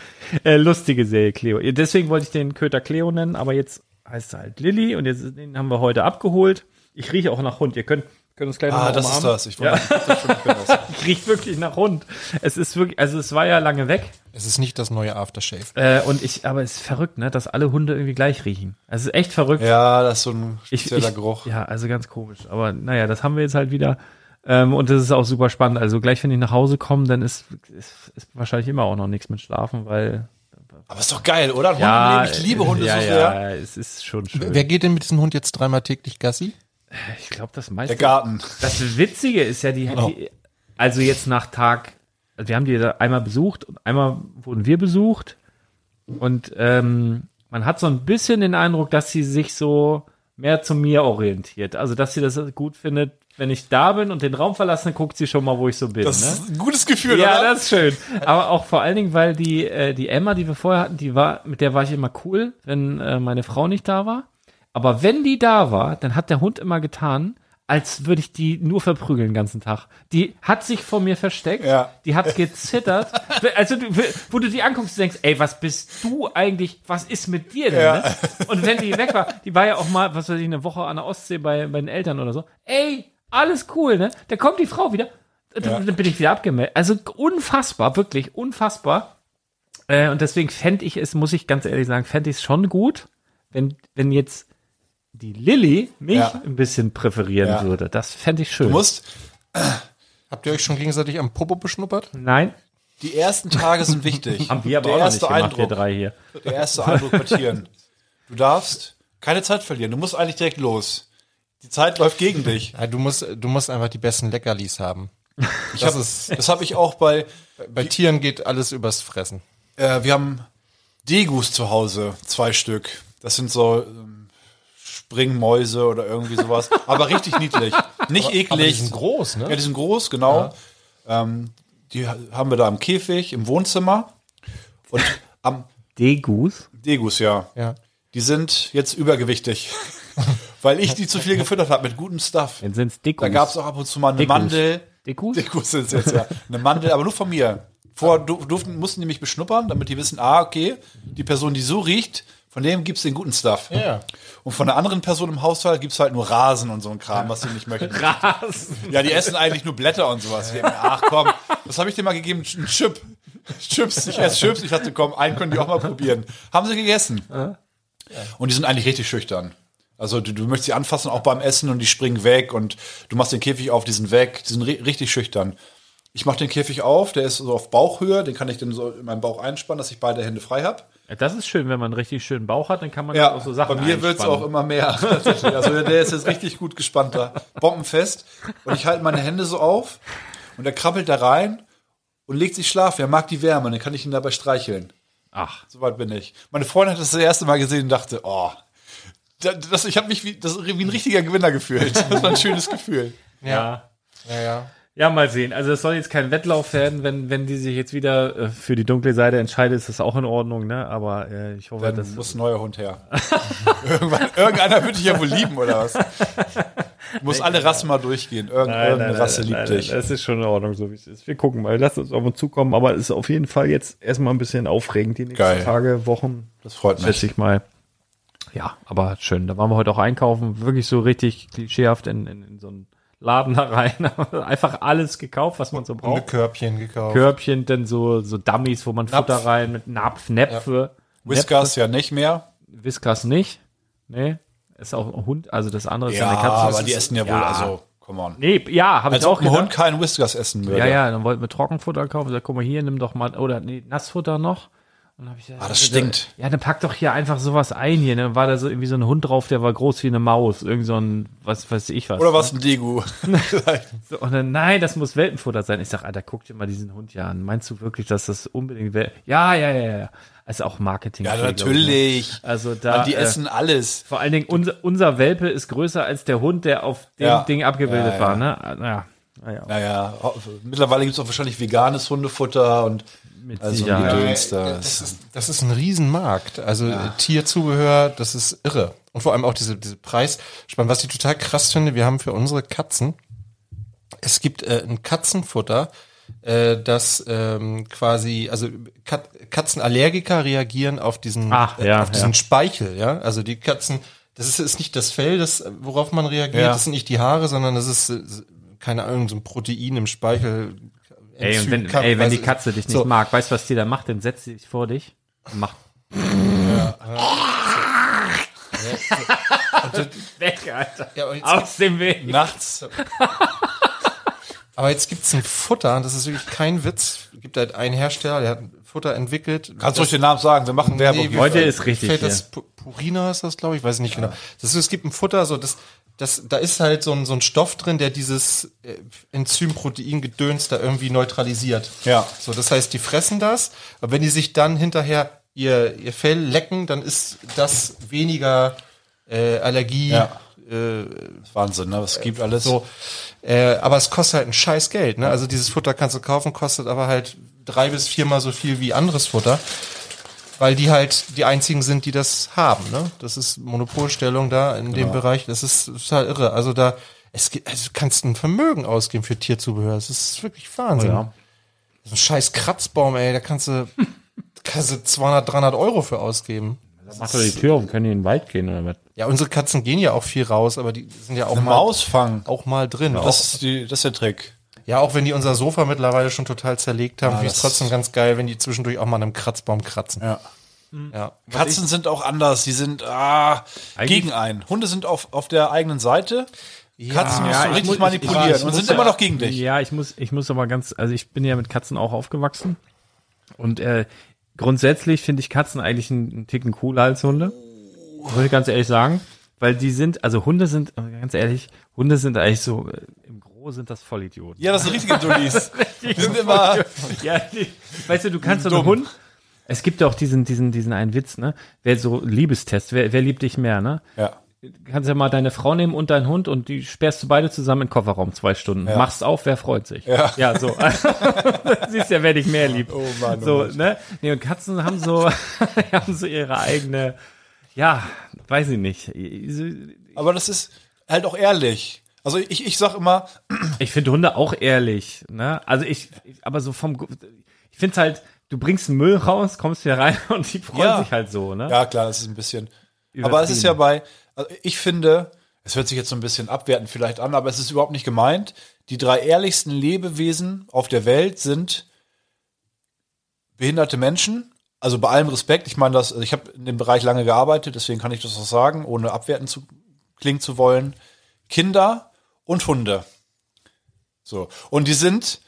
äh, lustige Serie, Cleo. Deswegen wollte ich den Köter Cleo nennen, aber jetzt heißt er halt Lilly und jetzt den haben wir heute abgeholt. Ich rieche auch nach Hund. Ihr könnt, könnt uns gleich Ah, mal das ist umarmen. das. Ich wollte das. (laughs) Ich rieche wirklich nach Hund. Es ist wirklich, also es war ja lange weg Es ist nicht das neue Aftershave. äh, und ich, aber es ist verrückt, ne, dass alle Hunde irgendwie gleich riechen. Es ist echt verrückt. Ja, das ist so ein Ich, spezieller ich, Geruch. Ja, also ganz komisch. Aber naja, das haben wir jetzt halt wieder. Ähm, und das ist auch super spannend. Also gleich, wenn ich nach Hause komme, dann ist, ist, ist wahrscheinlich immer auch noch nichts mit Schlafen, weil. Aber ist doch geil, oder? Ein Ja. Ich liebe Hunde ja, so sehr. Ja, es ist schon schön. Wer geht denn mit diesem Hund jetzt dreimal täglich Gassi? ich glaube, das meiste. Der Garten. Das Witzige ist ja, die, Genau. die also jetzt nach Tag, also wir haben die da einmal besucht und einmal wurden wir besucht und ähm, man hat so ein bisschen den Eindruck, dass sie sich so mehr zu mir orientiert. Also, dass sie das gut findet, wenn ich da bin und den Raum verlasse, dann guckt sie schon mal, wo ich so bin. Das ne? ist ein gutes Gefühl, Ja, oder? das ist schön. Aber auch vor allen Dingen, weil die, äh, die Emma, die wir vorher hatten, die war, mit der war ich immer cool, wenn äh, meine Frau nicht da war. Aber wenn die da war, dann hat der Hund immer getan, als würde ich die nur verprügeln den ganzen Tag. Die hat sich vor mir versteckt, Ja. die hat gezittert. (laughs) Also, du, wo du die anguckst, denkst, ey, was bist du eigentlich, was ist mit dir denn? Ja. Ne? Und wenn die weg war, die war ja auch mal, was weiß ich, eine Woche an der Ostsee bei, bei den Eltern oder so. Ey, alles cool, ne? Da kommt die Frau wieder. Dann dann bin ich wieder abgemeldet. Also unfassbar, wirklich unfassbar. Äh, und deswegen fände ich es, muss ich ganz ehrlich sagen, fände ich es schon gut, wenn, wenn jetzt die Lilly mich Ja. ein bisschen präferieren Ja. würde. Das fände ich schön. Du musst, (clears throat) Habt ihr euch schon gegenseitig am Popo beschnuppert? Nein, die ersten Tage sind wichtig. (laughs) haben wir aber der auch noch nicht erste gemacht, wir Eindruck, drei hier. Der erste Eindruck bei Tieren. Du darfst keine Zeit verlieren. Du musst eigentlich direkt los. Die Zeit läuft gegen dich. Ja, du musst, du musst einfach die besten Leckerlis haben. Ich Das hab, ist- das habe ich auch bei, Bei Tieren geht alles übers Fressen. äh, wir haben Degus zu Hause, zwei Stück. Das sind so ähm, Springmäuse oder irgendwie sowas. (laughs) Aber richtig niedlich. Nicht eklig. Aber die sind groß, ne? Ja, die sind groß, genau. Ähm, die ha- haben wir da im Käfig, im Wohnzimmer. Und am Degus. Degus, ja. Ja. Die sind jetzt übergewichtig. (laughs) Weil ich die zu viel gefüttert habe mit gutem Stuff. Dann sind's Degus. Da gab es auch ab und zu mal eine Dickus. Mandel. Degus? Degus sind jetzt, ja. Eine Mandel, aber nur von mir. Vorher du- durften, mussten die mich beschnuppern, damit die wissen, ah, okay, die Person, die so riecht, von dem gibt's den guten Stuff. Ja. Und von der anderen Person im Haushalt gibt's halt nur Rasen und so ein Kram, was sie nicht möchten. (laughs) Rasen. Ja, die essen eigentlich nur Blätter und sowas. Ich denk mir, Ach komm, was habe ich dir mal gegeben? Ein Chip. Chips, ich esse Chips. Ich dachte, komm, einen können die auch mal probieren. Haben sie gegessen. Und die sind eigentlich richtig schüchtern. Also du, du möchtest sie anfassen, auch beim Essen und die springen weg und du machst den Käfig auf, die sind weg. Die sind ri richtig schüchtern. Ich mache den Käfig auf, der ist so auf Bauchhöhe, den kann ich dann so in meinen Bauch einspannen, dass ich beide Hände frei habe. Ja, das ist schön, wenn man einen richtig schönen Bauch hat, dann kann man Ja, auch so Sachen bei mir wird's einspannen. auch immer mehr. (laughs) also der ist jetzt richtig gut gespannt da. Bombenfest. Und ich halte meine Hände so auf und er krabbelt da rein und legt sich schlafen. Er mag die Wärme, dann kann ich ihn dabei streicheln. Ach, Soweit bin ich. Meine Freundin hat das das erste Mal gesehen und dachte, oh, das, ich habe mich wie, das, wie ein richtiger Gewinner gefühlt. Das war ein schönes Gefühl. ja. Ja, ja. Ja, mal sehen. Also es soll jetzt kein Wettlauf werden, wenn, wenn die sich jetzt wieder äh, für die dunkle Seite entscheidet, ist das auch in Ordnung, ne? Aber äh, ich hoffe, Dann das muss ein neuer Hund her. (laughs) Irgendwann, irgendeiner wird dich ja wohl lieben, oder was? (laughs) Du musst alle Rassen mal durchgehen. Irgend, irgendeine Rasse liebt dich. Das ist schon in Ordnung, so wie es ist. Wir gucken mal. Lass uns auf uns zukommen, aber es ist auf jeden Fall jetzt erstmal ein bisschen aufregend, die nächsten Geil. Tage, Wochen. Das freut mich. Schätze ich mal. Ja, aber schön. Da waren wir heute auch einkaufen. Wirklich so richtig klischeehaft in, in, in so einen Laden da rein. (laughs) Einfach alles gekauft, was man so braucht. Körbchen gekauft. Körbchen, dann so, so Dummies, wo man Futter rein mit Napf, Näpfe. Whiskers ja nicht mehr. Whiskas nicht. Nee. Ist auch ein Hund, also das andere ist Ja, eine Katze. aber die essen ja wohl, also, come on. Nee, ja, habe ich Als auch ob ein gedacht. Hund keinen Whiskers essen würde. Ja, ja, dann wollten wir Trockenfutter kaufen. Ich sag, guck mal hier, nimm doch mal, oder nee, Nassfutter noch. Und hab ich gesagt, Ah, das stinkt. Ja, dann pack doch hier einfach sowas ein hier. ne? Dann war da so irgendwie so ein Hund drauf, der war groß wie eine Maus. Irgend so ein, was weiß ich was. Oder was ein Degu. (laughs) So, und dann, nein, das muss Welpenfutter sein. Ich sag, Alter, guck dir mal diesen Hund hier an. Meinst du wirklich, dass das unbedingt Wel Ja, ja, ja, ja. Also auch Marketing. ja, natürlich. Also da. Mann, die äh, essen alles. Vor allen Dingen, unser, unser Welpe ist größer als der Hund, der auf dem Ja. Ding abgebildet Ja, ja. war, ne? Naja. Naja. Naja, mittlerweile gibt es auch wahrscheinlich veganes Hundefutter und Mit also Sicherheit. Da. Das ist, das ist ein Riesenmarkt. Also äh, Tierzubehör, das ist irre. Und vor allem auch diese, diese Preisspanne. Was ich total krass finde, wir haben für unsere Katzen, es gibt äh, ein Katzenfutter, äh, das ähm, quasi, also Kat Katzenallergiker reagieren auf diesen, Ach, äh, ja, auf diesen ja. Speichel, ja. Also die Katzen, das ist, ist nicht das Fell, das, worauf man reagiert, Ja. das sind nicht die Haare, sondern das ist, äh, keine Ahnung, so ein Protein im Speichel. Ey, und wenn, Enzym- ey, wenn die Katze dich nicht so. mag, weißt du, was die da macht? Dann setzt sie sich vor dich und macht. (laughs) Weg, Alter. Ja, aber jetzt Aus dem Weg. Nachts. (laughs) Aber jetzt gibt's ein Futter, das ist wirklich kein Witz. Es gibt halt einen Hersteller, der hat ein Futter entwickelt. Kannst du euch den Namen sagen? Wir machen Werbung. wie- Heute ist richtig Fällt hier. das Pu- Purina ist das, glaube ich, weiß nicht genau. Das ist, es gibt ein Futter, so das, das, da ist halt so ein, so ein Stoff drin, der dieses äh, Enzymprotein-Gedöns da irgendwie neutralisiert. Ja. So, das heißt, die fressen das, aber wenn die sich dann hinterher ihr, ihr Fell lecken, dann ist das weniger äh, Allergie. Ja. Äh, Wahnsinn, ne? Es gibt alles. so, äh, aber es kostet halt ein scheiß Geld. Ne? Also dieses Futter kannst du kaufen, kostet aber halt drei bis viermal so viel wie anderes Futter, weil die halt die einzigen sind, die das haben. Ne? Das ist Monopolstellung da in dem Bereich. Das ist, halt irre. Also da es gibt, also du kannst ein Vermögen ausgeben für Tierzubehör. Das ist wirklich Wahnsinn. ja. So ein scheiß Kratzbaum, ey, da kannst du, (laughs) kannst du 200, 300 Euro für ausgeben. Mach doch die Tür auf, können die in den Wald gehen oder was? Ja, unsere Katzen gehen ja auch viel raus, aber die sind ja auch Eine mal, Maus fangen. auch mal drin. Das ist, die, das ist der Trick. Ja, auch wenn die unser Sofa mittlerweile schon total zerlegt haben, Ja, finde ich es trotzdem ganz geil, wenn die zwischendurch auch mal an einem Kratzbaum kratzen. Ja. Ja. Katzen sind auch anders. Die sind ah, gegen einen. Hunde sind auf, auf der eigenen Seite. Katzen musst Ja, du ich richtig muss- ich- manipulieren ich- ich und muss sind ja- immer noch gegen dich. Ja, ich muss, ich muss aber ganz, also ich bin ja mit Katzen auch aufgewachsen. Und äh, grundsätzlich finde ich Katzen eigentlich einen, einen Ticken cooler als Hunde. Muss ich ganz ehrlich sagen. Weil die sind, also Hunde sind, äh, ganz ehrlich, Hunde sind eigentlich so, Gro sind das Vollidioten. Ja, das sind richtige Dullis. Die (laughs) sind immer. ja, die, weißt du, du kannst so einen. Hund. Es gibt ja auch diesen, diesen, diesen einen Witz, ne? Wer so Liebestest, wer, wer liebt dich mehr, ne? Ja. Du kannst ja mal deine Frau nehmen und deinen Hund und die sperrst du beide zusammen in den Kofferraum zwei Stunden. Ja. Machst auf, wer freut sich? Ja. ja so. (laughs) Siehst ja, wer dich mehr liebt. Oh Mann, oh so, Mann. ne? Nee, und Katzen haben so, (laughs) haben so ihre eigene, ja, weiß ich nicht. Aber das ist halt auch ehrlich. Also ich, ich sag immer, Ich finde Hunde auch ehrlich, ne? Also ich, ich aber so vom, ich finde halt, du bringst einen Müll raus, kommst hier rein (laughs) und die freuen Ja. sich halt so, ne? ja klar, das ist ein bisschen. Aber es ist ja bei, also ich finde, es hört sich jetzt so ein bisschen abwertend vielleicht an, aber es ist überhaupt nicht gemeint. Die drei ehrlichsten Lebewesen auf der Welt sind behinderte Menschen. Also bei allem Respekt, ich meine das, also ich habe in dem Bereich lange gearbeitet, deswegen kann ich das auch sagen, ohne abwertend zu klingen zu wollen. Kinder und Hunde. So. Und die sind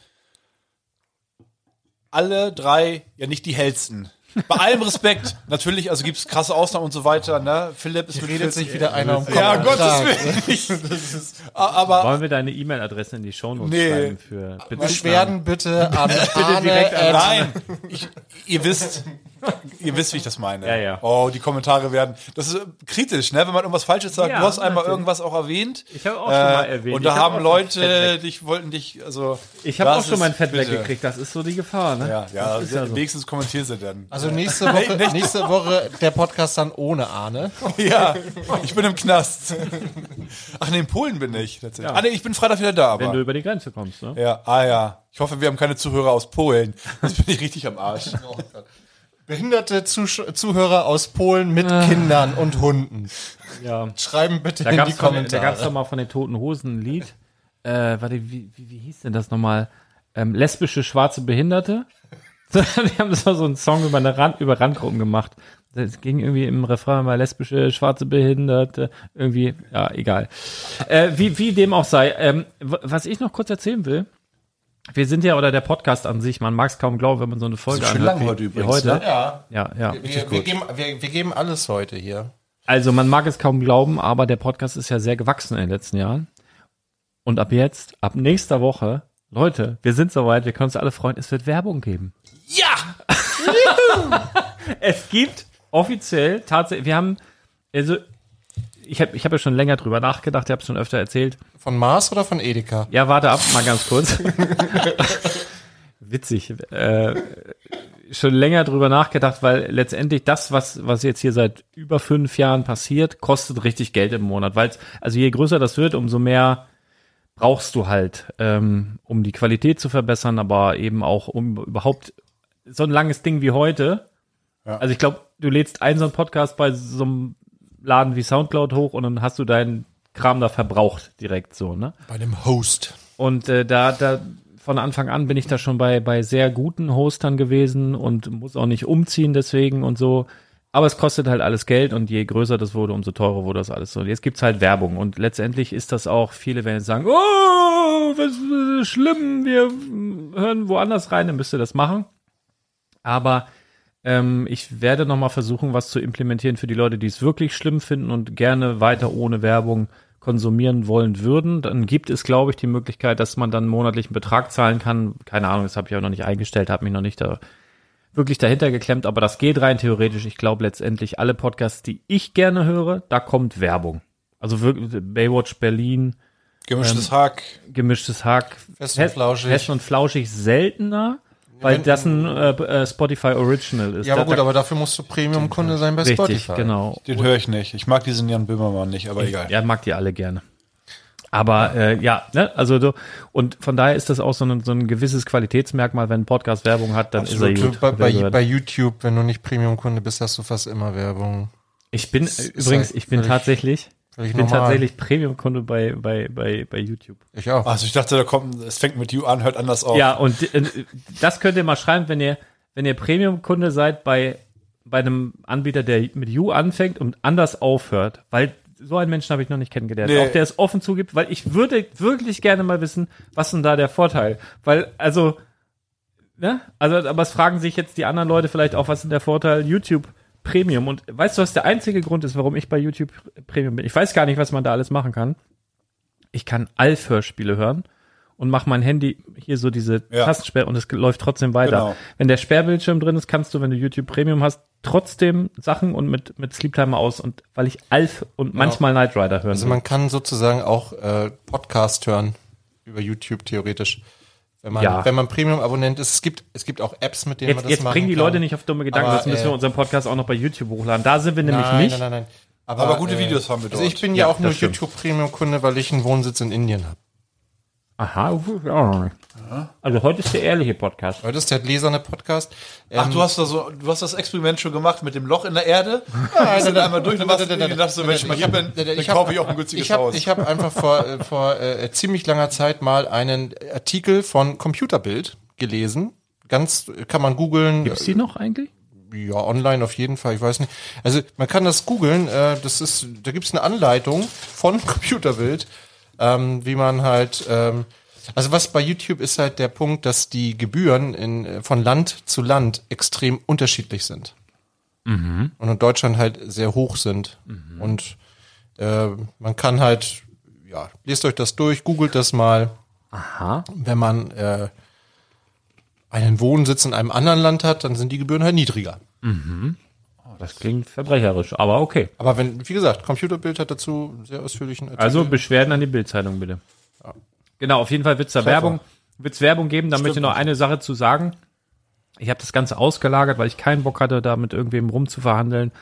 alle drei ja nicht die hellsten. Bei allem Respekt. (laughs) Natürlich, also gibt's krasse Ausnahmen und so weiter, ne? Philipp ist Redet 40 sich wieder einer um Ja, Gottes. Willen. Ist, (laughs) aber Wollen wir deine E-Mail-Adresse in die Shownotes Nee. schreiben für Beschwerden bitte (laughs) an Arne direkt an- Nein, ich, ihr wisst, ihr wisst, wie ich das meine. Ja, ja. Oh, die Kommentare werden, das ist äh, kritisch, ne? Wenn man irgendwas Falsches sagt. Ja, du hast einmal natürlich. irgendwas auch erwähnt. Ich habe auch schon mal Äh, erwähnt. Und da hab haben schon Leute, dich wollten dich, also. Ich habe auch schon mein Fett weggekriegt, das ist so die Gefahr, ne? Ja, ja, ja so. wenigstens kommentieren sie dann. Also nächste Woche, (laughs) nächste Woche der Podcast dann ohne Arne. (laughs) Ja, ich bin im Knast. (laughs) Ach nee, in Polen bin ich. tatsächlich. Ah nee, ich bin Freitag wieder da, Wenn du aber. über die Grenze kommst, ne? Ja, ah ja. Ich hoffe, wir haben keine Zuhörer aus Polen. Jetzt bin ich richtig am Arsch. Behinderte Zusch Zuhörer aus Polen mit Kindern und Hunden. Ja. Schreiben bitte Da in die von, da gab's Kommentare. doch mal von den Toten Hosen ein Lied. Äh, warte, wie, wie, wie hieß denn das nochmal? Ähm, lesbische schwarze Behinderte. (laughs) Die haben so so einen Song über eine Rand, über Randgruppen gemacht. Es ging irgendwie im Refrain mal lesbische schwarze Behinderte. Irgendwie, ja, egal. Äh, wie, wie dem auch sei. Ähm, was ich noch kurz erzählen will. Wir sind ja, oder der Podcast an sich, man mag es kaum glauben, wenn man so eine Folge schön anhört lang wie, heute übrigens, heute. ne? Ja, Ja, ja. wir, wir, geben, wir, wir geben alles heute hier. Also man mag es kaum glauben, aber der Podcast ist ja sehr gewachsen in den letzten Jahren. Und ab jetzt, ab nächster Woche, Leute, wir sind soweit, wir können uns alle freuen, es wird Werbung geben. Ja! (laughs) Es gibt offiziell tatsächlich, wir haben, also ich habe ich hab ja schon länger drüber nachgedacht, ich habe es schon öfter erzählt. Von Mars oder von Edeka? Ja, warte ab, mal ganz kurz. (laughs) Witzig. Äh, schon länger drüber nachgedacht, weil letztendlich das, was, was jetzt hier seit über fünf Jahren passiert, kostet richtig Geld im Monat. Weil also je größer das wird, umso mehr brauchst du halt, ähm, um die Qualität zu verbessern, aber eben auch um überhaupt so ein langes Ding wie heute. Ja. Also ich glaube, du lädst einen so einen Podcast bei so einem Laden wie Soundcloud hoch und dann hast du deinen Kram da verbraucht direkt so, ne? Bei dem Host. Und äh, da, da von Anfang an bin ich da schon bei, bei sehr guten Hostern gewesen und muss auch nicht umziehen deswegen und so. Aber es kostet halt alles Geld und je größer das wurde, umso teurer wurde das alles so. Jetzt gibt's halt Werbung und letztendlich ist das auch, viele werden sagen, oh, was ist schlimm, wir hören woanders rein, dann müsst ihr das machen. Aber ähm, ich werde nochmal versuchen, was zu implementieren für die Leute, die es wirklich schlimm finden und gerne weiter ohne Werbung konsumieren wollen würden. Dann gibt es, glaube ich, die Möglichkeit, dass man dann monatlichen Betrag zahlen kann. Keine Ahnung, das habe ich auch noch nicht eingestellt, habe mich noch nicht da wirklich dahinter geklemmt, aber das geht rein theoretisch. Ich glaube letztendlich alle Podcasts, die ich gerne höre, da kommt Werbung. Also wirklich Baywatch Berlin, Gemischtes Hack. gemischtes Hack, Fest und flauschig. Fest und flauschig seltener, weil Wenn- das ein äh, äh, Spotify Original ist. Ja, aber Da- gut, da- aber dafür musst du Premium-Kunde sein bei richtig, Spotify. genau. Den höre ich nicht. Ich mag diesen Jan Böhmermann nicht, aber egal. Ja, mag die alle gerne. Aber äh, ja, ne, also du, und von daher ist das auch so ein, so ein gewisses Qualitätsmerkmal, wenn ein Podcast Werbung hat, dann Absolut. ist er gut. Bei, bei, bei YouTube, wenn du nicht Premium-Kunde bist, hast du fast immer Werbung. ich bin übrigens, ich bin tatsächlich, völlig ich bin normal. tatsächlich Premium-Kunde bei, bei, bei, bei YouTube. Ich auch. Also ich dachte, da kommt, es fängt mit You an, hört anders auf. Ja, und äh, das könnt ihr mal schreiben, wenn ihr, wenn ihr Premium-Kunde seid bei, bei einem Anbieter, der mit You anfängt und anders aufhört, weil so einen Menschen habe ich noch nicht kennengelernt. Nee. Auch der es offen zugibt, weil ich würde wirklich gerne mal wissen, was denn da der Vorteil? Weil, also, ne? Also, aber es fragen sich jetzt die anderen Leute vielleicht auch, was ist denn der Vorteil YouTube Premium? Und weißt du, was der einzige Grund ist, warum ich bei YouTube Premium bin? Ich weiß gar nicht, was man da alles machen kann. Ich kann Alf-Hörspiele hören und mache mein Handy hier so diese Ja. Tastensperre und es läuft trotzdem weiter. Genau. Wenn der Sperrbildschirm drin ist, kannst du, wenn du YouTube Premium hast, trotzdem Sachen und mit, mit Sleeptimer aus und weil ich Alf und manchmal Knight Rider hören Also man kann sozusagen auch äh, Podcast hören über YouTube theoretisch. Wenn man, Ja. wenn man Premium-Abonnent ist, es gibt, es gibt auch Apps, mit denen Jetzt, man das jetzt machen bringen die kann. Leute nicht auf dumme Gedanken, Aber, sonst müssen wir äh, unseren Podcast auch noch bei YouTube hochladen. Da sind wir nämlich nein, nicht. Nein, nein, nein. Aber gute Videos haben wir Also dort. ich bin ja, Ja, auch nur. YouTube-Premium-Kunde, weil ich einen Wohnsitz in Indien habe. Aha, Also heute ist der ehrliche Podcast. Heute ist der gläserne Podcast. Ach, Ähm, du hast da so, du hast das Experiment schon gemacht mit dem Loch in der Erde? (laughs) Nein, nein, einmal durch und hast dir gedacht, so Mensch, ich hab, dann, dann kaufe ich auch ein günstiges ich hab, Haus. Ich habe einfach vor, äh, vor äh, ziemlich langer Zeit mal einen Artikel von Computerbild gelesen. Ganz äh, kann man googeln. Gibt's die noch eigentlich? Ja, online auf jeden Fall, ich weiß nicht. Also man kann das googeln, äh, das ist, da gibt's eine Anleitung von (laughs) Computerbild, ähm, wie man halt, ähm, also was bei YouTube ist halt der Punkt, dass die Gebühren in, von Land zu Land extrem unterschiedlich sind. Und in Deutschland halt sehr hoch sind. Und äh, man kann halt, ja, lest euch das durch, googelt das mal. Aha. Wenn man äh, einen Wohnsitz in einem anderen Land hat, dann sind die Gebühren halt niedriger. Das klingt verbrecherisch, aber okay. Aber wenn, wie gesagt, Computerbild hat dazu sehr ausführlichen Artikel. Also Beschwerden an die Bildzeitung bitte. Genau, auf jeden Fall wird's da Werbung, wird's Werbung geben. Da möchte ich noch eine Sache zu sagen. Ich habe das Ganze ausgelagert, weil ich keinen Bock hatte, da mit irgendwem rumzuverhandeln.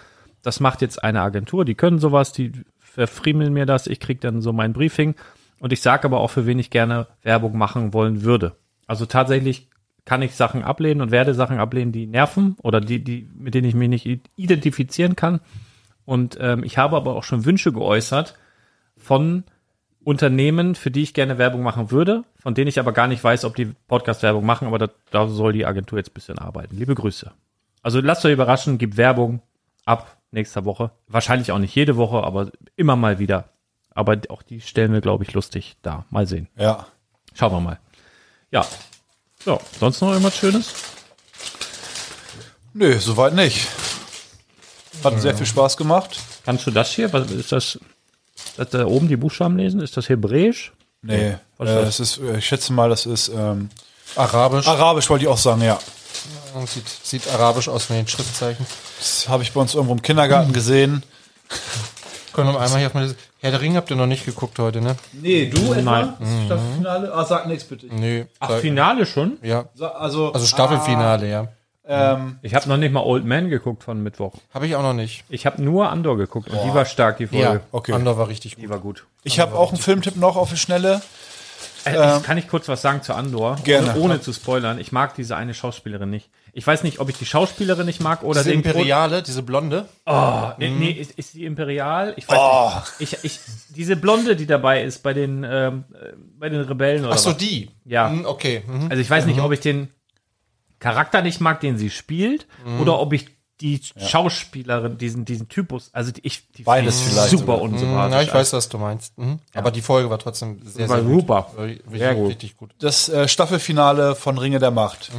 Das macht jetzt eine Agentur, die können sowas, die verfriemeln mir das, ich krieg dann so mein Briefing und ich sage aber auch, für wen ich gerne Werbung machen wollen würde. Also tatsächlich kann ich Sachen ablehnen und werde Sachen ablehnen, die nerven oder die, die, mit denen ich mich nicht identifizieren kann. Und ähm, ich habe aber auch schon Wünsche geäußert von Unternehmen, für die ich gerne Werbung machen würde, von denen ich aber gar nicht weiß, ob die Podcast-Werbung machen, aber da, da soll die Agentur jetzt ein bisschen arbeiten. Liebe Grüße. Also lasst euch überraschen, gibt Werbung ab nächster Woche. Wahrscheinlich auch nicht jede Woche, aber immer mal wieder. Aber auch die stellen wir, glaube ich, lustig da. Mal sehen. ja. Schauen wir mal. Ja. So, sonst noch irgendwas Schönes? Nö, soweit nicht. Hat sehr viel Spaß gemacht. Kannst du das hier? Was ist das? Das da oben die Buchstaben lesen? Ist das Hebräisch? Nee, äh, Was ist das? das ist, äh, ich schätze mal, das ist ähm, Arabisch. Arabisch, wollte ich auch sagen, ja. Sieht, sieht arabisch aus mit den Schriftzeichen. Das habe ich bei uns irgendwo im Kindergarten gesehen. Können wir einmal hier auf meine Herr der Ring habt ihr noch nicht geguckt heute, ne? Nee, du Nein. Staffelfinale? Ah, sag nichts bitte. Nee. Ach, Finale schon? ja. Also, Also Staffelfinale, ja. Ähm, Ich habe noch nicht mal Old Man geguckt von Mittwoch. Habe ich auch noch nicht. Ich habe nur Andor geguckt und die war stark, die Folge. okay. Andor war richtig gut. Die war gut. ich habe auch einen Filmtipp noch auf die Schnelle. Äh, ich, kann ich kurz was sagen zu Andor? Gerne. Ohne, ohne zu spoilern. Ich mag diese eine Schauspielerin nicht. Ich weiß nicht, ob ich die Schauspielerin nicht mag oder Diese den Pro- Imperiale, diese Blonde. Oh, nee, nee, ist, ist die Imperial? Ich weiß nicht. Ich, ich, diese Blonde, die dabei ist bei den, ähm, äh, bei den Rebellen oder Ach so, was. die. Ja. Hm, okay. Mhm. Also ich weiß nicht, ob ich den Charakter nicht mag, den sie spielt, oder ob ich die Schauspielerin, diesen, diesen Typus, also die, ich, die Beides vielleicht super sogar. unsympathisch. Ja, ich weiß, was du meinst. Mhm. Aber die Folge war trotzdem sehr, War sehr super. gut. War Richtig, Sehr gut. richtig gut. Das äh, Staffelfinale von Ringe der Macht.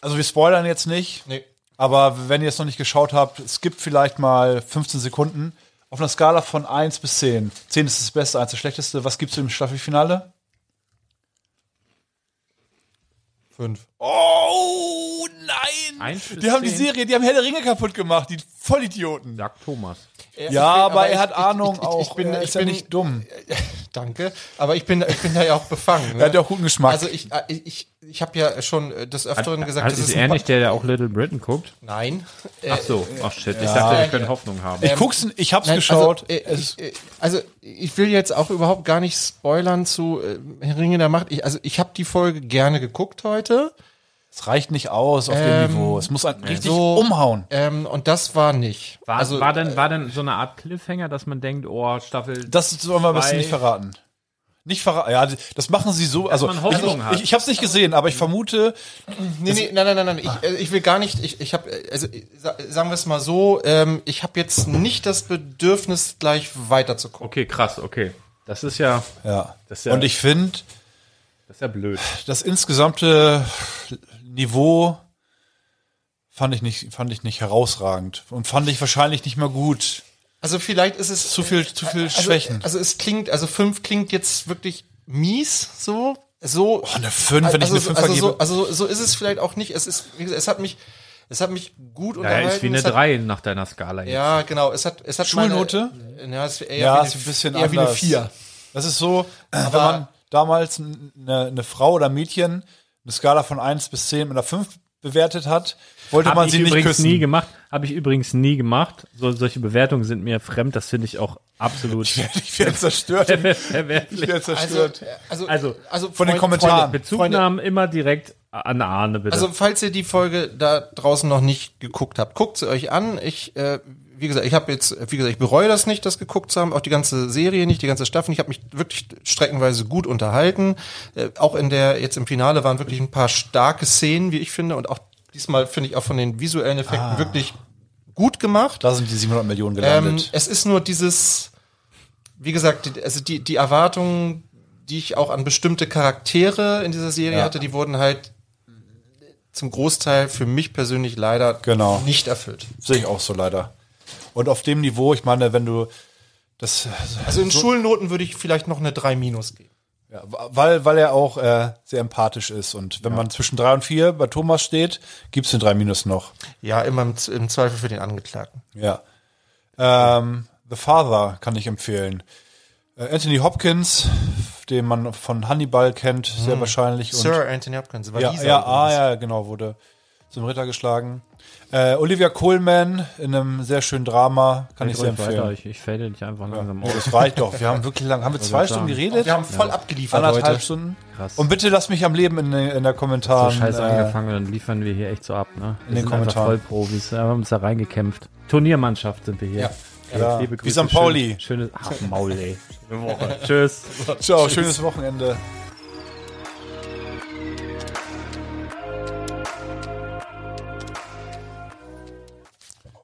Also wir spoilern jetzt nicht, Nee. aber wenn ihr es noch nicht geschaut habt, es gibt vielleicht mal 15 Sekunden. Auf einer Skala von 1 bis 10. 10 ist das Beste, 1 das Schlechteste. Was gibt's im Staffelfinale? Fünf. Oh nein! Eins bis Die haben die zehn? Serie, die haben der Ringe kaputt gemacht, die Vollidioten. Sagt Thomas. Ja, bin- aber, er hat ich- Ahnung ich, ich, auch. Ich bin, er ich ist bin ja nicht dumm. (laughs) Danke. Aber ich bin, ich bin da ja auch befangen. Ne? Er hat ja auch guten Geschmack. Also ich, äh, ich, ich, habe ja schon äh, des Öfteren gesagt, Hat, ist er ein nicht der, der auch Little Britain guckt? Nein. Ach so, ach shit. Ich dachte, wir können Hoffnung haben. ich guck's, ich hab's Nein, geschaut. Also, äh, ich, äh, also ich will jetzt auch überhaupt gar nicht spoilern zu äh, Ringe der Macht. Ich, also ich habe die Folge gerne geguckt heute. es reicht nicht aus auf dem Ähm, Niveau. Es muss einen richtig so- umhauen. Ähm, und das war nicht. War, also, war, denn, war denn so eine Art Cliffhanger, dass man denkt, oh, Staffel. Das sollen wir ein bisschen Zwei. nicht verraten. Nicht verraten. Ja, das machen sie so. Also man ich, Hoffnung ich, hat. ich, ich habe es nicht gesehen, aber ich vermute, Nee, nee, nein, nein, nein, nein. Ich, äh, ich will gar nicht, ich, ich habe, also sa- sagen wir es mal so, ähm, ich habe jetzt nicht das Bedürfnis, gleich weiter zu gucken. Okay, krass, okay. Das ist ja, ja. Das ist ja- Und ich finde, das ist ja blöd. das insgesamte Niveau fand ich nicht, fand ich nicht herausragend und fand ich wahrscheinlich nicht mal gut. Also vielleicht ist es Zu viel, zu viel also, Schwächen. Also es klingt, also fünf klingt jetzt wirklich mies, so, so. Oh, eine 5, wenn ich also, eine 5 also, vergebe. so, also so ist es vielleicht auch nicht. Es ist, wie gesagt, es hat mich, es hat mich gut Ja, unterhalten. ist wie eine 3 nach deiner Skala jetzt. Ja, genau. Es hat, es hat Schulnote? Meine, ja, es ist eher ja, wie eine, ist ein bisschen eher wie eine anders. vier. Das ist so, wenn man damals eine, eine Frau oder Mädchen eine Skala von 1 bis 10 mit einer 5 bewertet hat, wollte Habe man ich sie nicht übrigens küssen. nie gemacht. Habe ich übrigens nie gemacht. So, solche Bewertungen sind mir fremd. Das finde ich auch absolut Ich werde (laughs) zerstört. Ich verwerflich. werde Also, zerstört. äh, also, Also, also von den Freund- Kommentaren. Freunde, Bezugnahmen immer direkt an Arne, bitte. Also falls ihr die Folge da draußen noch nicht geguckt habt, guckt sie euch an. Ich, äh, wie gesagt, ich habe jetzt, wie gesagt, ich bereue das nicht, das geguckt zu haben, auch die ganze Serie nicht, die ganze Staffel. Ich habe mich wirklich streckenweise gut unterhalten. Äh, auch in der jetzt im Finale waren wirklich ein paar starke Szenen, wie ich finde, und auch diesmal finde ich auch von den visuellen Effekten wirklich gut gemacht. Da sind die 700 Millionen Ähm, gelandet. es ist nur dieses, wie gesagt, die, also die, die Erwartungen, die ich auch an bestimmte Charaktere in dieser Serie Ja. hatte, die wurden halt zum Großteil für mich persönlich leider Genau. nicht erfüllt. Sehe ich auch so leider. Und auf dem Niveau, ich meine, wenn du das, Also in Schulnoten würde ich vielleicht noch eine 3 minus geben. Ja, weil, weil er auch äh, sehr empathisch ist. Und wenn man zwischen 3 und 4 bei Thomas steht, gibt's den 3 Minus noch. Ja, immer im, im Zweifel für den Angeklagten. Ja. Ähm, The Father kann ich empfehlen. Äh, Anthony Hopkins, den man von Hannibal kennt, sehr wahrscheinlich. Und Sir Anthony Hopkins, war ja, dieser ja, ah, ja, genau, wurde zum Ritter geschlagen. Äh, Olivia Coleman in einem sehr schönen Drama, kann ich sehr Red ruhig weiter. empfehlen. Ich, ich fade dich einfach langsam Oh, aus. das reicht doch. Wir haben wirklich lang, haben wir zwei sagen. Stunden geredet? Wir haben voll abgeliefert Anderthalb heute. Stunden. Krass. Und bitte lass mich am Leben in, in der so Kommentaren. scheiße äh, angefangen und dann liefern wir hier echt so ab, ne? Wir den sind einfach Kommentaren. Vollprofis. Wir haben uns da reingekämpft. Turniermannschaft sind wir hier. Ja. Ja, Liebe wie Grüße, St. Pauli. Schön, schönes, ach, Maul, ey. (laughs) Schöne Woche. Tschüss. Ciao, schönes Wochenende.